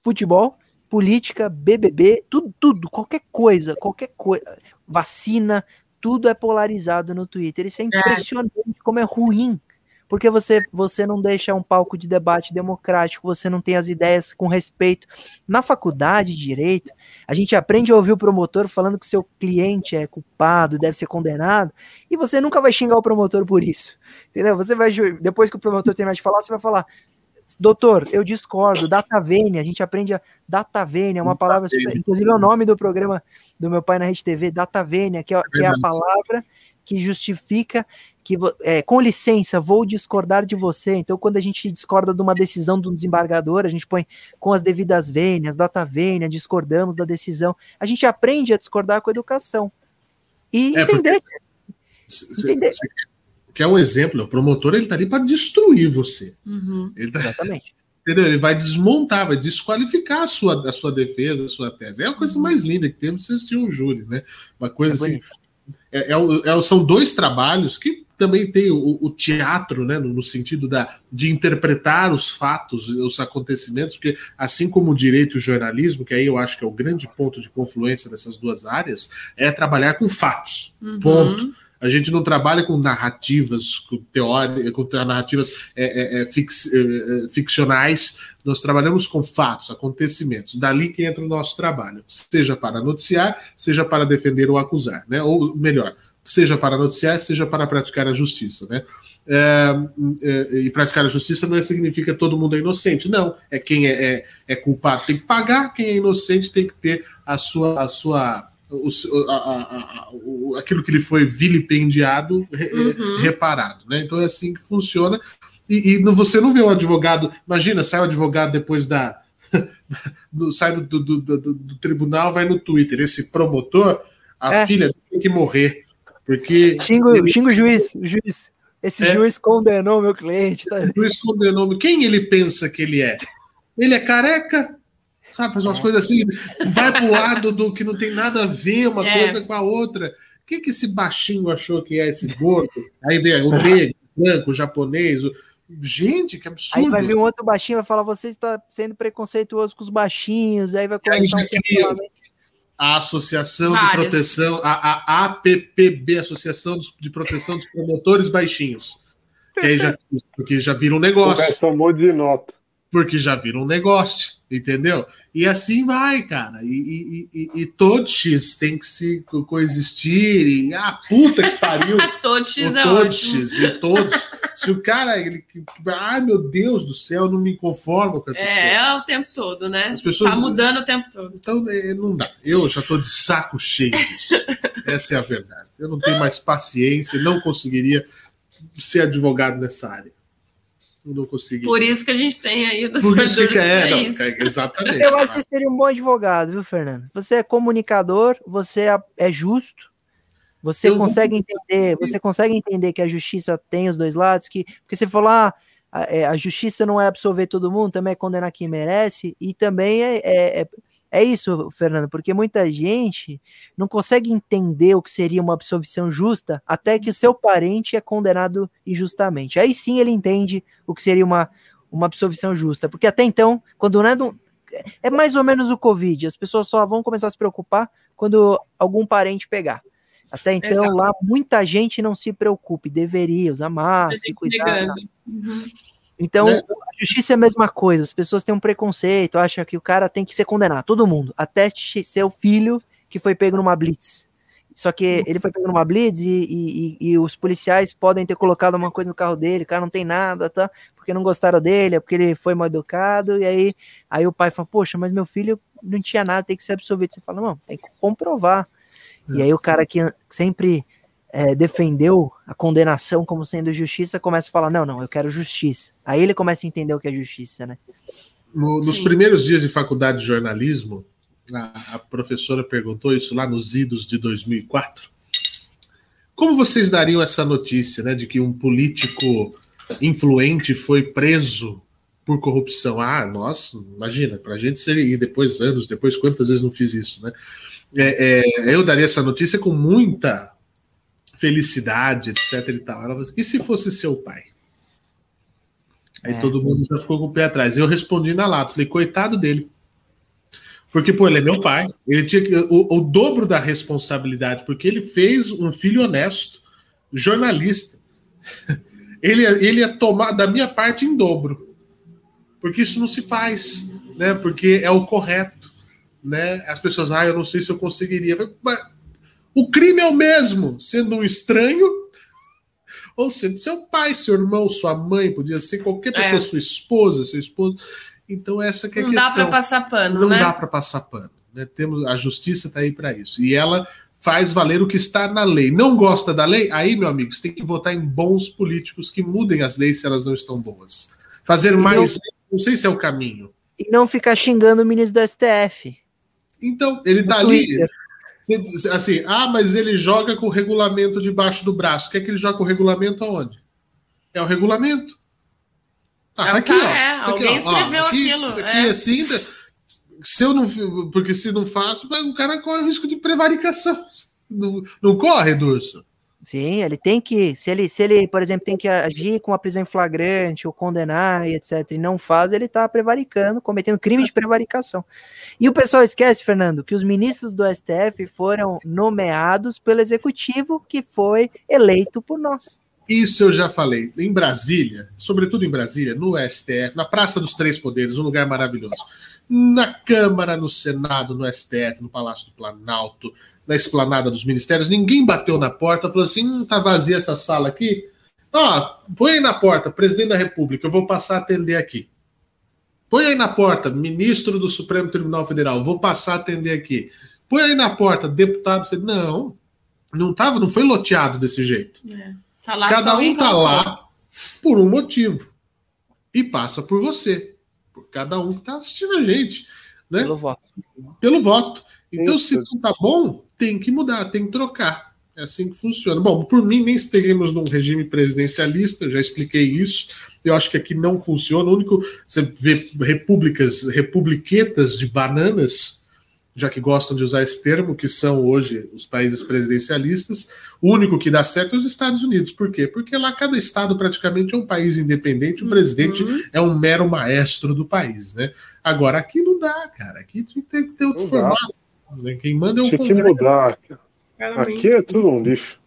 Futebol, política, BBB, tudo, tudo, qualquer coisa, qualquer coisa, vacina, tudo é polarizado no Twitter. Isso é, é. impressionante é. como é ruim. Porque você, você não deixa um palco de debate democrático, você não tem as ideias com respeito. Na faculdade de direito, a gente aprende a ouvir o promotor falando que seu cliente é culpado, deve ser condenado, e você nunca vai xingar o promotor por isso. Entendeu? Você vai depois que o promotor terminar de falar, você vai falar: Doutor, eu discordo. Data vênia, a gente aprende a. Data vênia, é uma palavra. Super, inclusive é o nome do programa do meu pai na Rede TV, data vênia, que é, que é a palavra que justifica que, é, com licença, vou discordar de você. Então, quando a gente discorda de uma decisão do desembargador, a gente põe com as devidas vênias, data vênia, discordamos da decisão. A gente aprende a discordar com a educação. E é entender. Porque, entender. Que é um exemplo, o promotor ele tá ali para destruir você. Uhum. Tá, Exatamente. Entendeu? Ele vai desmontar, vai desqualificar a sua, a sua defesa, a sua tese. É a coisa uhum. mais linda que temos você assistir um júri, né? Uma coisa é assim. É, é, é, são dois trabalhos que também tem o, o teatro, né, no, no, sentido da, de interpretar os fatos, os acontecimentos, porque assim como o direito e o jornalismo, que aí eu acho que é o grande ponto de confluência dessas duas áreas, é trabalhar com fatos. Uhum. Ponto. A gente não trabalha com narrativas, com teoria, com narrativas é, é, é fix, é, é, ficcionais. Nós trabalhamos com fatos, acontecimentos. Dali que entra o nosso trabalho, seja para noticiar, seja para defender ou acusar, né? Ou melhor, seja para noticiar, seja para praticar a justiça, né? É, e praticar a justiça não significa todo mundo é inocente, não. É quem é, é, é, culpado tem que pagar, quem é inocente tem que ter a sua, a sua o, a, a, a, o, aquilo que ele foi vilipendiado uhum. reparado. Né? Então é assim que funciona. E, e, você não vê o advogado. Imagina, sai o advogado depois da. do, sai do, do, do, tribunal, vai no Twitter. Esse promotor, a é. filha tem que morrer. Porque. Xingo o juiz, o juiz. Esse é. juiz condenou meu cliente. Tá? O juiz condenou. Quem ele pensa que ele é? Ele é careca? Sabe? Faz umas é. coisas assim, vai pro lado do que não tem nada a ver uma é. coisa com a outra. O que, que esse baixinho achou que é esse gordo? Aí vem o negro, o branco, o japonês. O... Gente, que absurdo. Aí vai vir um outro baixinho vai falar: você está sendo preconceituoso com os baixinhos. Aí vai começar aí um a Associação Vários. de Proteção, a, a APPB, Associação de Proteção dos Promotores Baixinhos. Que aí já, porque já vira um negócio. O tomou de nota. Porque já vira um negócio entendeu? E assim vai, cara. E, e, e, e todos tem que se coexistir. E a ah, puta que pariu. todos é todos E todos. Se o cara. Ele, ai, meu Deus do céu, não me conformo com essas é, coisas. É, o tempo todo, né? As pessoas, tá mudando o tempo todo. Então é, não dá. Eu já tô de saco cheio disso. Essa é a verdade. Eu não tenho mais paciência, não conseguiria ser advogado nessa área não consegui. Por isso que a gente tem aí o Por isso que é, não, é, exatamente. Eu acho que você seria um bom advogado, viu, Fernando? Você é comunicador, você é, é justo, você eu consegue vou... entender, você consegue entender que a justiça tem os dois lados, que porque você falou, ah, a, é, a justiça não é absolver todo mundo, também é condenar quem merece, e também é, é, é é isso, Fernando, porque muita gente não consegue entender o que seria uma absolvição justa até que o seu parente é condenado injustamente. Aí sim ele entende o que seria uma, uma absolvição justa, porque até então, quando não é, do, é mais ou menos o Covid, as pessoas só vão começar a se preocupar quando algum parente pegar. Até então, Exato. lá, muita gente não se preocupe, deveria usar máscara, cuidar. Uhum. Então, né? Justiça é a mesma coisa. As pessoas têm um preconceito, acham que o cara tem que ser condenado, todo mundo, até ser o filho que foi pego numa blitz. Só que ele foi pego numa blitz e, e, e, os policiais podem ter colocado uma coisa no carro dele, o cara não tem nada, tá? Porque não gostaram dele, é porque ele foi mal educado, e aí, aí o pai fala, poxa, mas meu filho não tinha nada, tem que ser absolvido. Você fala, não, tem que comprovar. É. E aí o cara que sempre é, defendeu a condenação como sendo justiça, começa a falar: não, não, eu quero justiça. Aí ele começa a entender o que é justiça, né? No, nos primeiros dias de faculdade de jornalismo, a, a professora perguntou isso lá nos idos de 2004. Como vocês dariam essa notícia, né, de que um político influente foi preso por corrupção? Ah, nossa, imagina, para a gente seria e depois anos depois quantas vezes não fiz isso, né? É, é, eu daria essa notícia com muita felicidade, etc. E tal. Ela falou assim, e se fosse seu pai? Aí é. todo mundo já ficou com o pé atrás. Eu respondi na lata, falei, coitado dele. Porque, pô, ele é meu pai. Ele tinha o, o dobro da responsabilidade, porque ele fez um filho honesto, jornalista. Ele, ele ia tomar da minha parte em dobro. Porque isso não se faz, né? Porque é o correto. Né? As pessoas, ah, eu não sei se eu conseguiria. Mas o crime é o mesmo, sendo um estranho ou sendo seu pai, seu irmão, sua mãe, podia ser qualquer pessoa, é. sua esposa, seu esposo. Então, essa que é a não questão. Não dá para passar pano, não né? dá para passar pano. Né? Temos, a justiça está aí para isso. E ela faz valer o que está na lei. Não gosta da lei? Aí, meu amigo, você tem que votar em bons políticos que mudem as leis se elas não estão boas. Fazer mais não, não sei se é o caminho. E não ficar xingando o ministro do STF. Então, ele está ali. Assim, ah, mas ele joga com o regulamento debaixo do braço. Quer que ele joga com o regulamento aonde? É o regulamento. Ah, tá, aqui, ó. É, tá alguém aqui, ó. escreveu ó, aqui, aquilo. Aqui, é. assim, se eu não. Porque se não faço, o cara corre o risco de prevaricação. Não, não corre, Durso? Sim, ele tem que, se ele, se ele, por exemplo, tem que agir com uma prisão em flagrante ou condenar e etc, e não faz, ele está prevaricando, cometendo crime de prevaricação. E o pessoal esquece, Fernando, que os ministros do STF foram nomeados pelo executivo que foi eleito por nós. Isso eu já falei. Em Brasília, sobretudo em Brasília, no STF, na Praça dos Três Poderes, um lugar maravilhoso. Na Câmara, no Senado, no STF, no Palácio do Planalto, na esplanada dos ministérios, ninguém bateu na porta, falou assim: hum, tá vazia essa sala aqui. Ó, põe aí na porta, presidente da República, eu vou passar a atender aqui. Põe aí na porta, ministro do Supremo Tribunal Federal, vou passar a atender aqui. Põe aí na porta, deputado federal. Não, não tava, não foi loteado desse jeito. É. Tá lá, Cada um tá lá por um motivo. E passa por você. Por cada um que tá assistindo a gente. Né? Pelo voto. Pelo voto. Então, Isso. se não tá bom, tem que mudar, tem que trocar. É assim que funciona. Bom, por mim, nem estaríamos num regime presidencialista, já expliquei isso. Eu acho que aqui não funciona. O único. Você vê repúblicas, republiquetas de bananas, já que gostam de usar esse termo, que são hoje os países presidencialistas. O único que dá certo é os Estados Unidos. Por quê? Porque lá cada estado praticamente é um país independente, o presidente uhum. é um mero maestro do país, né? Agora aqui não dá, cara. Aqui tem que ter outro não formato. Né? Quem manda é o Tinha que mudar. Aqui é tudo um lixo.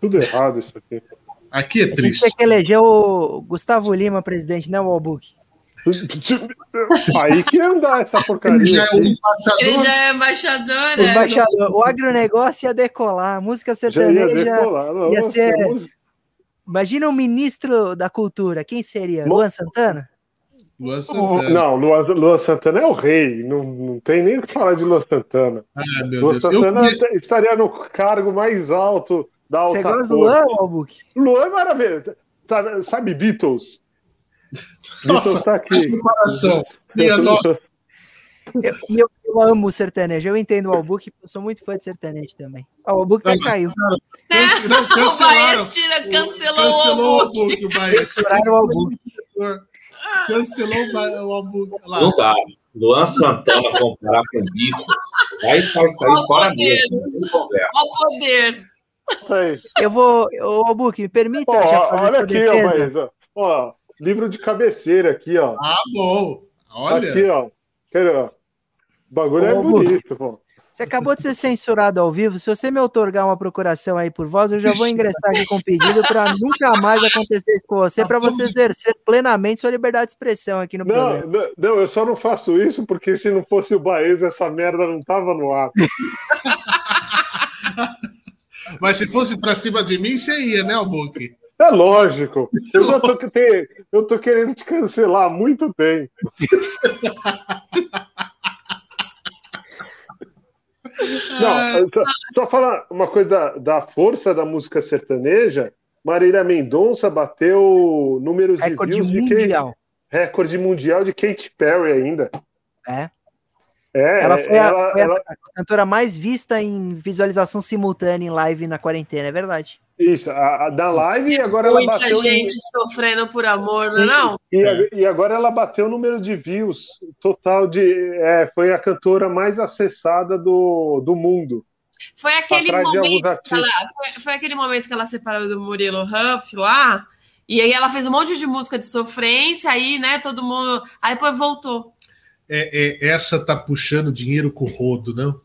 Tudo errado isso aqui. Aqui é triste. Tem que eleger o Gustavo Lima presidente, né, o Albuque? Aí que andar essa porcaria. Ele já é, um embaixador. Ele já é embaixador, o, é. embaixador. o agronegócio ia decolar, a música sertaneja ia, decolar. Não, ia ser. Imagina o ministro da cultura, quem seria? Luan Santana? Luan Santana. Não, Luan, Luan Santana é o rei, não, não tem nem o que falar de Luan Santana. Ah, meu Luan Deus. Santana eu... estaria no cargo mais alto da alta Você gosta do Luan, Albuque? Luan é maravilhoso. Tá, sabe Beatles? Nossa, tá aqui. Coração. Minha nossa. Eu, eu, eu, amo o sertanejo, eu entendo o Albuque, eu sou muito fã de sertanejo também. Ah, o Albuque até caiu. Não, o Baez tira, cancelou, cancelou o Albuque. O Baez. Cancelaram o Albuque. Cancelou o Albuque. Lá. Não dá. Luan Santana comparar com o Bico, aí faz sair fora mesmo. Olha o poder. Eu vou, o Albuque, me permita. Oh, olha aqui, ó, Baez. Ó, livro de cabeceira aqui, ó. Ah, bom. Olha. Aqui, ó. Quero, ó. O bagulho é bonito, pô. Você acabou de ser censurado ao vivo. Se você me otorgar uma procuração aí por voz, eu já vou ingressar aqui com pedido para nunca mais acontecer isso com você, para você exercer plenamente sua liberdade de expressão aqui no não, programa. Não, não, eu só não faço isso porque se não fosse o Baez, essa merda não tava no ar. Mas se fosse para cima de mim, você ia, né, Albuque? É lógico. Eu, já tô, eu tô querendo te cancelar há muito tempo. Não, só, só falar uma coisa da, da, força da música sertaneja. Marília Mendonça bateu números recorde de views mundial. de Kate, recorde mundial de Katy Perry ainda. É. É, Ela foi, a, ela- foi a- ela- a cantora mais vista em visualização simultânea em live na quarentena, é verdade. isso, a, a da live e agora ela Muita bateu. em- gente sofrendo por amor, não é não? E, a- e agora ela bateu o número de views total de. é, foi a cantora mais acessada do, do mundo. Foi aquele momento que ela, foi, foi aquele momento que ela separou do Murilo Huff lá, e aí ela fez um monte de música de sofrência, aí, né, todo mundo. Aí depois voltou. É, é, essa tá puxando dinheiro com o rodo, não?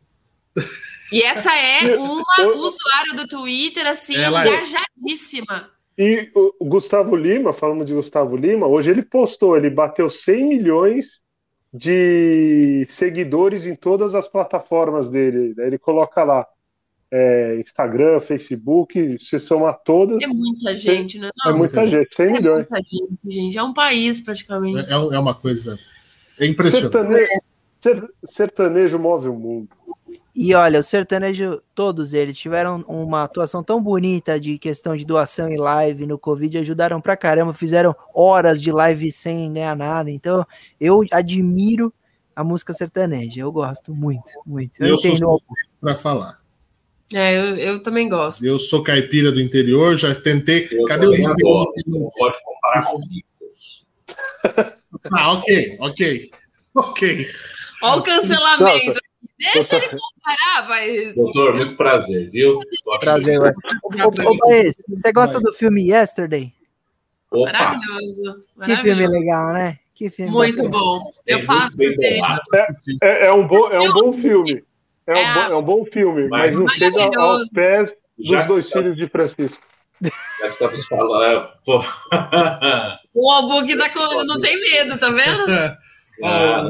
E essa é uma usuária do Twitter, assim, Ela é. engajadíssima. E o Gustavo Lima, falando de Gustavo Lima, hoje ele postou, ele bateu 100 milhões de seguidores em todas as plataformas dele. Daí ele coloca lá é, Instagram, Facebook, se somar todas, É muita gente, né? é Não, muita gente, 100 é milhões. muita gente, gente. É um país, praticamente. É, é uma coisa. É impressionante. Sertanejo, ser- sertanejo move o mundo. E olha, o sertanejo, todos eles tiveram uma atuação tão bonita de questão de doação em live no Covid, ajudaram pra caramba, fizeram horas de live sem ganhar nada. Então, eu admiro a música sertaneja, eu gosto muito, muito. Eu, Eu sou entendo. para falar. É, eu, eu também gosto. Eu sou caipira do interior, já tentei. Eu Cadê o Não pode comparar comigo. Ah, ok, ok. Ok. Olha o cancelamento. Deixa ele comparar, mas. Doutor, muito prazer, viu? Prazer, vai. Ô, ô, Baez, você gosta do filme Yesterday? Opa, Maravilhoso. Que filme maravilhoso. legal, né? Que filme Muito bacana. bom. Eu é falo muito bem dele. É, é um, bom, é um bom filme. É um, É. bom, é um bom filme, mas não chega aos Maravilhoso. pés dos dois está- filhos de Francisco. já que estamos falando. O Albuque tá com... não tem medo, tá vendo? Ah,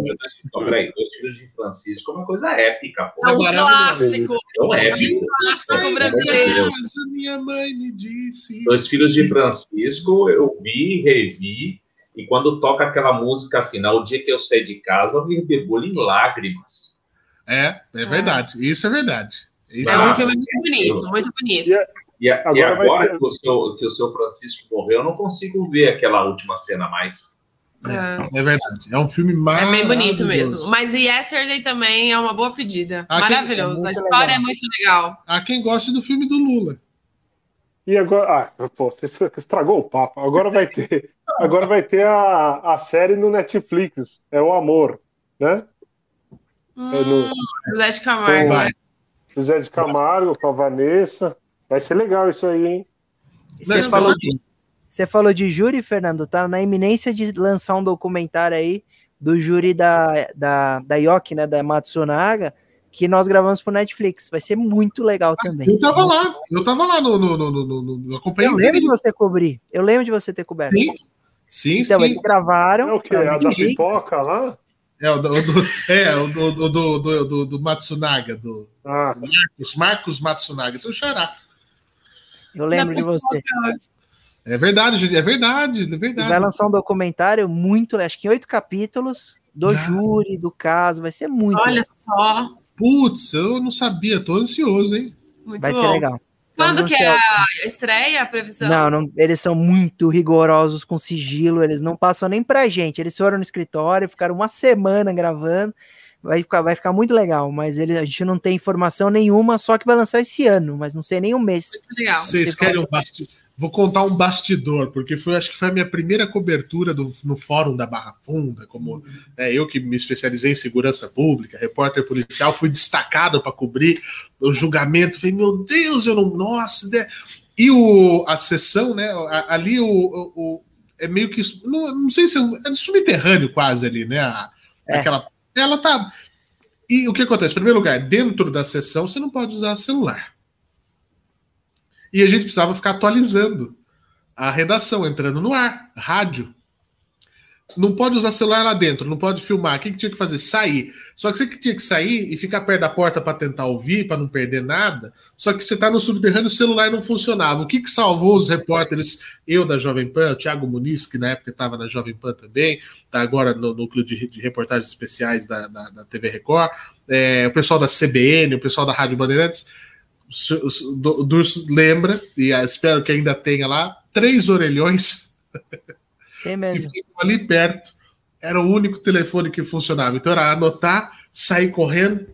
não, peraí, Dois Filhos de Francisco é uma coisa épica, pô. É um maravilhoso. clássico. É um épico. Clássico brasileiro. Minha mãe me disse. Dois Filhos de Francisco, eu vi, revi, e quando toca aquela música final, o dia que eu saí de casa, eu me debulho em lágrimas. É, é verdade. Isso é verdade. Isso É é um Ah, filme muito bonito, muito bonito. E é- E, a- e Agora vai agora que, o seu, que o seu Francisco morreu, eu não consigo ver aquela última cena mais. É. É verdade. É um filme É maravilhoso. bem bonito mesmo. Mas Yesterday também é uma boa pedida. Ah, Maravilhoso. é a história legal. é muito legal. Há quem goste do filme do Lula. E agora, ah, pô, você estragou o papo. Agora vai ter, agora vai ter a, a série no Netflix, é o Amor, né? É no- Hum, Zé de Camargo. Né? Zé de Camargo com a Vanessa. Vai ser legal isso aí, hein? Você Não, falou não. de, você falou de júri, Fernando, tá na iminência de lançar um documentário aí do júri da, da, da Yoki, né, da Matsunaga, que nós gravamos pro Netflix. Vai ser muito legal também. Eu tava lá. Eu tava lá no. no, no, no, no, Eu lembro de você cobrir. Eu lembro de você ter coberto. Sim, sim. Então, sim. eles gravaram. É o quê? pra A da Netflix. pipoca lá? É, o do, é, o do, do, do, do, Matsunaga, do Ah, Marcos, Marcos Matsunaga, seu xará. Eu lembro de você. É verdade, gente, é verdade, é E vai verdade. lançar um documentário muito, acho que em oito capítulos, do Ah. júri, do caso. Vai ser muito Olha legal. só. Putz, eu não sabia, tô ansioso, hein? Muito Vai bom. ser legal. Quando que é a estreia, a previsão? Não, não, eles são muito rigorosos com sigilo, eles não passam nem pra gente. Eles foram no escritório, ficaram uma semana gravando. Vai ficar, vai ficar muito legal, mas ele, a gente não tem informação nenhuma, só que vai lançar esse ano, mas não sei nem um mês. Muito legal. Vocês querem um bastidor? Vou contar um bastidor, porque foi, acho que foi a minha primeira cobertura do- no Fórum da Barra Funda, como é, eu que me especializei em segurança pública, repórter policial, fui destacado para cobrir o julgamento. Falei, meu Deus, eu não. Nossa, né? E o, a sessão, né? Ali o, o- o- é meio que. Não, não sei se é, é subterrâneo quase ali, né? a- É. Aquela. Ela tá. E o que acontece? Em primeiro lugar, dentro da sessão você não pode usar celular. E a gente precisava ficar atualizando a redação, entrando no ar, rádio. Não pode usar celular lá dentro, não pode filmar. O que, que tinha que fazer? Sair. Só que você que tinha que sair e ficar perto da porta para tentar ouvir, para não perder nada. Só que você está no subterrâneo, o celular não funcionava. O que, que salvou os repórteres? Eu da Jovem Pan, o Thiago Muniz, que na época estava na Jovem Pan também, está agora no núcleo de, de reportagens especiais da, da, da TV Record, é, o pessoal da CBN, o pessoal da Rádio Bandeirantes o Du- Durso lembra, e espero que ainda tenha lá, três orelhões Que mesmo. ficam ali perto. Era o único telefone que funcionava. Então era anotar, sair correndo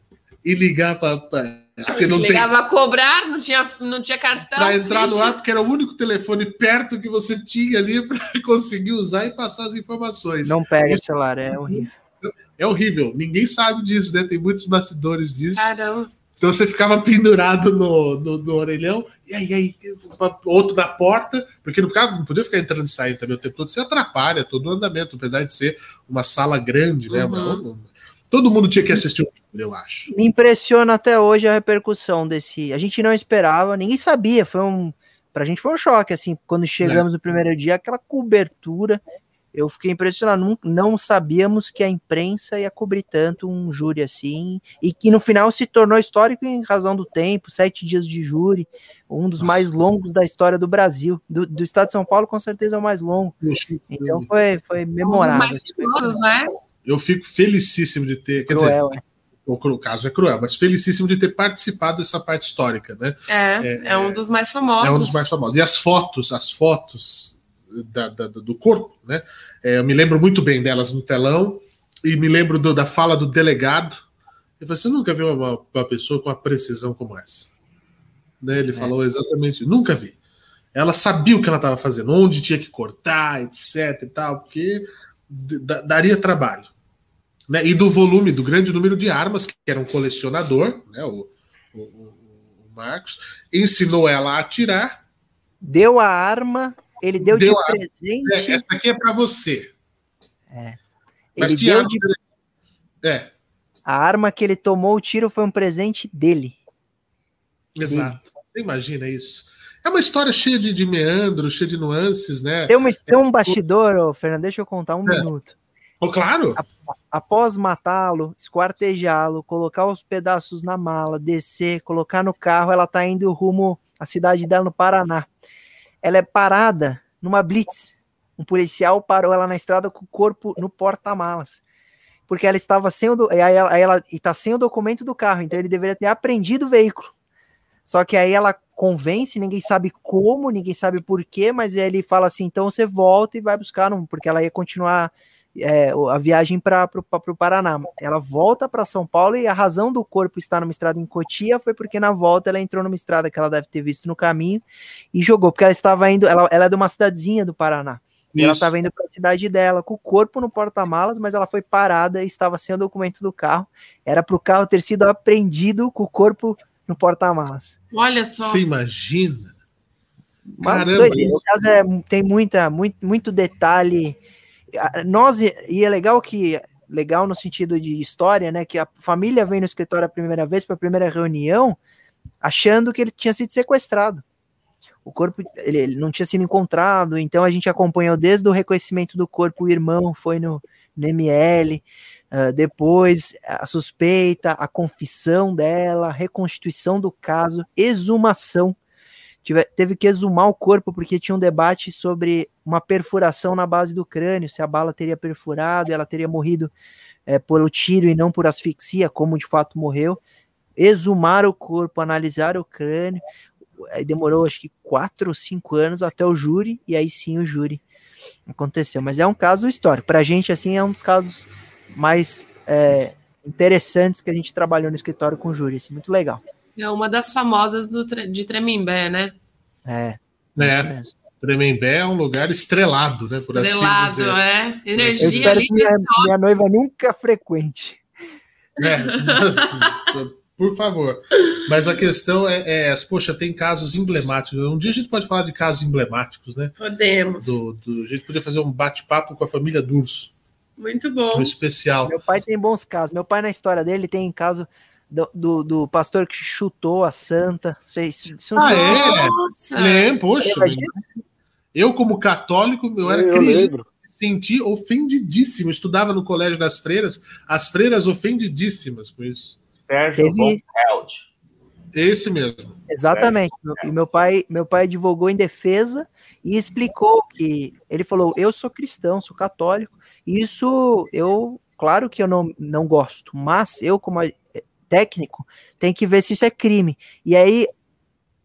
e ligar para. Porque não ligava tem... a cobrar, não tinha, não tinha cartão. Para entrar no ar, porque era o único telefone perto que você tinha ali para conseguir usar e passar as informações. Não pega Isso... celular, é horrível. É horrível. Ninguém sabe disso, né? Tem muitos bastidores disso. Caramba. Então você ficava pendurado no, no, no, orelhão, e aí, aí, outro na porta, porque não, ficava, não podia ficar entrando e saindo também o tempo todo, você atrapalha todo o andamento, apesar de ser uma sala grande, né? Uhum. todo mundo tinha que assistir o filme, eu acho. Me impressiona até hoje a repercussão desse. A gente não esperava, ninguém sabia, foi um. Pra gente foi um choque, assim, quando chegamos é. no primeiro dia, aquela cobertura eu fiquei impressionado. Não, não, sabíamos que a imprensa ia cobrir tanto um júri assim, e que no final se tornou histórico em razão do tempo sete dias de júri, um dos Nossa. mais longos da história do Brasil. Do, do, estado de São Paulo, com certeza, é o mais longo. Então foi, foi memorável. Um dos mais famosos, né? Eu fico felicíssimo de ter. Quer Cruel, dizer, é. O caso é cruel, mas felicíssimo de ter participado dessa parte histórica, né? É, é, é um dos mais famosos. É um dos mais famosos. E as fotos, as fotos da, da, do corpo, né? É, eu me lembro muito bem delas no telão e me lembro do, da fala do delegado. Ele falou: Você nunca viu uma, uma pessoa com uma precisão como essa? Né? Ele é. falou exatamente: Nunca vi. Ela sabia o que ela estava fazendo, onde tinha que cortar, etc. e tal, porque daria trabalho. Né? E do volume, do grande número de armas, que era um colecionador, né? o, o, o Marcos, ensinou ela a atirar. Deu a arma ele deu, deu de a... presente. É, essa aqui é para você. É. Ele deu de... É. A arma que ele tomou o tiro foi um presente dele. Exato. Dele. Você imagina isso? É uma história cheia de, de meandros, cheia de nuances, né? Tem, uma, tem um bastidor, oh, Fernando, deixa eu contar um é. minuto. Oh, claro. Após matá-lo, esquartejá-lo, colocar os pedaços na mala, descer, colocar no carro, ela tá indo rumo à cidade dela no Paraná ela é parada numa blitz. Um policial parou ela na estrada com o corpo no porta-malas. Porque ela estava sem o. Aí ela, aí ela está sem o documento do carro, então ele deveria ter apreendido o veículo. Só que aí ela convence, ninguém sabe como, ninguém sabe por quê, mas ele fala assim: então você volta e vai buscar, não, porque ela ia continuar é, a viagem para o Paraná. Ela volta para São Paulo e a razão do corpo estar numa estrada em Cotia foi porque na volta ela entrou numa estrada que ela deve ter visto no caminho e jogou, porque ela estava indo, ela, ela é de uma cidadezinha do Paraná. E ela estava indo para a cidade dela com o corpo no porta-malas, mas ela foi parada e estava sem o documento do carro. Era para o carro ter sido apreendido com o corpo no porta-malas. Olha só. Você imagina? Caramba. O caso é, tem muita, muito, muito detalhe nós e é legal que legal no sentido de história, né, que a família vem no escritório a primeira vez para a primeira reunião, achando que ele tinha sido sequestrado. O corpo ele, ele, não tinha sido encontrado, então a gente acompanhou desde o reconhecimento do corpo, o irmão foi no, no ML, uh, depois a suspeita, a confissão dela, reconstituição do caso, exumação tive, teve que exumar o corpo porque tinha um debate sobre uma perfuração na base do crânio, se a bala teria perfurado ela teria morrido é, pelo tiro e não por asfixia, como de fato morreu. Exumar o corpo, analisar o crânio, aí demorou acho que quatro ou cinco anos até o júri, e aí sim o júri aconteceu. Mas é um caso histórico. Para a gente, assim, é um dos casos mais é, interessantes que a gente trabalhou no escritório com o júri. Assim, muito legal. É uma das famosas do, de Tremembé, né? É. É. Tremembé é um lugar estrelado, né? Por estrelado, assim dizer. é. Energia Eu espero que minha, minha noiva nunca frequente. É, por favor. Mas a questão é, é, poxa, tem casos emblemáticos. Um dia a gente pode falar de casos emblemáticos, né? Podemos. Do, do a gente podia fazer um bate-papo com a família Durso. Muito bom. Um especial. Meu pai tem bons casos. Meu pai, na história dele, tem caso do, do, do, pastor que chutou a santa. Isso, isso ah, é? Nossa. Lembro, poxa. Eu, como católico, eu era eu criança. Lembro. Senti ofendidíssimo. Estudava no colégio das freiras, as freiras ofendidíssimas com isso. Sérgio Teve... Esse mesmo. Exatamente. E meu pai, meu pai advogou em defesa e explicou que ele falou: eu sou cristão, sou católico. Isso eu, claro que eu não, não gosto, mas eu como técnico tem que ver se isso é crime. E aí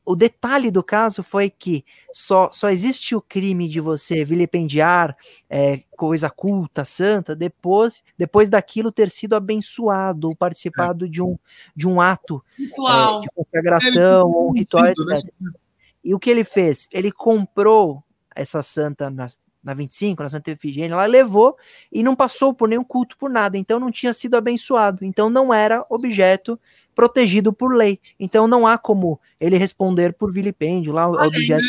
o detalhe do caso foi que só, só existe o crime de você vilipendiar é, coisa culta, santa, depois, depois daquilo ter sido abençoado ou participado é. de, um, de um ato é, de consagração ou um ritual, etc. E o que ele fez? Ele comprou essa santa na, na 25, na Santa Efigênia, ela levou e não passou por nenhum culto, por nada, então não tinha sido abençoado, então não era objeto protegido por lei. Então não há como ele responder por vilipêndio lá, Olha, objeto.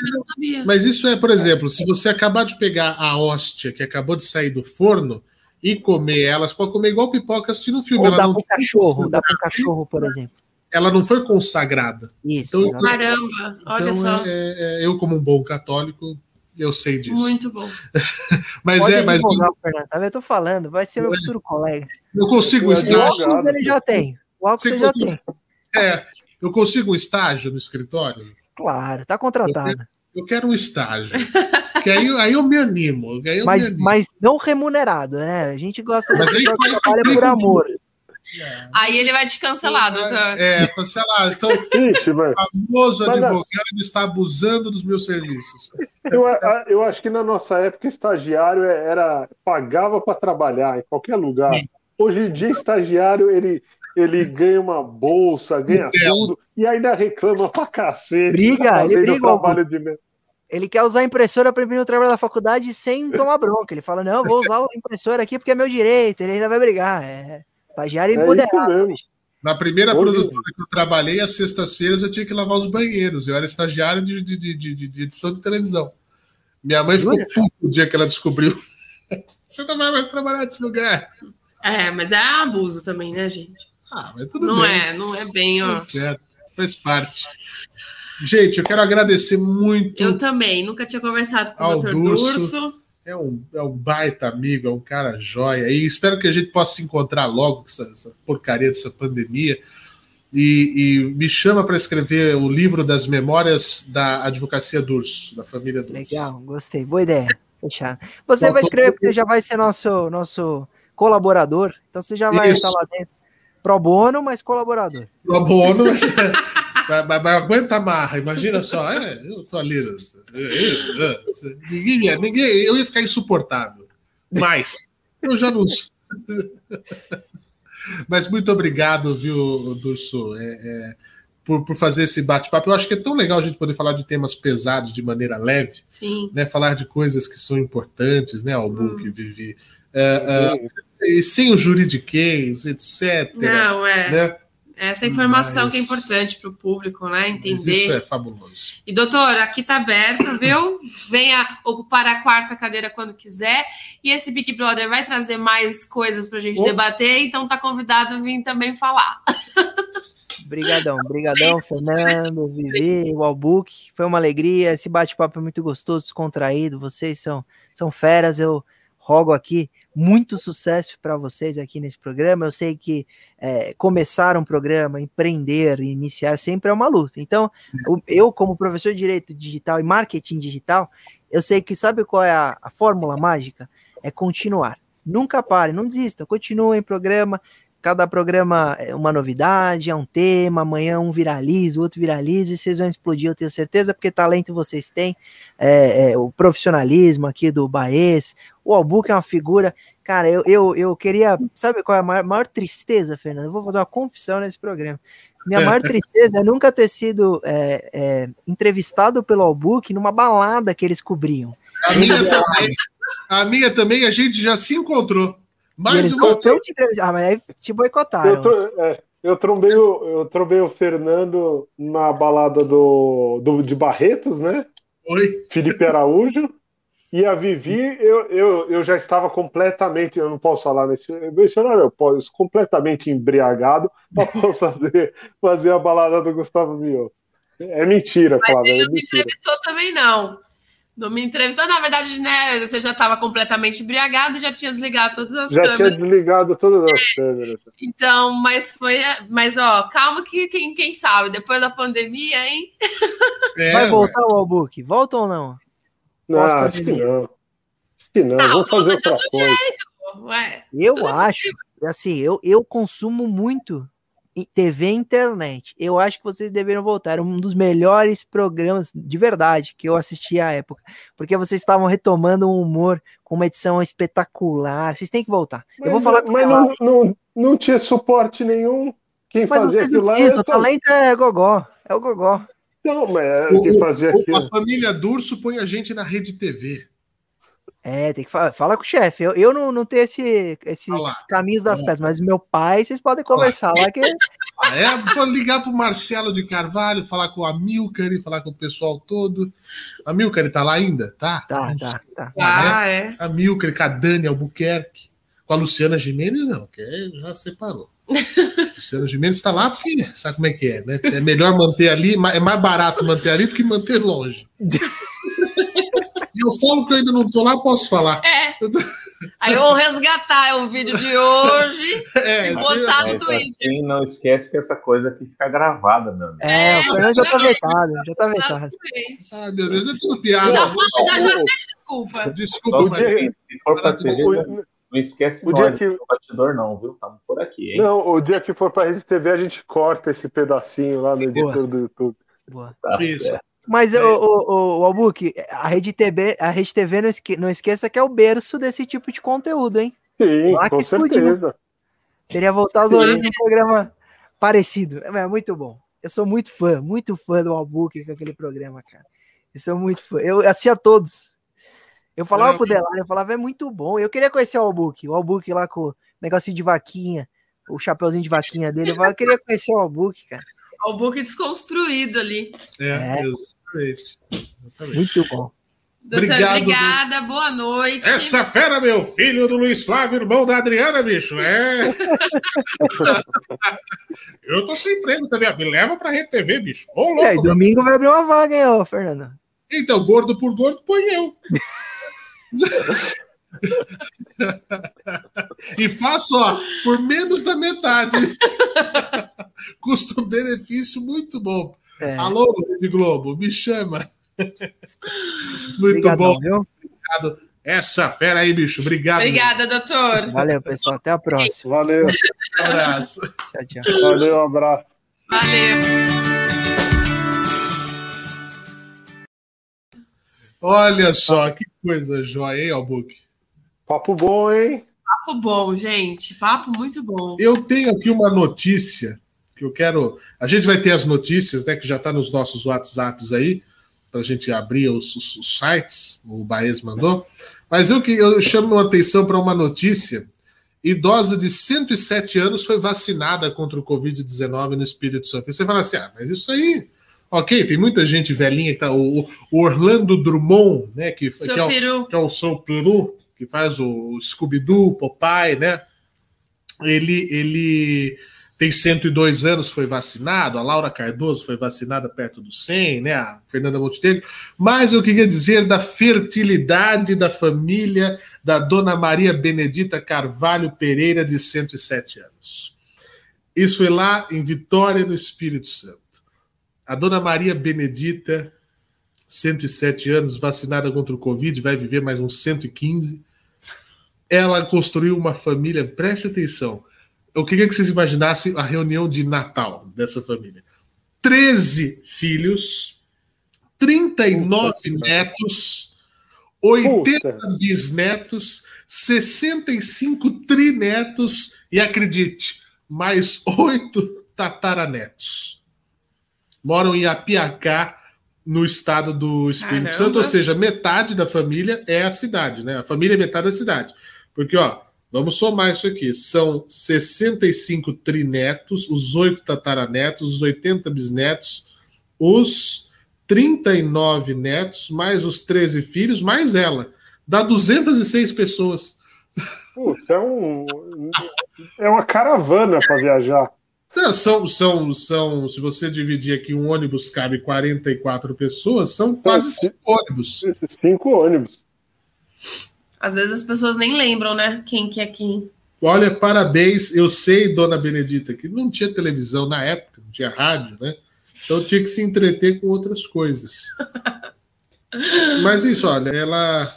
Mas isso é, por exemplo, se você acabar de pegar a hóstia que acabou de sair do forno e comer ela, você pode comer igual pipoca assistindo um filme. Ou ela dá para cachorro, dá para cachorro, por exemplo. Ela não foi consagrada. Isso. Então, Caramba, olha então, só. É, é, eu, como um bom católico, eu sei disso. Muito bom. mas Pode é, mas. Tá eu tô falando, vai ser meu é. futuro colega. Eu consigo estágio. ele já tem. O você já tem. É, eu consigo um estágio no escritório? Claro, tá contratado. Eu quero, eu quero um estágio. que aí, aí eu me animo. Eu mas, me animo. mas não remunerado, né? A gente gosta de pessoa que trabalha por amor. É. Aí ele vai te cancelar, doutor. É, cancelar. Então, o famoso advogado está abusando dos meus serviços. Eu, eu acho que na nossa época, estagiário era pagava para trabalhar em qualquer lugar. Sim. Hoje em dia, estagiário, ele, ele ganha uma bolsa, ganha tudo, e ainda reclama pra cacete. Briga, tá ele briga. Trabalho de... Ele quer usar a impressora para imprimir o trabalho da faculdade sem tomar bronca. Ele fala: Não, vou usar a impressora aqui porque é meu direito. Ele ainda vai brigar. É estagiário é empoderado. Na primeira Hoje... produtora que eu trabalhei, às sextas-feiras, eu tinha que lavar os banheiros. Eu era estagiário de, de, de, de edição de televisão. Minha mãe ficou puta o dia que ela descobriu. Você não vai mais trabalhar nesse lugar. É, mas é abuso também, né, gente? Ah, mas tudo não bem. é, não é bem, ó. Tá certo, faz parte. Gente, eu quero agradecer muito. Eu também, nunca tinha conversado com o Dr. Durso. Durso. É um, é um baita amigo, é um cara jóia. E espero que a gente possa se encontrar logo com essa, essa porcaria dessa pandemia. E, e me chama para escrever o livro das memórias da advocacia Durso, da família Durso. Legal, gostei. Boa ideia. Fechado. Você vai escrever, porque você já vai ser nosso, nosso colaborador, então você já vai Isso. estar lá dentro. Pro bono, mas colaborador. Pro bono, mas, mas, mas, mas aguenta a marra, imagina só. É, eu tô ali. Eu, eu, ninguém, ninguém, eu ia ficar insuportável. Mas eu já não. mas muito obrigado, viu, Durso, é, é, por, por fazer esse bate-papo. Eu acho que é tão legal a gente poder falar de temas pesados de maneira leve, Sim. né? Falar de coisas que são importantes, né, Albu, hum. Vivi. É, é, e sem o juridiquês, etc. Não, é. Né? Essa informação Mas... que é importante para o público, né? Entender. Mas isso é fabuloso. E, doutor, aqui está aberto, viu? Venha ocupar a quarta cadeira quando quiser. E esse Big Brother vai trazer mais coisas para a gente oh. debater, então está convidado a vir também falar. Obrigadão, obrigadão, Fernando, Vivi, o Albuque. Foi uma alegria. Esse bate-papo é muito gostoso, descontraído. Vocês são, são feras. Eu rogo aqui muito sucesso para vocês aqui nesse programa. Eu sei que é, começar um programa, empreender, iniciar sempre é uma luta. Então, eu, como professor de Direito Digital e Marketing Digital, eu sei que sabe qual é a, a fórmula mágica? É continuar. Nunca pare, não desista, continue em programa, cada programa é uma novidade, é um tema, amanhã um viraliza, o outro viraliza, e vocês vão explodir, eu tenho certeza, porque talento vocês têm, é, é, o profissionalismo aqui do Baez, o Albuque é uma figura, cara, eu, eu, eu queria, sabe qual é a maior, maior tristeza, Fernando? Eu vou fazer uma confissão nesse programa. Minha maior tristeza é nunca ter sido é, é, entrevistado pelo Albuque numa balada que eles cobriam. A minha, também, a minha também, a gente já se encontrou. Mais uma vez. Te ah, mas aí te boicotaram. Eu, é, eu, trombei o, eu trombei o Fernando na balada do, do, de Barretos, né? Oi. Felipe Araújo. E a Vivi, eu, eu, eu já estava completamente, eu não posso falar nesse, horário, eu posso, completamente embriagado para fazer, fazer a balada do Gustavo Mio. É mentira, Mas Flávia. Ele é não me entrevistou também, não. Não me entrevistou, na verdade, né? Você já estava completamente embriagado e já tinha desligado todas as já câmeras. Já tinha desligado todas as câmeras. Então, mas foi. Mas, ó, calma que quem, quem sabe, depois da pandemia, hein? É, Vai voltar o Albuque? Volta ou não? Não, acho que não. Acho que não. não Vou fazer outra coisa. Jeito, Ué, eu acho, assim, eu, eu consumo muito TV e internet. Eu acho que vocês deveriam voltar. Era um dos melhores programas de verdade que eu assisti à época. Porque vocês estavam retomando um humor com uma edição espetacular. Vocês têm que voltar. Mas, eu vou falar com mas não, não, não tinha suporte nenhum. Quem Mas fazia aquilo lá precisam, era o talento é gogó. É o gogó. Não, mas é, O- quem fazia aquilo. a família Durso põe a gente na rede TV. É, tem que falar. Fala com o chefe. Eu, eu não, não tenho esse, esses caminhos das lá. pedras, mas meu pai, vocês podem conversar lá que Ah, é, vou ligar pro Marcelo de Carvalho, falar com o Amilcar e falar com o pessoal todo. Amilcar tá lá ainda? Tá? Tá, tá, tá. Ah, é. A Milker, com a Dani Albuquerque. Com a Luciana Gimenez, não, que é- já separou. Luciana Gimenez está lá porque sabe como é que é, né? É melhor manter ali, é mais barato manter ali do que manter longe. Eu falo que eu ainda não tô lá, posso falar. É. Aí eu vou resgatar o vídeo de hoje É, e botar no Mas Twitter. assim, não esquece que essa coisa aqui fica gravada, meu amigo. É, o Fernando já tá vetado, já tá vetado. Ai, meu Deus, é tudo piada. Já fala, já, já pede desculpa. Desculpa, o mas se for pra TV, O- não esquece o dia nós que- no bastidor, não, viu? Estamos por aqui, hein? Não, o dia que for pra Rede TV, a gente corta esse pedacinho lá no editor do YouTube. Boa. Tá Isso. certo. Mas, É. o, o, o Albuque, a Rede TV, a Rede TV não, esque, não esqueça que é o berço desse tipo de conteúdo, hein? Sim, Lá que com explodiu. certeza. Seria voltar aos origens de um programa parecido. É muito bom. Eu sou muito fã, muito fã do Albuque com aquele programa, cara. Eu sou muito fã. Eu assistia todos. Eu falava Não, pro Delari, eu falava, é muito bom. Eu queria conhecer o Albuque, o Albuque lá com o negocinho de vaquinha, o chapeuzinho de vaquinha dele. Eu, falava, eu queria conhecer o Albuque, cara. O book desconstruído ali. É, É. exatamente. Exatamente. Muito bom. Doutor, Obrigado, obrigada, boa noite. Essa fera, meu filho do Luiz Flávio, irmão da Adriana, bicho. É. Eu tô sem emprego também. Me leva pra Rede TV, bicho. Ô, E aí, louco. meu. domingo vai abrir uma vaga, hein, ô, Fernando? Então, gordo por gordo, põe eu. e faço, ó, por menos da metade. Custo-benefício muito bom. É, Alô, Rede Globo, me chama. muito obrigadão, bom. viu? Essa fera aí, bicho. Obrigado. Obrigada, doutor. Valeu, pessoal. Até a próxima. Valeu, Um abraço. Tchau, tchau. valeu, um abraço. Valeu. Olha só, que coisa jóia, hein, Albuque? Papo bom, hein? Papo bom, gente. Papo muito bom. Eu tenho aqui uma notícia que eu quero. A gente vai ter as notícias, né? Que já está nos nossos WhatsApps aí, para a gente abrir os, os- os sites, o Baez mandou. Mas eu que eu chamo a atenção para uma notícia. Idosa de 107 anos foi vacinada contra o Covid-19 no Espírito Santo. E você fala assim: ah, mas isso aí. Ok, tem muita gente velhinha que tá. O, o Orlando Drummond, né? Que, que é o, que é o Sou Peru, que faz o Scooby-Doo, Popeye, né? Ele, ele tem 102 anos, foi vacinado, a Laura Cardoso foi vacinada perto dos 100, né? A Fernanda Montenegro. Mas eu queria dizer da fertilidade da família da Dona Maria Benedita Carvalho Pereira, de 107 anos. Isso foi lá em Vitória, no Espírito Santo. A Dona Maria Benedita, 107 anos, vacinada contra o Covid, vai viver mais uns 115. Ela construiu uma família, preste atenção. Eu queria que vocês imaginassem a reunião de Natal dessa família. 13 filhos, 39 Puta. netos, 80 Puta. bisnetos, 65 trinetos e acredite, mais oito tataranetos. Moram em Apiacá, no estado do Espírito Caramba. Santo, ou seja, metade da família é a cidade, né? A família é metade da cidade. Porque, ó, vamos somar isso aqui: são 65 trinetos, os oito tataranetos, os 80 bisnetos, os 39 netos, mais os 13 filhos, mais ela. Dá 206 pessoas. Puta, é, um, é uma caravana para viajar. Não, são, são, são, se você dividir aqui, um ônibus cabe 44 pessoas, são quase cinco ônibus. Cinco ônibus. Às vezes as pessoas nem lembram, né? Quem que é quem. Olha, parabéns. Eu sei, dona Benedita, que não tinha televisão na época, não tinha rádio, né? Então tinha que se entreter com outras coisas. Mas isso, olha, ela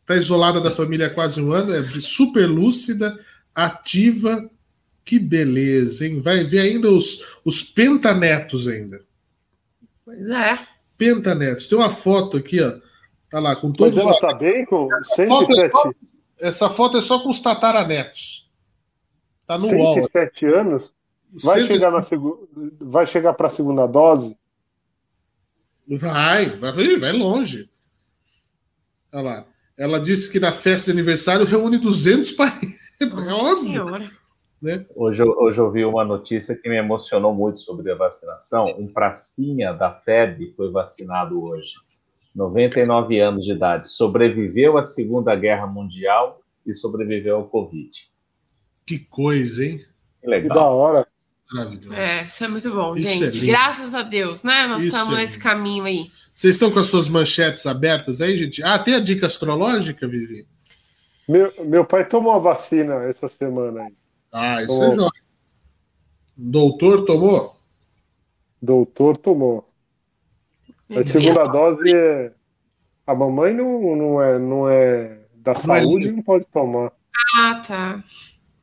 está isolada da família há quase um ano, é super lúcida, ativa, Que beleza, hein? Vai ver ainda os, os pentanetos ainda. Pois é. Pentanetos. Tem uma foto aqui, ó. Tá lá, com todos Mas ela tá bem com essa foto, é 107, só, essa foto é só com os tataranetos. Tá no UOL. 107 anos? Vai 107 chegar, na segu... vai chegar para a segunda dose? Vai, vai, vai longe. Olha lá. Ela disse que na festa de aniversário reúne 200 parentes. É óbvio. Senhora. Né? Hoje, eu- hoje eu vi uma notícia que me emocionou muito sobre a vacinação. Um pracinha da FEB foi vacinado hoje. 99 anos de idade. Sobreviveu à Segunda Guerra Mundial e sobreviveu ao Covid. Que coisa, hein? Que Que da legal. hora. Maravilhoso. É, isso é muito bom, Isso é gente. lindo. Graças a Deus, né? Nós Isso estamos é nesse caminho aí. Vocês estão com as suas manchetes abertas aí, gente? Ah, tem a dica astrológica, Vivi? Meu, meu pai tomou a vacina essa semana aí. Ah, isso Tomou. é jóia. Doutor tomou? Doutor tomou. A segunda dose é. A mamãe não, não, é, não é da saúde, não pode tomar. Ah, tá.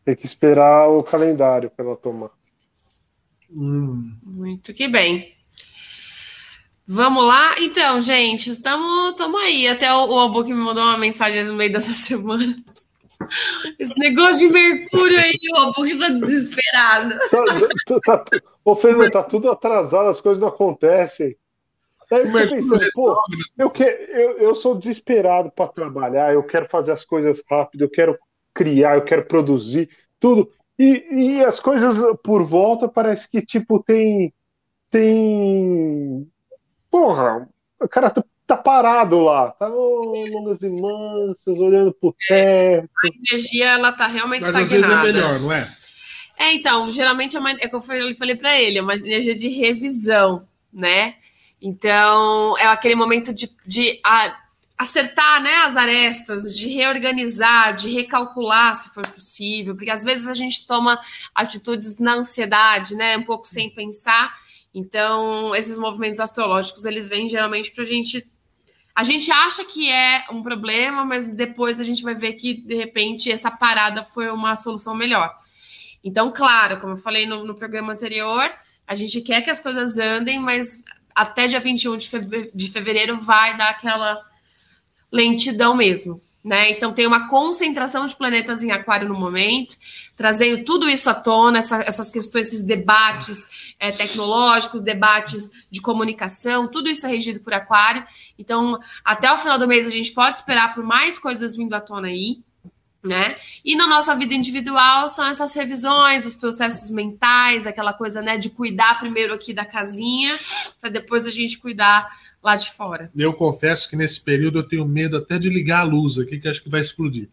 Tem que esperar o calendário para ela tomar. Hum. Muito que bem. Vamos lá? Então, gente, estamos aí. Até o, o Albu me mandou uma mensagem no meio dessa semana. Esse negócio de Mercúrio aí, o Albu tá desesperado. Tá, tá, tá, ô, Fernando, tá tudo atrasado, as coisas não acontecem. Aí eu é fico pensando, pô, eu, que, eu, eu sou desesperado para trabalhar, eu quero fazer as coisas rápido, eu quero criar, eu quero produzir, tudo. E, e as coisas por volta parece que, tipo, tem. Tem. Porra, o cara tá, tá parado lá, tá oh, longas e mansas, olhando pro teto. A energia, ela tá realmente Mas às vezes é estagnada. melhor, não é? É, então, geralmente é, uma, é que eu falei, falei para ele, é uma energia de revisão, né? Então, é aquele momento de, de a- acertar né, as arestas, de reorganizar, de recalcular se for possível, porque às vezes a gente toma atitudes na ansiedade, né? Um pouco sem pensar. Então, esses movimentos astrológicos, eles vêm geralmente pra gente. A gente acha que é um problema, mas depois a gente vai ver que, de repente, essa parada foi uma solução melhor. Então, claro, como eu falei no, no programa anterior, a gente quer que as coisas andem, mas até dia 21 de, de fevereiro vai dar aquela lentidão mesmo. Né? Então tem uma concentração de planetas em aquário no momento, trazendo tudo isso à tona, essa- essas questões, esses debates é, tecnológicos, debates de comunicação, tudo isso é regido por aquário. Então, até o final do mês a gente pode esperar por mais coisas vindo à tona aí né? E na nossa vida individual são essas revisões, os processos mentais, aquela coisa, né, de cuidar primeiro aqui da casinha, para depois a gente cuidar lá de fora. Eu confesso que nesse período eu tenho medo até de ligar a luz aqui, que acho que vai explodir.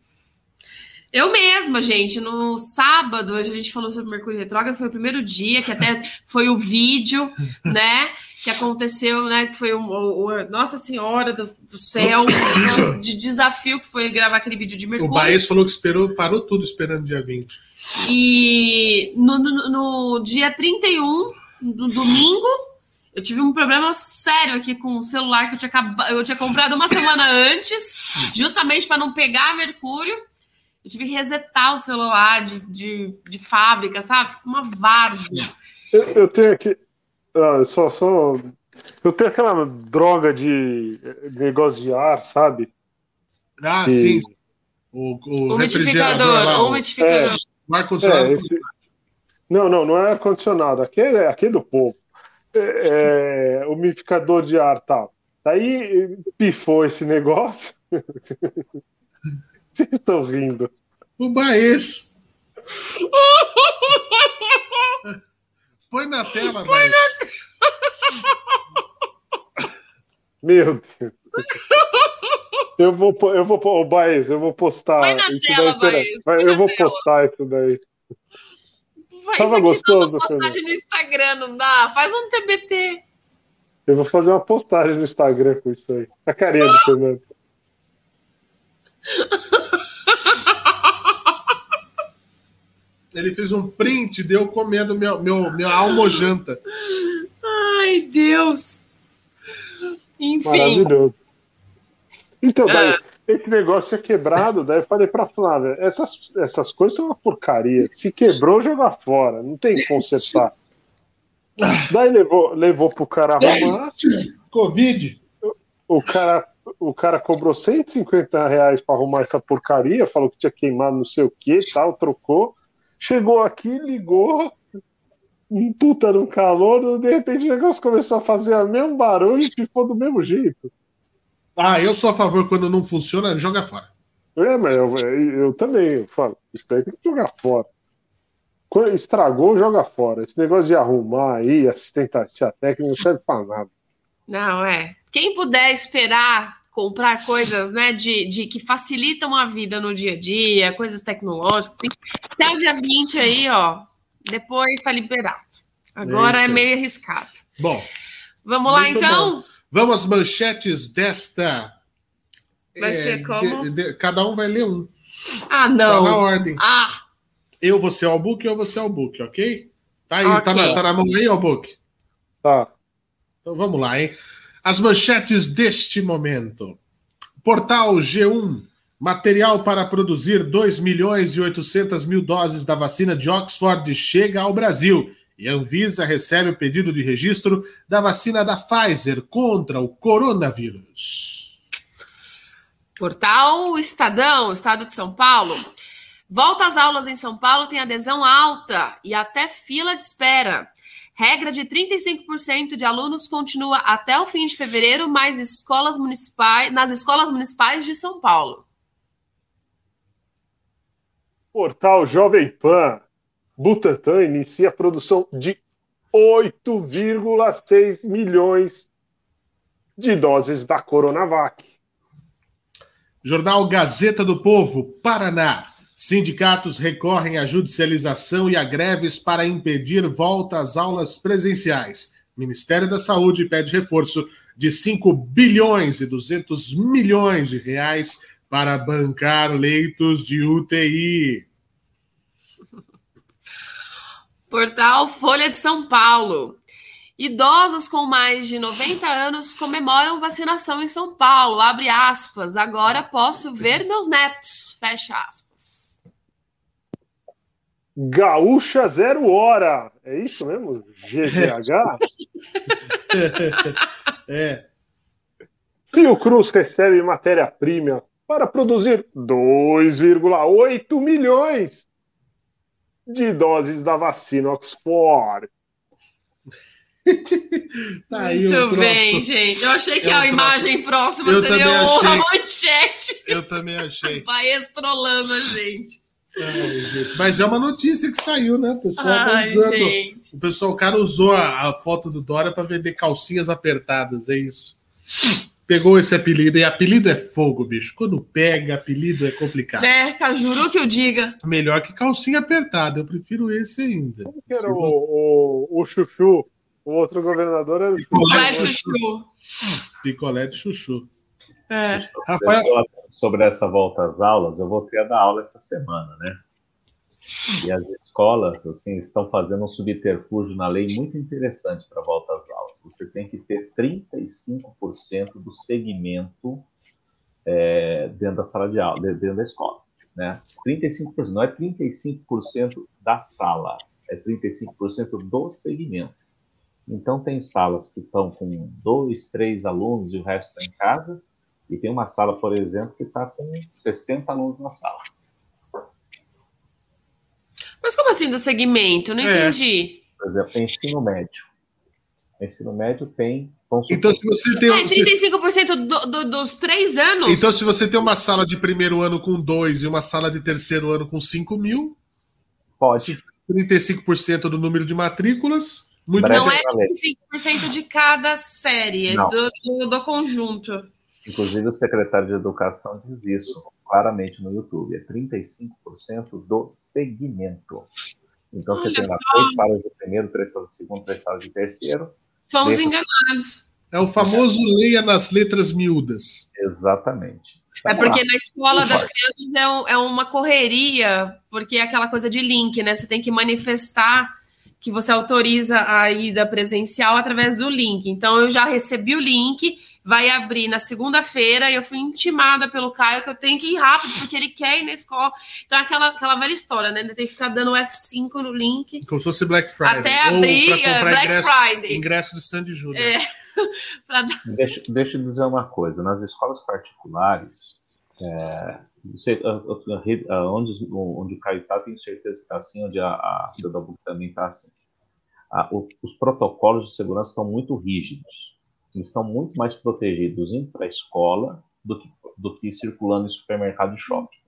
Eu mesma, gente, no sábado, hoje a gente falou sobre Mercúrio Retrógrado, foi o primeiro dia, que até foi o vídeo, né, que aconteceu, né, que foi o, o- o- Nossa Senhora do, do Céu, de desafio que foi gravar aquele vídeo de O Mercúrio. Baez falou que esperou, parou tudo esperando dia 20. E no, no, no dia 31, no domingo, eu tive um problema sério aqui com o celular que eu tinha, eu tinha comprado uma semana antes, justamente para não pegar Mercúrio. Eu tive que resetar o celular de, de, de fábrica, sabe? Uma várzea. Eu, eu tenho aqui. Ah, só, só. Eu tenho aquela droga de negócio de ar, sabe? Ah, Que- sim. O, o refrigerador Umidificador, lá, o umidificador. o ar-condicionado. É, esse- Não, não, não é ar-condicionado. Aqui é, aqui é do povo. É, é, umidificador de ar tal. Daí pifou esse negócio. Vocês estão rindo. O Baez. Põe na tela, Baez. Meu Deus. Eu vou, eu vou, ô Baez, eu vou postar Põe na isso tela, daí. Baez, vai, põe eu na vou tela. postar isso daí. Faz Tava aqui gostoso, uma postagem no Instagram, não dá? Faz um TBT. Eu vou fazer uma postagem no Instagram com isso aí. A carinha do Fernando. Ele fez um print de eu comendo meu, meu, minha almojanta. Ai, Deus. Enfim. Maravilhoso. Então, Ah. vai. esse negócio é quebrado, daí eu falei pra Flávia, essas, essas coisas são uma porcaria. Se quebrou, joga fora, não tem que consertar. Daí levou, levou pro cara arrumar. Covid. O cara, o cara cobrou 150 reais pra arrumar essa porcaria, falou que tinha queimado não sei o que tal, trocou. Chegou aqui, ligou, um puta no calor, de repente o negócio começou a fazer o mesmo barulho e ficou do mesmo jeito. Ah, eu sou a favor quando não funciona, joga fora. É, mas eu, eu também eu falo, isso daí tem que jogar fora. Quando estragou, joga fora. Esse negócio de arrumar aí, assistência técnica, não serve pra nada. Não, é. Quem puder esperar comprar coisas, né, de, de que facilitam a vida no dia a dia, coisas tecnológicas, assim, até o dia 20 aí, ó, depois tá liberado. Agora é, é meio arriscado. Bom. Vamos lá, então? Bom. Vamos às manchetes desta. Vai é, ser como? De, de, cada um vai ler um. Ah, não. Tá na ordem. Ah! Eu vou ser o book eu vou ser o book, ok? Tá aí, okay. Tá, na, tá na mão aí, ó, book? Tá. Então vamos lá, hein? As manchetes deste momento. Portal G1. Material para produzir 2 milhões e 800 mil doses da vacina de Oxford chega ao Brasil. E a Anvisa recebe o pedido de registro da vacina da Pfizer contra o coronavírus. Portal Estadão, Estado de São Paulo. Volta às aulas em São Paulo tem adesão alta e até fila de espera. Regra de 35% de alunos continua até o fim de fevereiro, mas escolas municipais, nas escolas municipais de São Paulo. Portal Jovem Pan. Butantan inicia a produção de 8,6 milhões de doses da Coronavac. Jornal Gazeta do Povo, Paraná. Sindicatos recorrem à judicialização e a greves para impedir volta às aulas presenciais. Ministério da Saúde pede reforço de 5 bilhões e 200 milhões de reais para bancar leitos de UTI. Portal Folha de São Paulo. Idosos com mais de 90 anos comemoram vacinação em São Paulo. Abre aspas. Agora posso ver meus netos. Fecha aspas. Gaúcha Zero Hora. É isso mesmo? GZH? é. Fio Cruz recebe matéria-prima para produzir 2,8 milhões de doses da vacina Oxford. tá Muito bem, gente. Eu achei que é a imagem próxima eu seria o achei... manchete. Eu também achei. Vai estrolando a gente. Ai, Mas é uma notícia que saiu, né? O pessoal Ai, tá. O pessoal, o cara usou a, a foto do Dora para vender calcinhas apertadas, é isso. Pegou esse apelido, e apelido é fogo, bicho. Quando pega, apelido é complicado. É, juro que eu diga. Melhor que calcinha apertada, eu prefiro esse ainda. Como que era o, o, o Chuchu? O outro governador era o Picolé Chuchu. Picolé de Chuchu. É. Rafael... Sobre essa volta às aulas, eu voltei a dar aula essa semana, né? E as escolas, assim, estão fazendo um subterfúgio na lei muito interessante para volta às aulas. Você tem que ter 35% do segmento é, dentro da sala de aula, dentro da escola, né? 35%, não é 35% da sala, é 35% do segmento. Então, tem salas que estão com dois, três alunos e o resto está em casa, e tem uma sala, por exemplo, que está com 60 alunos na sala. Mas como assim do segmento? Não é. entendi. Por exemplo, ensino médio. Ensino médio tem. Então, se você tem. Ah, 35% do, do, dos três anos? Então, se você tem uma sala de primeiro ano com dois e uma sala de terceiro ano com 5 mil. Pode. 35% do número de matrículas. Muito não é 35% de cada série, é do, do, do conjunto. Inclusive, o secretário de Educação diz isso claramente no YouTube: é 35% do segmento. Então, Olha você tem lá três salas de primeiro, três salas de segundo, três salas de terceiro. Fomos enganados. É o famoso leia nas letras miúdas. Exatamente. É porque na escola das crianças é, um, é, uma correria, porque é aquela coisa de link, né? Você tem que manifestar que você autoriza a ida presencial através do link. Então, eu já recebi o link, vai abrir na segunda-feira e eu fui intimada pelo Caio que eu tenho que ir rápido, porque ele quer ir na escola. Então, aquela, aquela velha história, né? Tem que ficar dando F5 no link. Como se fosse Black Friday. Até abrir uh, Black ingresso, Friday. Ingresso de Sandy Júnior. É. pra... deixa, deixa eu dizer uma coisa. Nas escolas particulares, é, sei, onde, onde o Caio está, tenho certeza que está assim, onde a, a Dabu também está assim. A, o, os protocolos de segurança estão muito rígidos. Eles estão muito mais protegidos indo para a escola do que, do que circulando em supermercado e shopping.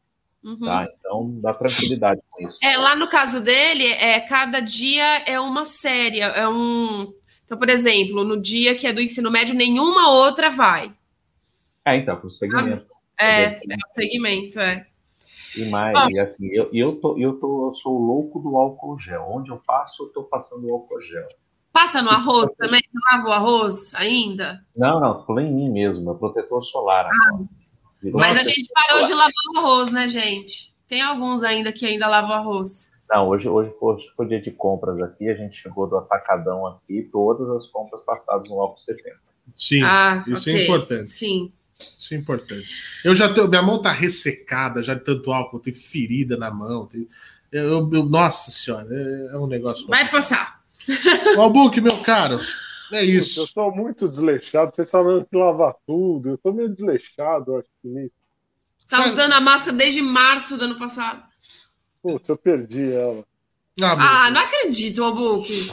Uhum. Tá? Então dá tranquilidade com isso. É, lá no caso dele, é, cada dia é uma série, é um. Então, por exemplo, no dia que é do ensino médio, nenhuma outra vai. É, então, para o segmento. É, é o segmento, é. E mais, ah. e assim, eu, eu, tô, eu, tô, eu sou louco do álcool gel. Onde eu passo, eu tô passando álcool gel. Passa no arroz também? Você lava o arroz ainda? Não, não, falei em mim mesmo, é protetor solar. Ah, mas a gente parou de lavar o arroz, né, gente? Tem alguns ainda que ainda lavam arroz. Não, hoje, hoje, hoje foi dia de compras aqui, a gente chegou do atacadão aqui, todas as compras passadas no álcool 70. Sim, ah, isso é okay. é importante. Sim. Isso é importante. Eu já tô, minha mão tá ressecada já de tanto álcool, tem ferida na mão. Tem, eu, eu, nossa senhora, é, é um negócio. Vai passar. Albuque, meu caro. É isso. Eu sou muito desleixado. Vocês falando que lavar tudo. Eu tô meio desleixado, acho que. Tá usando a máscara desde março do ano passado. Putz, eu perdi ela. Ah, ah não acredito, Albuque.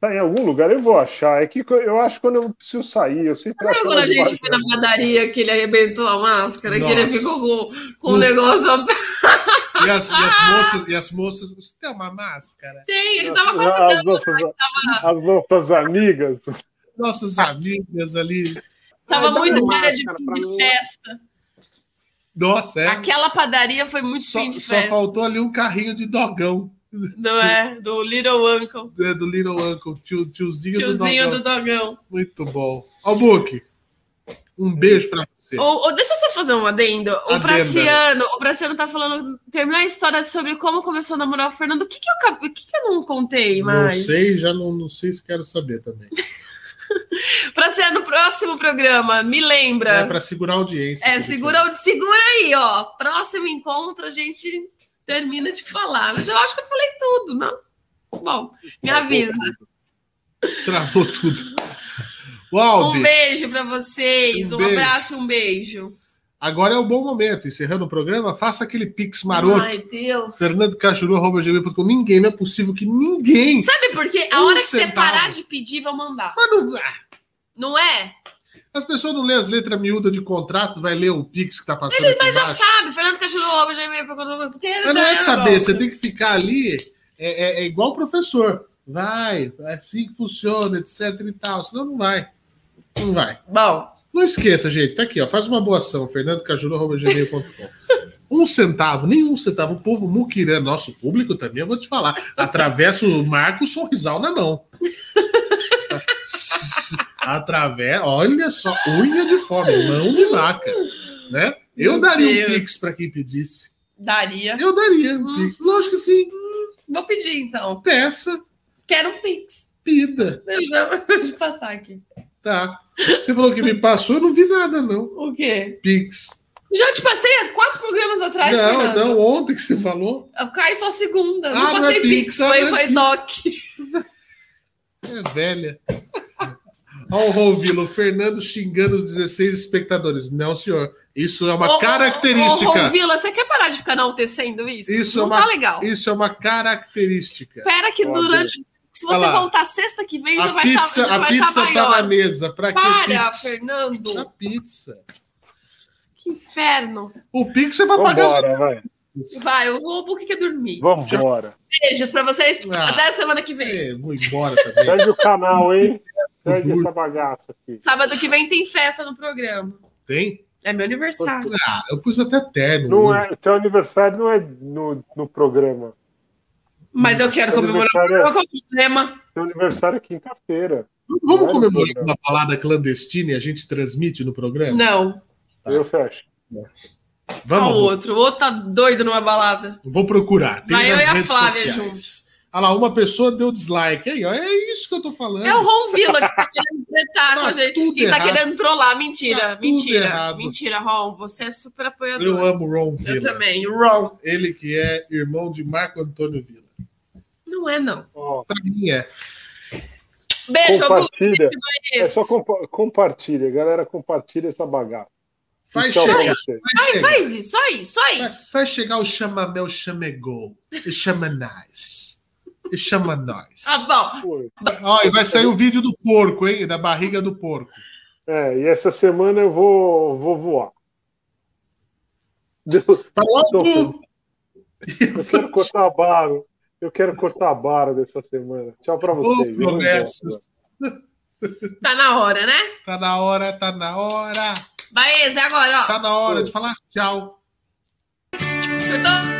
Tá em algum lugar, eu vou achar. É que eu acho que quando eu preciso sair, eu sempre acho. quando a gente foi na padaria que ele arrebentou a máscara, Nossa. que ele ficou com, com um negócio. E as, e as, moças, e as moças, você tem uma máscara? Tem, ele tava conseguindo. As nossas, tava... as nossas amigas. Nossas amigas ali. Tava Ai, muito cara de fim de festa. Nossa, é. Aquela padaria foi muito só, fim de festa. Só faltou ali um carrinho de dogão. Não é? Do Little Uncle. É, do Little Uncle, tio, tiozinho, tiozinho do, do Dogão. Muito bom. Albuque, um beijo pra você. Ou, ou, deixa eu só fazer um adendo. O Praciano, o Praciano tá falando, terminar a história sobre como começou a namorar o Fernando. O que que eu, o que que eu não contei mais? Não sei, já não, não sei se quero saber também. pra ser no próximo programa, me lembra. É, pra segurar a audiência. É, segura, segura aí, ó. Próximo encontro, a gente termina de falar. Mas eu acho que eu falei tudo, não? Bom, me avisa. Travou tudo. Uau, um beijo para vocês, um, um abraço, um beijo. Agora é o bom momento. Encerrando o programa, faça aquele pix maroto. Ai, Deus. Fernando Cachuru, ninguém, não é possível que ninguém. Sabe por quê? A um hora que centavo. você parar de pedir, vão mandar. Mas não, ah. não é? As pessoas não lêem as letras miúdas de contrato, vai ler o Pix que tá passando. Ele, mas já sabe, Fernando Cachorro, já Mas não é saber, você tem que ficar ali, é, é, é igual o professor. Vai, é assim que funciona, etc e tal. Senão não vai. Não vai. Bom. Não esqueça, gente, tá aqui, ó. Faz uma boa ação, fernandocajuru.gmail.com. Um centavo, nenhum centavo. O povo muquirã, nosso público também, eu vou te falar. Atravessa o Marco Sorrisal na mão através, olha só, unha de fome, mão de vaca, né? Eu Meu daria Deus. um pix para quem pedisse. Daria. Eu daria um hum. pix. Lógico que sim. Vou pedir então. Peça. Quero um pix. Pida. Deixa eu passar aqui. Tá. Você falou que me passou, eu não vi nada, não. O quê? Pix. Já te passei há quatro programas atrás, Não, Fernando. não, ontem que você falou. Caí só segunda. Ah, não passei não é Pix, Pix foi, é foi Doc. É velha. Olha o Rovilo, Fernando xingando os 16 espectadores. Não, senhor. Isso é uma ô, característica. Ô, Rovila, você quer parar de ficar enaltecendo isso? Isso Não é uma, tá legal. Isso é uma característica. Espera que durante. Se você voltar sexta que vem, já vai estar. Tá, já a vai pizza tá, tá na mesa. Pra Para, Fernando. A pizza. Que inferno. O Pix é pra pagar. Vambora, vai. Vai, eu vou porque quer dormir. Vamos embora. Beijos pra você. Ah, Até semana que vem. É, vou embora também. O canal, hein? Segue essa bagaça aqui. Sábado que vem tem festa no programa. Tem? É meu aniversário. Ah, eu pus até terno. Não é, seu aniversário não é no, no programa. Mas eu quero comemorar é, o problema. Seu aniversário é quinta-feira. Vamos é comemorar uma balada clandestina e a gente transmite no programa? Não. Tá. Eu fecho. Vamos. o outro. O outro tá doido numa balada. Vou procurar. Tem Vai eu e a Flávia juntos. Olha lá, uma pessoa deu dislike. Aí, ó, é isso que eu tô falando. É o Ron Villa que tá querendo tretar com Tá a gente. tudo Que tá errado. querendo trollar. Mentira, Tá mentira. errado. Mentira, Ron. Você é super apoiador. Eu amo o Ron Eu Villa. também, o Ron. Ele que é irmão de Marco Antônio Villa. Não é, não. Ó, Pra mim é. Beijo, Abu. compartilha. É só compa compartilha, galera. Compartilha essa bagaça. Faz pra chegar. Vai. Faz isso, só isso, só isso. vai chegar o chamamel chamegol. E chama nós. E chama nós. Tá bom. E vai sair o vídeo do porco, hein? Da barriga do porco. É, e essa semana eu vou, vou voar. Deu- Para o alto! Eu quero cortar a barra. Eu quero cortar a barra dessa semana. Tchau pra vocês. Promessas. Tá na hora, né? Tá na hora, tá na hora. Baeza, é agora, ó. Tá na hora de falar tchau. Eu tô-